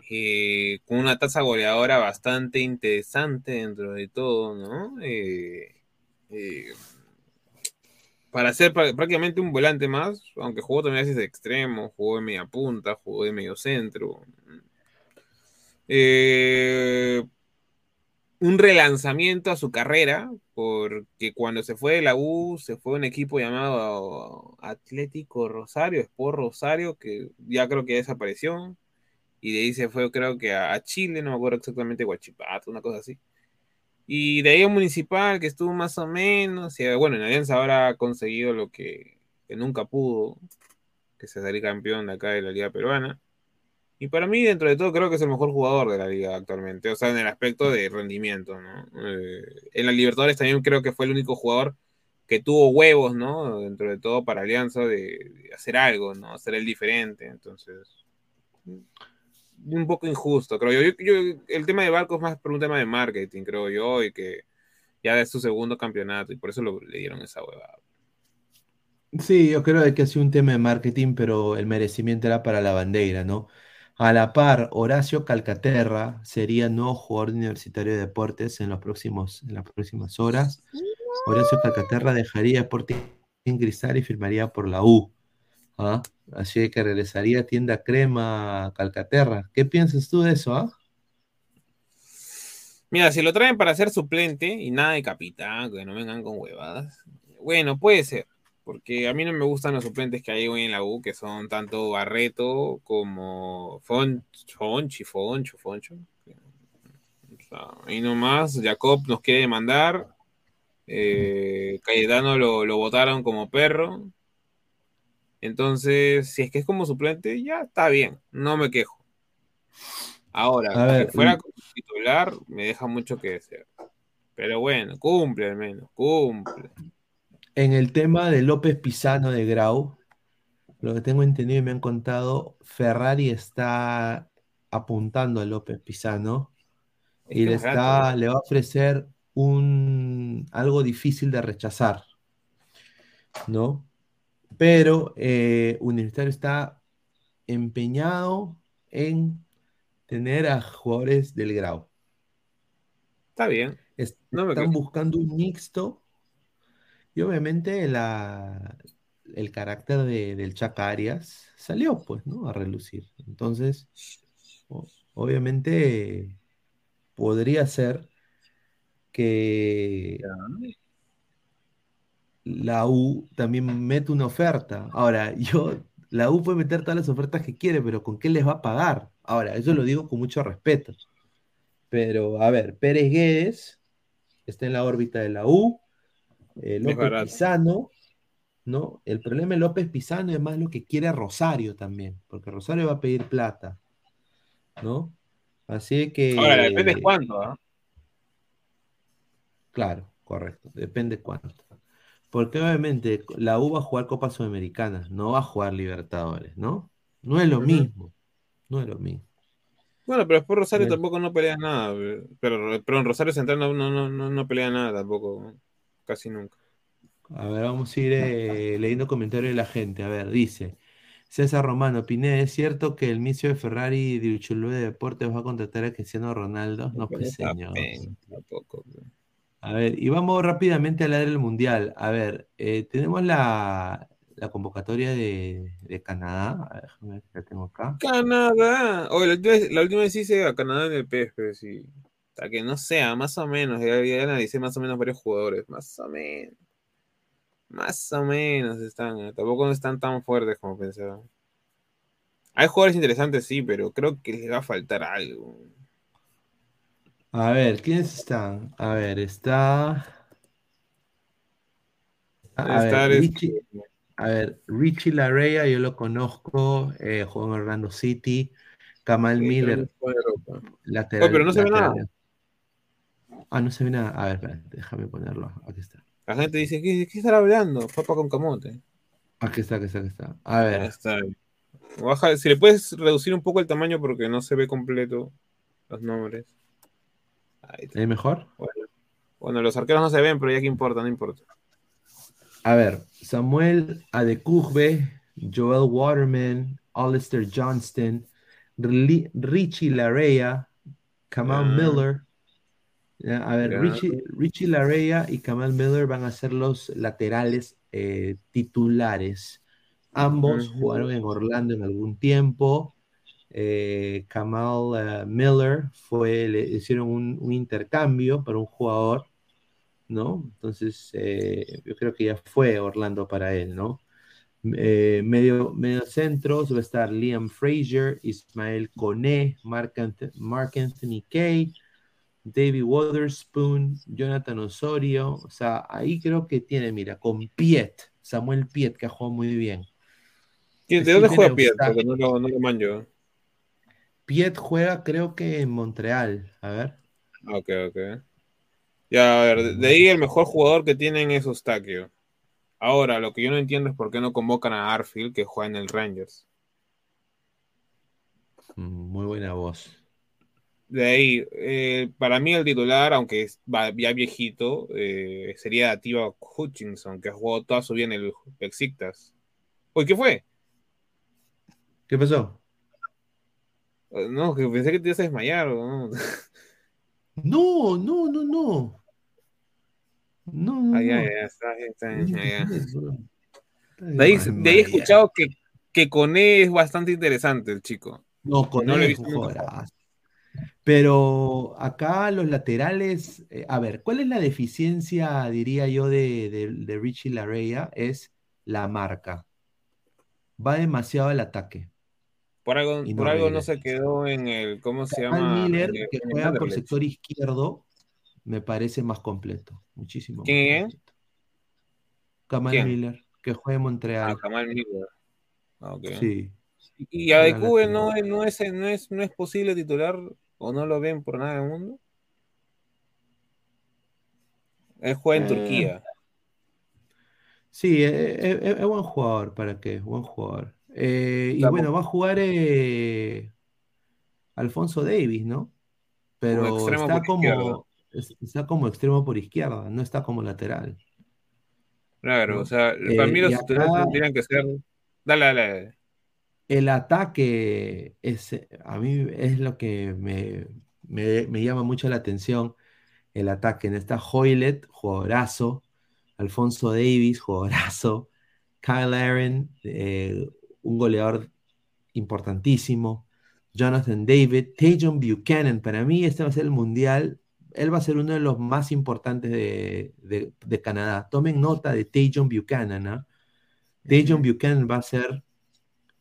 eh, con una tasa goleadora bastante interesante dentro de todo, ¿no? Eh, eh, para ser prá- prácticamente un volante más, aunque jugó también a veces de extremo, jugó de media punta, jugó de medio centro. Eh, un relanzamiento a su carrera, porque cuando se fue de la U, se fue a un equipo llamado Atlético Rosario, Sport Rosario, que ya creo que desapareció, y de ahí se fue creo que a, Chile, no me acuerdo exactamente, Huachipato, una cosa así. Y de ahí a Municipal, que estuvo más o menos, bueno, en Alianza ahora ha conseguido lo que, nunca pudo, que se salir campeón de acá de la Liga Peruana. Y para mí, dentro de todo, creo que es el mejor jugador de la liga actualmente. O sea, en el aspecto de rendimiento, ¿no? Eh, en la Libertadores también creo que fue el único jugador que tuvo huevos, ¿no? Dentro de todo para Alianza de, hacer algo, ¿no? Hacer el diferente. Entonces, un poco injusto, creo yo. El tema de Barco es más por un tema de marketing, creo yo, y que ya es su segundo campeonato y por eso le dieron esa huevada. Sí, yo creo que ha un tema de marketing, pero el merecimiento era para la bandera, ¿no? A la par, Horacio Calcaterra sería nuevo jugador universitario de deportes en los próximos, en las próximas horas. Horacio Calcaterra dejaría Sporting Cristal y firmaría por la U. ¿ah? Así que regresaría a tienda crema Calcaterra. ¿Qué piensas tú de eso, ah? Mira, si lo traen para ser suplente y nada de capitán, que no vengan con huevadas. Bueno, puede ser, porque a mí no me gustan los suplentes que hay hoy en la U, que son tanto Barreto como Fon- Fonchi, Foncho, Foncho. O sea, ahí nomás, Jacob nos quiere demandar. eh, Cayetano lo, lo votaron como perro. Entonces, si es que es como suplente, ya está bien, no me quejo. Ahora, A ver, que fuera y- como titular, me deja mucho que desear. Pero bueno, cumple al menos, cumple. En el tema de López Pizano de Grau, lo que tengo entendido y me han contado, Ferrari está apuntando a López Pizano Es y le está, ¿no? le va a ofrecer un algo difícil de rechazar, ¿no? Pero eh, Universitario está empeñado en tener a jugadores del Grau. Está bien. Es- No me están buscando un mixto y obviamente la, el carácter de, del Chaca Arias salió, pues, ¿no? A relucir. Entonces, o- obviamente podría ser que la U también mete una oferta. Ahora, yo, la U puede meter todas las ofertas que quiere, pero ¿con qué les va a pagar? Ahora, eso lo digo con mucho respeto. Pero, a ver, Pérez Guedes está en la órbita de la U. eh, López. Pizano, ¿no? El problema de López Pizano es más lo que quiere Rosario también, porque Rosario va a pedir plata, ¿no? Así que. Ahora, depende de cuánto, ¿ah? Claro, correcto, depende cuánto. Porque obviamente la U va a jugar Copa Sudamericana, no va a jugar Libertadores, ¿no? No es lo mismo, no es lo mismo. Bueno, pero después Rosario Bueno. tampoco no pelea nada. Pero, pero en Rosario Central no, no, no, no pelea nada tampoco. Casi nunca. A ver, vamos a ir eh, *laughs* leyendo comentarios de la gente. A ver, dice César Romano, Pineda, ¿es cierto que el misio de Ferrari de Uchulú de Deportes va a contratar a Cristiano Ronaldo? No, pues señor. tampoco. A ver, y vamos rápidamente a la del Mundial. A ver, eh, tenemos la, la convocatoria de, de Canadá. A ver, déjame ver si la tengo acá. Canadá. Oye, la última, vez- la última vez hice a Canadá en el PES, pero sí. Hasta que no sea, más o menos. Ya, ya analicé más o menos varios jugadores. Más o menos. Más o menos están. eh, Tampoco no están tan fuertes como pensaba. Hay jugadores interesantes, sí, pero creo que les va a faltar algo. A ver, ¿quiénes están? A ver, está. A Estar ver, este- Richie, a ver, Richie Larrea, yo lo conozco, eh, juega en Orlando City. Kamal Sí, Miller, lateral. Oh, pero no se ve lateral. nada. Ah, no se ve nada. A ver, espérate, déjame ponerlo. Aquí está. La gente dice, ¿qué, qué estará hablando? Papa con camote. Aquí está, aquí está, aquí está. A ver, está. Baja, si le puedes reducir un poco el tamaño porque no se ve completo los nombres. ¿Es mejor? Bueno, bueno, los arqueros no se ven, pero ya que importa, no importa. A ver, Samuel Adekugbe, Joel Waterman, Alistair Johnston, Richie Larea, Kamal Ya. Miller. Ya, A ver, Ya. Richie, Richie Larea y Kamal Miller van a ser los laterales eh, titulares. Ambos jugaron en Orlando en algún tiempo. Eh, Kamal eh, Miller fue, le hicieron un, un intercambio para un jugador, ¿no? Entonces, eh, yo creo que ya fue Orlando para él, ¿no? Eh, medio, medio centros va a estar Liam Frazier, Ismael Mark, Ant- Mark Anthony Kay, David Waterspoon, Jonathan Osorio. O sea, ahí creo que tiene, mira, con Piet, Samuel Piet, que ha jugado muy bien. ¿De dónde juega Piet? Porque no lo, no lo manjo. Piet juega, creo que en Montreal. A ver. Ah, Ok, ok. Ya, a ver, de- de ahí el mejor jugador que tienen es Eustaquio. Ahora, lo que yo no entiendo es por qué no convocan a Arfield, que juega en el Rangers. Mm, Muy buena voz. De ahí, eh, para mí el titular, aunque es ya viejito, eh, sería Ativa Hutchinson, que ha jugado toda su vida en el Besiktas. Uy, ¿qué fue? ¿Qué pasó? Eh, No, que pensé que te ibas a desmayar. ¿o ¿no? *laughs* No, no, no, no. No, no, está De ahí, de ahí he escuchado que, que Cone es bastante interesante el chico. No, con No lo he visto es un nunca. jugadorazo. Pero acá los laterales, eh, a ver, ¿cuál es la deficiencia, diría yo, de, de, de Richie Larea? Es la marca. Va demasiado al ataque. Por algo, Y por no algo no se quedó en el, ¿cómo se Kamal llama? Miller, el- que juega por sector izquierdo, me parece más completo. Muchísimo más ¿Quién completo. Kamal ¿Quién? Miller, que juega en Ah, Montreal. Kamal Miller. Ah, ok. Sí. ¿Y a Gran Adekube lateral. no, es- no, es, no, es, no es posible titular o no lo ven por nada del mundo? Él juega en Eh, Turquía. Sí, es, es- es- es buen jugador, ¿para qué? Buen jugador. Eh, y bueno, va a jugar eh, Alfonso Davis, ¿no? Pero está izquierda. como, es- está como extremo por izquierda, no está como lateral. Claro, ¿no? o sea, Eh, para mí los acá tendrían que ser. Dale, dale, dale. El ataque es, a mí es lo que me, me- me llama mucho la atención. El ataque en esta Hoylet, jugadorazo. Alfonso Davis, jugadorazo. *laughs* Kyle Aaron, eh, un goleador importantísimo. Jonathan David, Tajon Buchanan. Para mí, este va a ser el mundial. Él va a ser uno de los más importantes de, de- de Canadá. Tomen nota de Tajon Buchanan. ¿ah? Tajon Buchanan va a ser.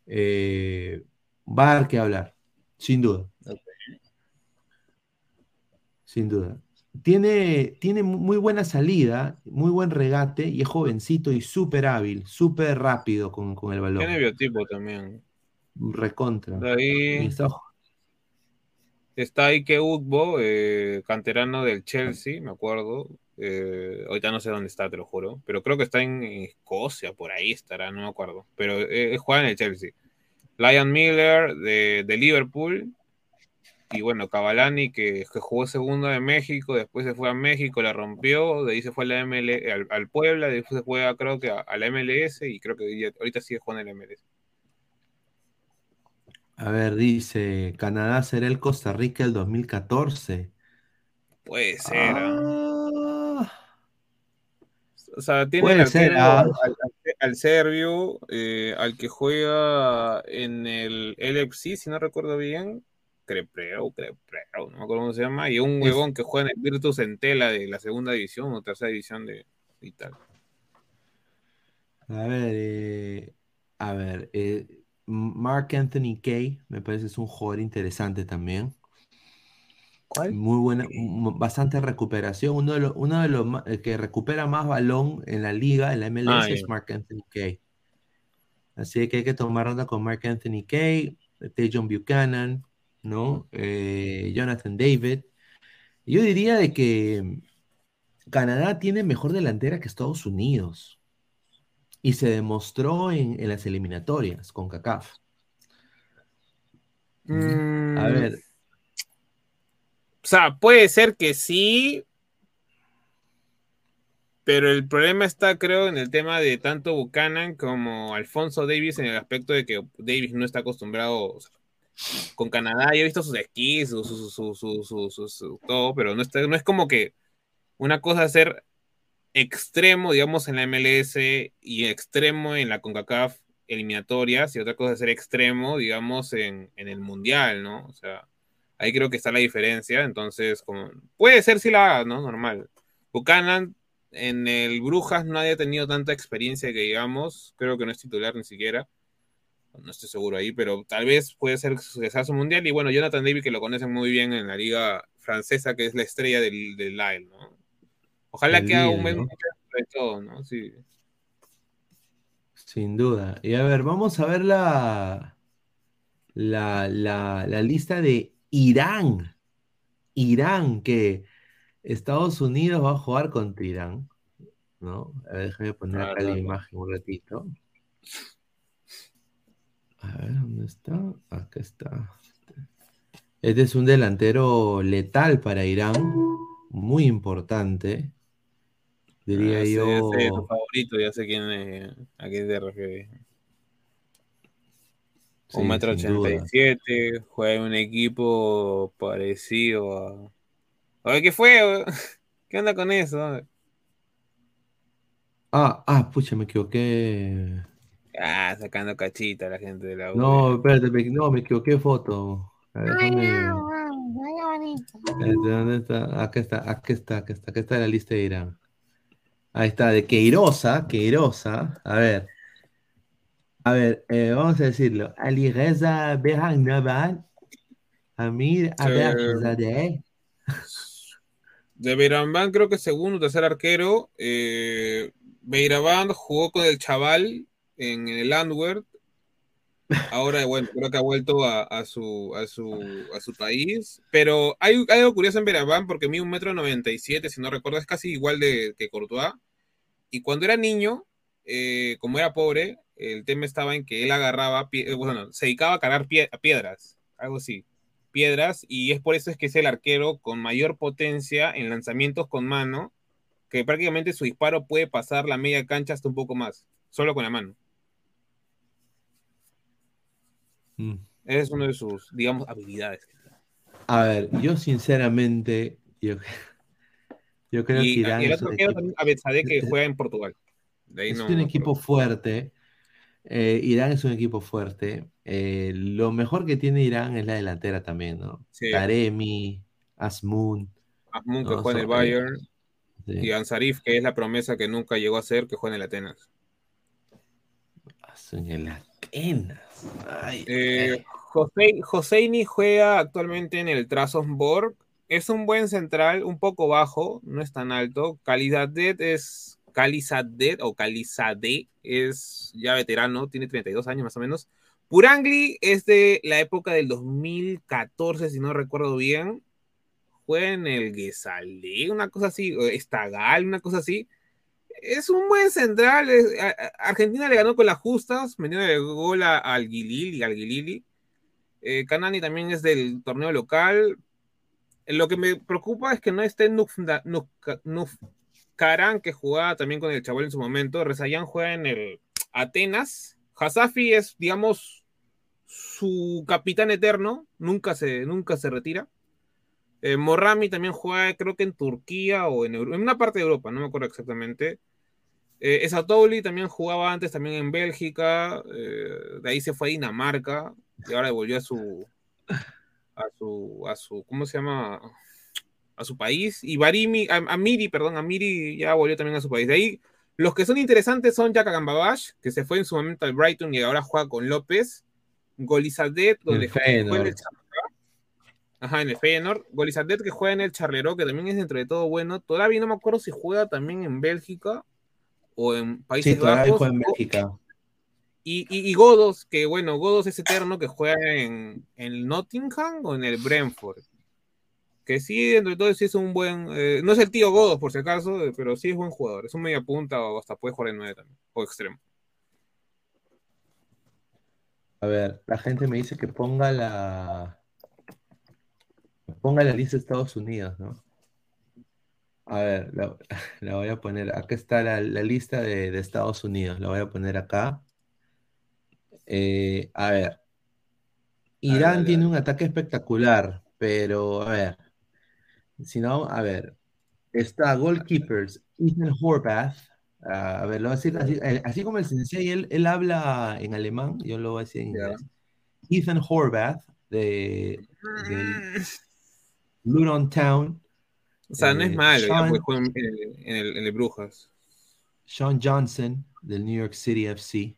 Eh, va a dar que hablar, sin duda. Sin duda. Tiene, tiene muy buena salida, muy buen regate y es jovencito y súper hábil, súper rápido con, con el balón. Tiene biotipo también. Recontra. Ahí está- Ike Ugbo, eh, canterano del Chelsea, me acuerdo. Eh, ahorita no sé dónde está, te lo juro. Pero creo que está en Escocia, por ahí estará, no me acuerdo. Pero eh, juega en el Chelsea. Lion Miller de, de Liverpool. Y bueno, Cavalani, que, que jugó segunda de México, después se fue a México, la rompió, de ahí se fue a la ML, al, al Puebla, después se fue a, creo que a, a la MLS y creo que ya- ahorita sigue jugando en la MLS. A ver, dice, Canadá será el Costa Rica del 2014. Puede ser. ¿ah? Ah, O sea, tiene al ser, ah. al, al- al serbio, eh, al que juega en el LFC, si no recuerdo bien, Crepreo, Crepreo, no me acuerdo cómo se llama, y un huevón que juega en el Virtus Entela de la segunda división o tercera división de Italia. a ver, eh, a ver, eh, Mark Anthony Kay, me parece es un jugador interesante también. ¿Cuál? Muy buena, m- bastante recuperación. Uno de los, uno de los el que recupera más balón en la liga, en la MLS, Ah, es. Mark Anthony Kay. Así que hay que tomar nota con Mark Anthony Kay, Tajon Buchanan, ¿no? Eh, Jonathan David. Yo diría de que Canadá tiene mejor delantera que Estados Unidos. Y se demostró en, en las eliminatorias con CACAF. A Mm, ver, O sea, puede ser que sí, pero el problema está, creo, en el tema de tanto Buchanan como Alfonso Davis, en el aspecto de que Davis no está acostumbrado con Canadá. Yo he visto sus esquís, su, todo, pero no, no es como que una cosa ser extremo, digamos, en la MLS y extremo en la CONCACAF eliminatorias y otra cosa ser extremo, digamos, en, en el Mundial, ¿no? O sea, ahí creo que está la diferencia. Entonces, como, puede ser si la haga, ¿no? Normal. Buchanan en el Brujas no haya tenido tanta experiencia que digamos, creo que no es titular ni siquiera. No estoy seguro ahí, pero tal vez puede ser que sea su mundial. Y bueno, Jonathan David, que lo conocen muy bien en la liga francesa, que es la estrella del, del Lille, ¿no? Ojalá El que haga un buen de todo, ¿no? Sí. Sin duda. Y a ver, vamos a ver la, la, la, la lista de Irán. Irán, que Estados Unidos va a jugar contra Irán. ¿No? A ver, déjame poner acá la imagen un ratito. A ver, ¿dónde está? Acá está. Este es un delantero letal para Irán, muy importante. Diría Ah, sí, yo. Sé, tu favorito, ya sé quién es, a quién te refieres. Sí, Un metro ochenta y siete, juega en un equipo parecido a... Oye, ¿qué fue? *laughs* ¿Qué onda con eso? Ah, ah, pucha, me equivoqué. Ah, sacando cachita a la gente de la U. No, espérate, me, no, me equivoqué de foto. A ver, déjame- Este, ¿Dónde está? Acá está, acá está, acá está, acá está la lista de Irán. Ahí está, de Queiroza, Queiroza. A ver. A ver, eh, vamos a decirlo. Ali Reza Behannaban. Amir Aberzadeh. De Beirambán creo que segundo, tercer arquero. Eh, Beirambán jugó con el chaval en el Antwerp. Ahora, bueno, creo que ha vuelto a, a su, a, su, a su país. Pero hay, hay algo curioso en Beirambán porque mide un metro noventa y siete, si no recuerdo, es casi igual de, que Courtois. Y cuando era niño, eh, como era pobre, el tema estaba en que él agarraba, pie- eh, bueno, se dedicaba a cargar pie- piedras, algo así, piedras, y es por eso es que es el arquero con mayor potencia en lanzamientos con mano, que prácticamente su disparo puede pasar la media cancha hasta un poco más, solo con la mano. Mm. Esa es una de sus, digamos, habilidades. A ver, yo sinceramente, yo, yo creo que Y, Irán y el es otro un arquero equipo, también, Abezadeh, que juega en Portugal. De ahí es no- un equipo fuerte. Eh, Irán es un equipo fuerte. Eh, lo mejor que tiene Irán es la delantera también, ¿no? Sí. Taremi, Asmun. Ahmoud, que juega en el eh, Bayern, sí. y Ansarif, que es la promesa que nunca llegó a ser, que juega en el Atenas. En la Atenas. Ay, Eh, José, Joseini juega actualmente en el Trabzonspor. Es un buen central, un poco bajo, no es tan alto. Calizadet es Calizadet o Calizade es ya veterano, tiene 32 años más o menos. Purangli es de la época del 2014, si no recuerdo bien. Juega en el Guesalé, una cosa así, Estagal, una cosa así. Es un buen central. Argentina le ganó con las justas, metió el gol a- al Guilili, al Guilili. Eh, Canani también es del torneo local. Lo que me preocupa es que no esté Nufda- Nufka- Nufkaran, que jugaba también con el chaval en su momento. Rezayan juega en el Atenas. Hasafi es, digamos, su capitán eterno. Nunca se, nunca se retira. Eh, Morrami también juega, creo que en Turquía o en, Euro- en una parte de Europa, no me acuerdo exactamente. Eh, Esatouli también jugaba antes también en Bélgica, eh, de ahí se fue a Dinamarca y ahora volvió a su a su a su ¿cómo se llama? A su país y Barimi, a, Amiri, perdón, Amiri ya volvió también a su país. De ahí los que son interesantes son Jaka Gambabash, que se fue en su momento al Brighton y ahora juega con López, Golizadet, donde El juega en el. Ajá, en el Feyenoord. Golizadet que juega en el Charleroi, que también es dentro de todo bueno. Todavía no me acuerdo si juega también en Bélgica o en Países Sí, Bajos. juega en Bélgica. Y, y, y Godos, que bueno, Godos es eterno que juega en, en el Nottingham o en el Brentford. Que sí, dentro de todo sí es un buen. eh, no es el tío Godos, por si acaso, eh, pero sí es buen jugador. Es un media punta o hasta puede jugar en nueve también, o extremo. A ver, la gente me dice que ponga la. ponga la lista de Estados Unidos, ¿no? A ver, la, la voy a poner. Acá está la, la lista de, de Estados Unidos. La voy a poner acá. Eh, a ver. Irán tiene un ataque espectacular, pero a ver. Si no, a ver. Está goalkeepers, Ethan Horvath. Ah, a ver, lo voy a decir así, eh, así como el sensei, él, él habla en alemán, yo lo voy a decir en inglés. Ethan Horvath de, del Luton Town. O sea, no es eh, malo, ya, Sean- juega en, en el, en el- en el Brujas. Sean Johnson del New York City FC.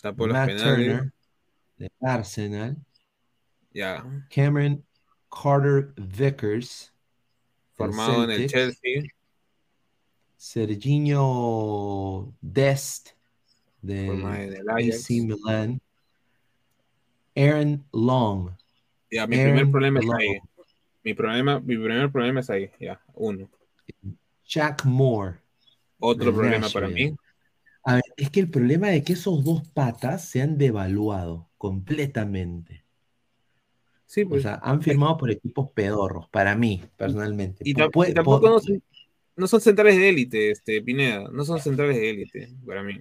Tapó Matt. Turner del Arsenal. Ya. Cameron Carter Vickers. Del Formado en el. Chelsea. Serginho Dest del Formado en el Ajax. AC Milan. Aaron Long. Ya, mi Aaron primer problema Long. es ahí. Mi, problema, mi primer problema es ahí. Ya, uno. Jack Moore. Otro del problema para mí. A ver, es que el problema es que esos dos patas se han devaluado completamente. Sí, O pues. sea, han firmado por equipos pedorros, para mí, personalmente. Y, tampoco no son, no son centrales de élite, este, Pineda. No son centrales de élite, para mí.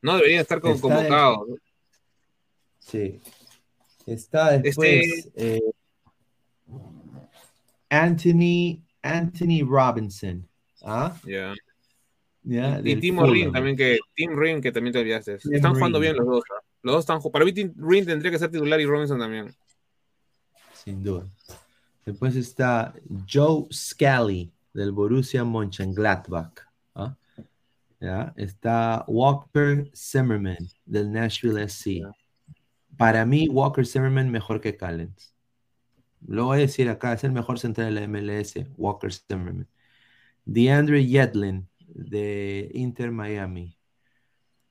No deberían estar Está convocados. Sí. Está después eh, Anthony, Anthony Robinson. ¿Ah? Ya. Ya, Y Timo Ring también, que Tim Ring, que también te olvidaste. Tim Están jugando bien los dos. ¿ah? Los dos están Para mí, Tim Ring tendría que ser titular y Robinson también. Sin duda. Después está Joe Scally del Borussia Mönchengladbach. ¿ah? Ya, Está Walker Zimmerman del Nashville SC. Para mí, Walker Zimmerman mejor que Callens. Lo voy a decir acá, es el mejor central de la MLS, Walker Zimmerman. DeAndre Yedlin de Inter Miami.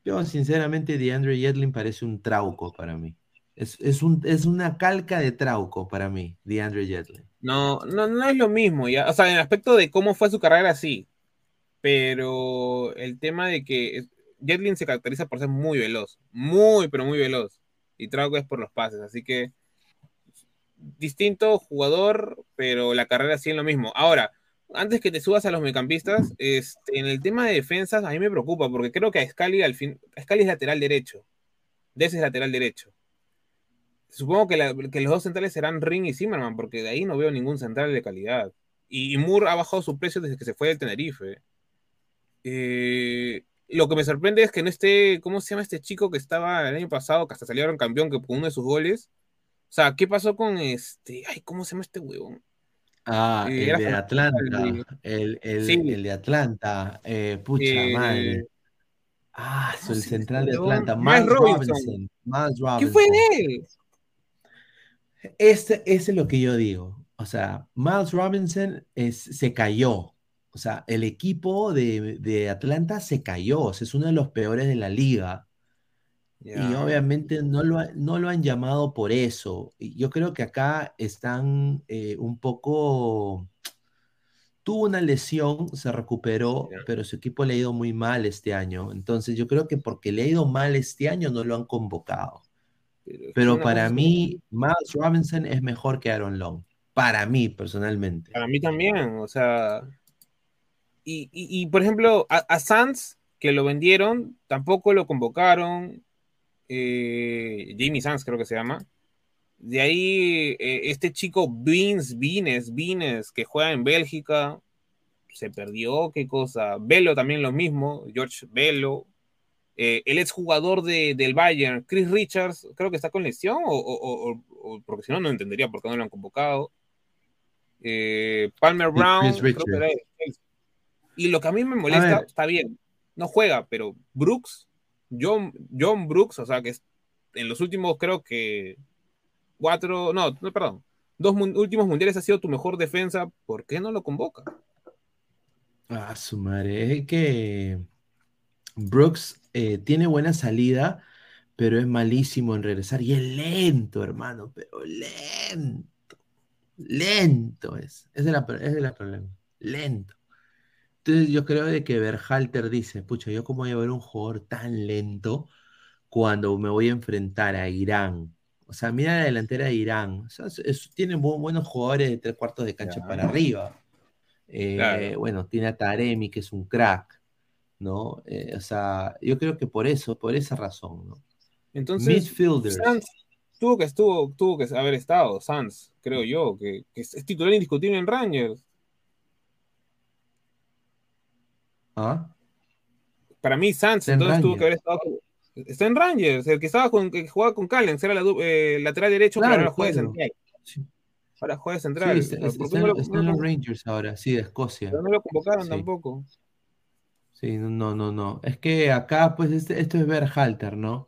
Yo, sinceramente, DeAndre Yedlin parece un trauco para mí. Es, es, un, es una calca de trauco para mí, DeAndre Yedlin. No, no, no es lo mismo. O sea, en el aspecto de cómo fue su carrera, sí. Pero el tema de que Jetlin se caracteriza por ser muy veloz. Muy, pero muy veloz. Y Trauco es por los pases. Así que distinto jugador, pero la carrera sí es lo mismo. Ahora, antes que te subas a los mediocampistas, este, en el tema de defensas, a mí me preocupa, porque creo que a Scali al fin, Scali es lateral derecho. De ese es lateral derecho. Supongo que, la- que los dos centrales serán Ring y Zimmerman, porque de ahí no veo ningún central de calidad. Y, y Moore ha bajado su precio desde que se fue del Tenerife. Eh, lo que me sorprende es que no esté, ¿cómo se llama este chico que estaba el año pasado, que hasta salieron campeón que con uno de sus goles? O sea, ¿qué pasó con este? Ay, ¿cómo se llama este huevón? Ah, Eh, el de Atlanta. El, el- Sí. el de Atlanta. eh, pucha Eh, madre. Ah, ¿cómo el se central de? Atlanta. Miles Robinson. Robinson. Miles ¿Qué Robinson. fue de él? Este, ese es lo que yo digo. O sea, Miles Robinson es, se cayó. O sea, el equipo de, de Atlanta se cayó. O sea, es uno de los peores de la liga. Y obviamente no lo, ha- no lo han llamado por eso. Yo creo que acá están eh, un poco... Tuvo una lesión, se recuperó, pero su equipo le ha ido muy mal este año. Entonces yo creo que porque le ha ido mal este año no lo han convocado. Pero para mí, Miles Robinson es mejor que Aaron Long. Para mí, personalmente. Para mí también, o sea. Y, y- y, por ejemplo, a, a Sanz, que lo vendieron, tampoco lo convocaron. eh, Jamie Sanz, creo que se llama. De ahí, eh, este chico Vins, Vines, Vines, que juega en Bélgica, se perdió, qué cosa. Velo también lo mismo, George Velo. Eh, el exjugador de, del Bayern, Chris Richards, creo que está con lesión, o, o- o- o- porque si no, no entendería por qué no lo han convocado. Eh, Palmer Brown, creo que era. Y lo que a mí me molesta, está bien, no juega, pero Brooks, John, John Brooks, o sea, que es- en los últimos creo que cuatro, no, no, perdón, dos mun- últimos mundiales ha sido tu mejor defensa, ¿por qué no lo convoca? Ah, su madre. Es que Brooks eh, tiene buena salida, pero es malísimo en regresar. Y es lento, hermano, pero lento. Lento es. Ese es, el problema. Lento. Entonces yo creo de que Berhalter dice, pucha, yo cómo voy a ver un jugador tan lento cuando me voy a enfrentar a Irán, O sea, mira la delantera de Irán. O sea, es- es- tienen bu- buenos jugadores de tres cuartos de cancha para arriba. Eh, Claro. Bueno, tiene a Taremi, que es un crack, ¿no? Eh, o sea, yo creo que por eso, por esa razón, ¿no? Entonces, Midfielders. Sanz tuvo que, estuvo, tuvo que haber estado, Sanz, creo yo, que, que es titular indiscutible en Rangers. ¿Ah? Para mí, Sanz entonces tuvo que haber estado. Está en Rangers, el que estaba con, que jugaba con Callens, era la eh, lateral derecho, Claro, pero ahora juega claro. central. Sí. Ahora juega de Sí, central. está, O sea, está- ¿por qué no lo- está no en lo- los Rangers ahora, sí, de Escocia. pero no lo convocaron Sí. tampoco. Sí, no, no, no. Es que acá, pues, este- esto es Berhalter, ¿no?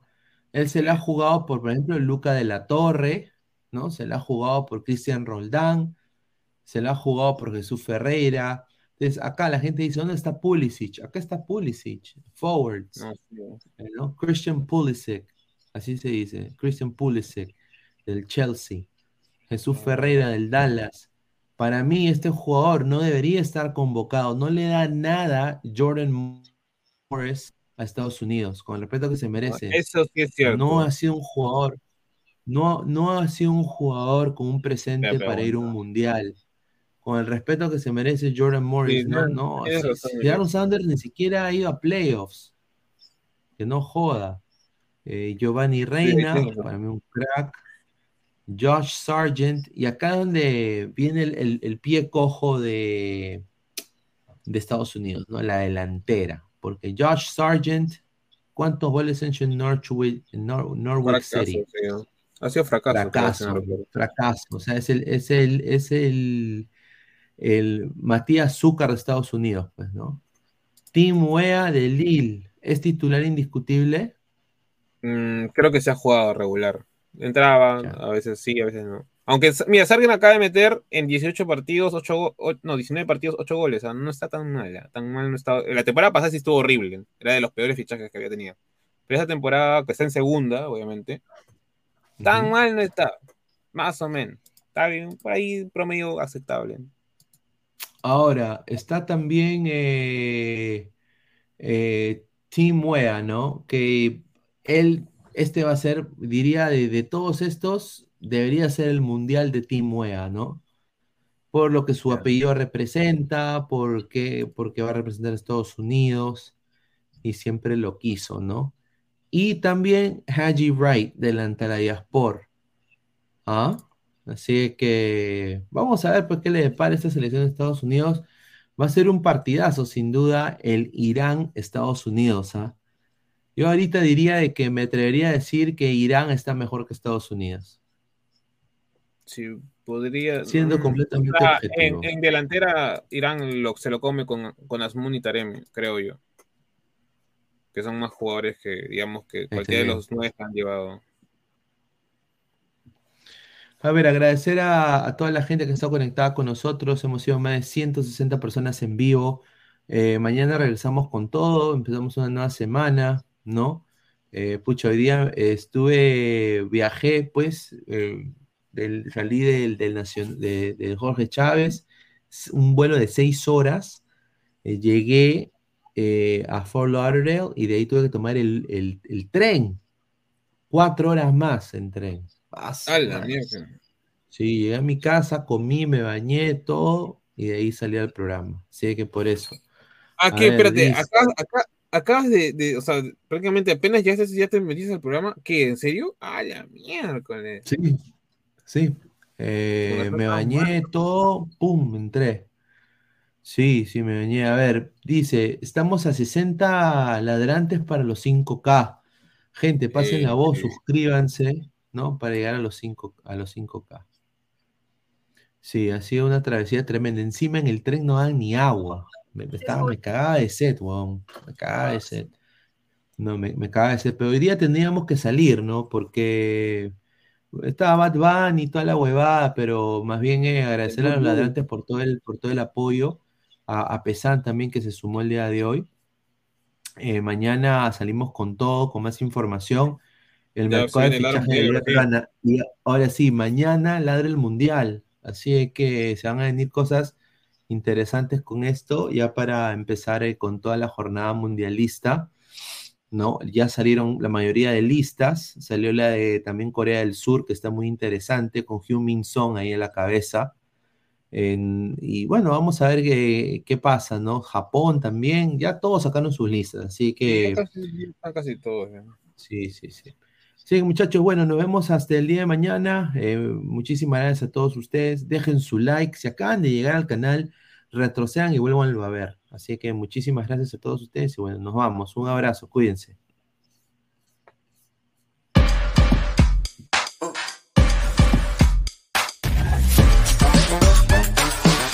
Él se la ha jugado por, por ejemplo, Luca de la Torre, ¿no? Se la ha jugado por Cristian Roldán, se la ha jugado por Jesús Ferreira. Entonces, acá la gente dice, ¿dónde está Pulisic? Acá está Pulisic, forwards, eh, ¿no? Christian Pulisic, así se dice, Christian Pulisic, del Chelsea. Jesús Ferreira, del Dallas. Para mí, este jugador no debería estar convocado. No le da nada Jordan Morris a Estados Unidos, con el respeto que se merece. Eso sí es cierto. No ha sido un jugador, no, no ha sido un jugador con un presente Te para ir a un mundial. Con el respeto que se merece Jordan Morris, Sí, no, no. Sanders ni siquiera ha ido a playoffs. Que no joda. Eh, Giovanni Reina, para mí un crack. Josh Sargent, y acá donde viene el, el- el pie cojo de, de Estados Unidos, ¿no? La delantera. Porque Josh Sargent, ¿cuántos goles ha hecho en Norwich, Nor- Norwich City? Ha sido fracaso. Fracaso, fracaso. O sea, es el, es el, es el, el Matías Zúcar de Estados Unidos, pues, ¿no? Tim Wea de Lille, ¿es titular indiscutible? Mm, creo que se ha jugado regular. Entraba, a veces sí, a veces no. Aunque, mira, Sargent acaba de meter en 18 partidos, 8 go- o- no, 19 partidos, 8 goles. O sea, no está tan mal, tan mal no está. La temporada pasada sí estuvo horrible. Era de los peores fichajes que había tenido. Pero esa temporada, que está en segunda, obviamente, tan mal no está. Más o menos. Está bien, por ahí promedio aceptable. Ahora, está también eh, eh, Tim Wea, ¿no? Que él, este va a ser, diría, de, de todos estos, debería ser el mundial de Tim Wea, ¿no? Por lo que su apellido representa, porque, porque va a representar a Estados Unidos y siempre lo quiso, ¿no? Y también Haji Wright, delante de la Diaspora. ¿Ah? Así que vamos a ver pues, qué le depara esta selección de Estados Unidos. Va a ser un partidazo, sin duda, el Irán-Estados Unidos. ¿ah? Yo ahorita diría de que me atrevería a decir que Irán está mejor que Estados Unidos. Sí, podría. Siendo mm, completamente objetivo. En, en delantera, Irán lo, se lo come con, con Asmun y Taremi, creo yo. Que son más jugadores que, digamos, que cualquiera de los nueve han llevado. A ver, agradecer a, a toda la gente que está conectada con nosotros. Hemos sido más de 160 personas en vivo. Eh, mañana regresamos con todo. Empezamos una nueva semana, ¿no? Eh, pucha, hoy día eh, estuve, viajé, pues, eh, del, salí del, del de, de Jorge Chávez, un vuelo de seis horas. Eh, llegué eh, a Fort Lauderdale y de ahí tuve que tomar el, el- el tren. Cuatro horas más en tren. Su ¡A la madre. mierda! Sí, llegué a mi casa, comí, me bañé, todo, y de ahí salí al programa. Así que por eso. Ah, ver, Espérate, dice- acá, acá, acabas de, de- o sea, prácticamente apenas ya, ya te metiste al programa. ¿Qué? ¿En serio? ¡A la miércoles! Sí, sí. Eh, me bañé, todo, pum, entré. Sí, sí, me bañé. A ver, dice, estamos a 60 ladrantes para los 5K. Gente, pasen la Eh, voz, eh. suscríbanse, ¿no? Para llegar a los 5, a los 5K. Sí, ha sido una travesía tremenda. Encima en el tren no dan ni agua. Me, me estaba, me cagaba de sed, weón. Me cagaba de sed. No, me, me cagaba de sed. Pero hoy día tendríamos que salir, ¿no? Porque estaba Bad Bunny y toda la huevada, pero más bien eh, agradecer a los ladrantes por todo el, por todo el apoyo. A, a Pesan también que se sumó el día de hoy. Eh, mañana salimos con todo, con más información. El Ya mercado de fichaje de Lerrana. Y ahora sí, mañana ladra el mundial. Así es que se van a venir cosas interesantes con esto, ya para empezar eh, con toda la jornada mundialista. ¿no? Ya salieron la mayoría de listas, salió la de también Corea del Sur, que está muy interesante, con Hyun Min Song ahí en la cabeza. En- y bueno, vamos a ver qué, qué pasa, ¿no? Japón también, ya todos sacaron sus listas, así que... Ya casi, ya casi todos. ya. Sí, sí, sí. Sí, muchachos, bueno, nos vemos hasta el día de mañana. Eh, muchísimas gracias a todos ustedes. Dejen su like. Si acaban de llegar al canal, retrocedan y vuélvanlo a ver. Así que muchísimas gracias a todos ustedes y bueno, nos vamos. Un abrazo, cuídense.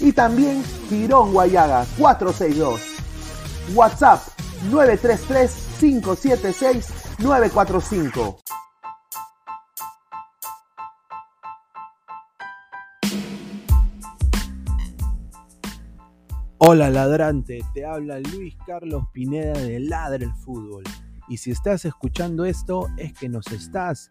y también Girón Guayaga 462. WhatsApp 933-576-945. Hola ladrante, te habla Luis Carlos Pineda de Ladra el Fútbol. Y si estás escuchando esto es que nos estás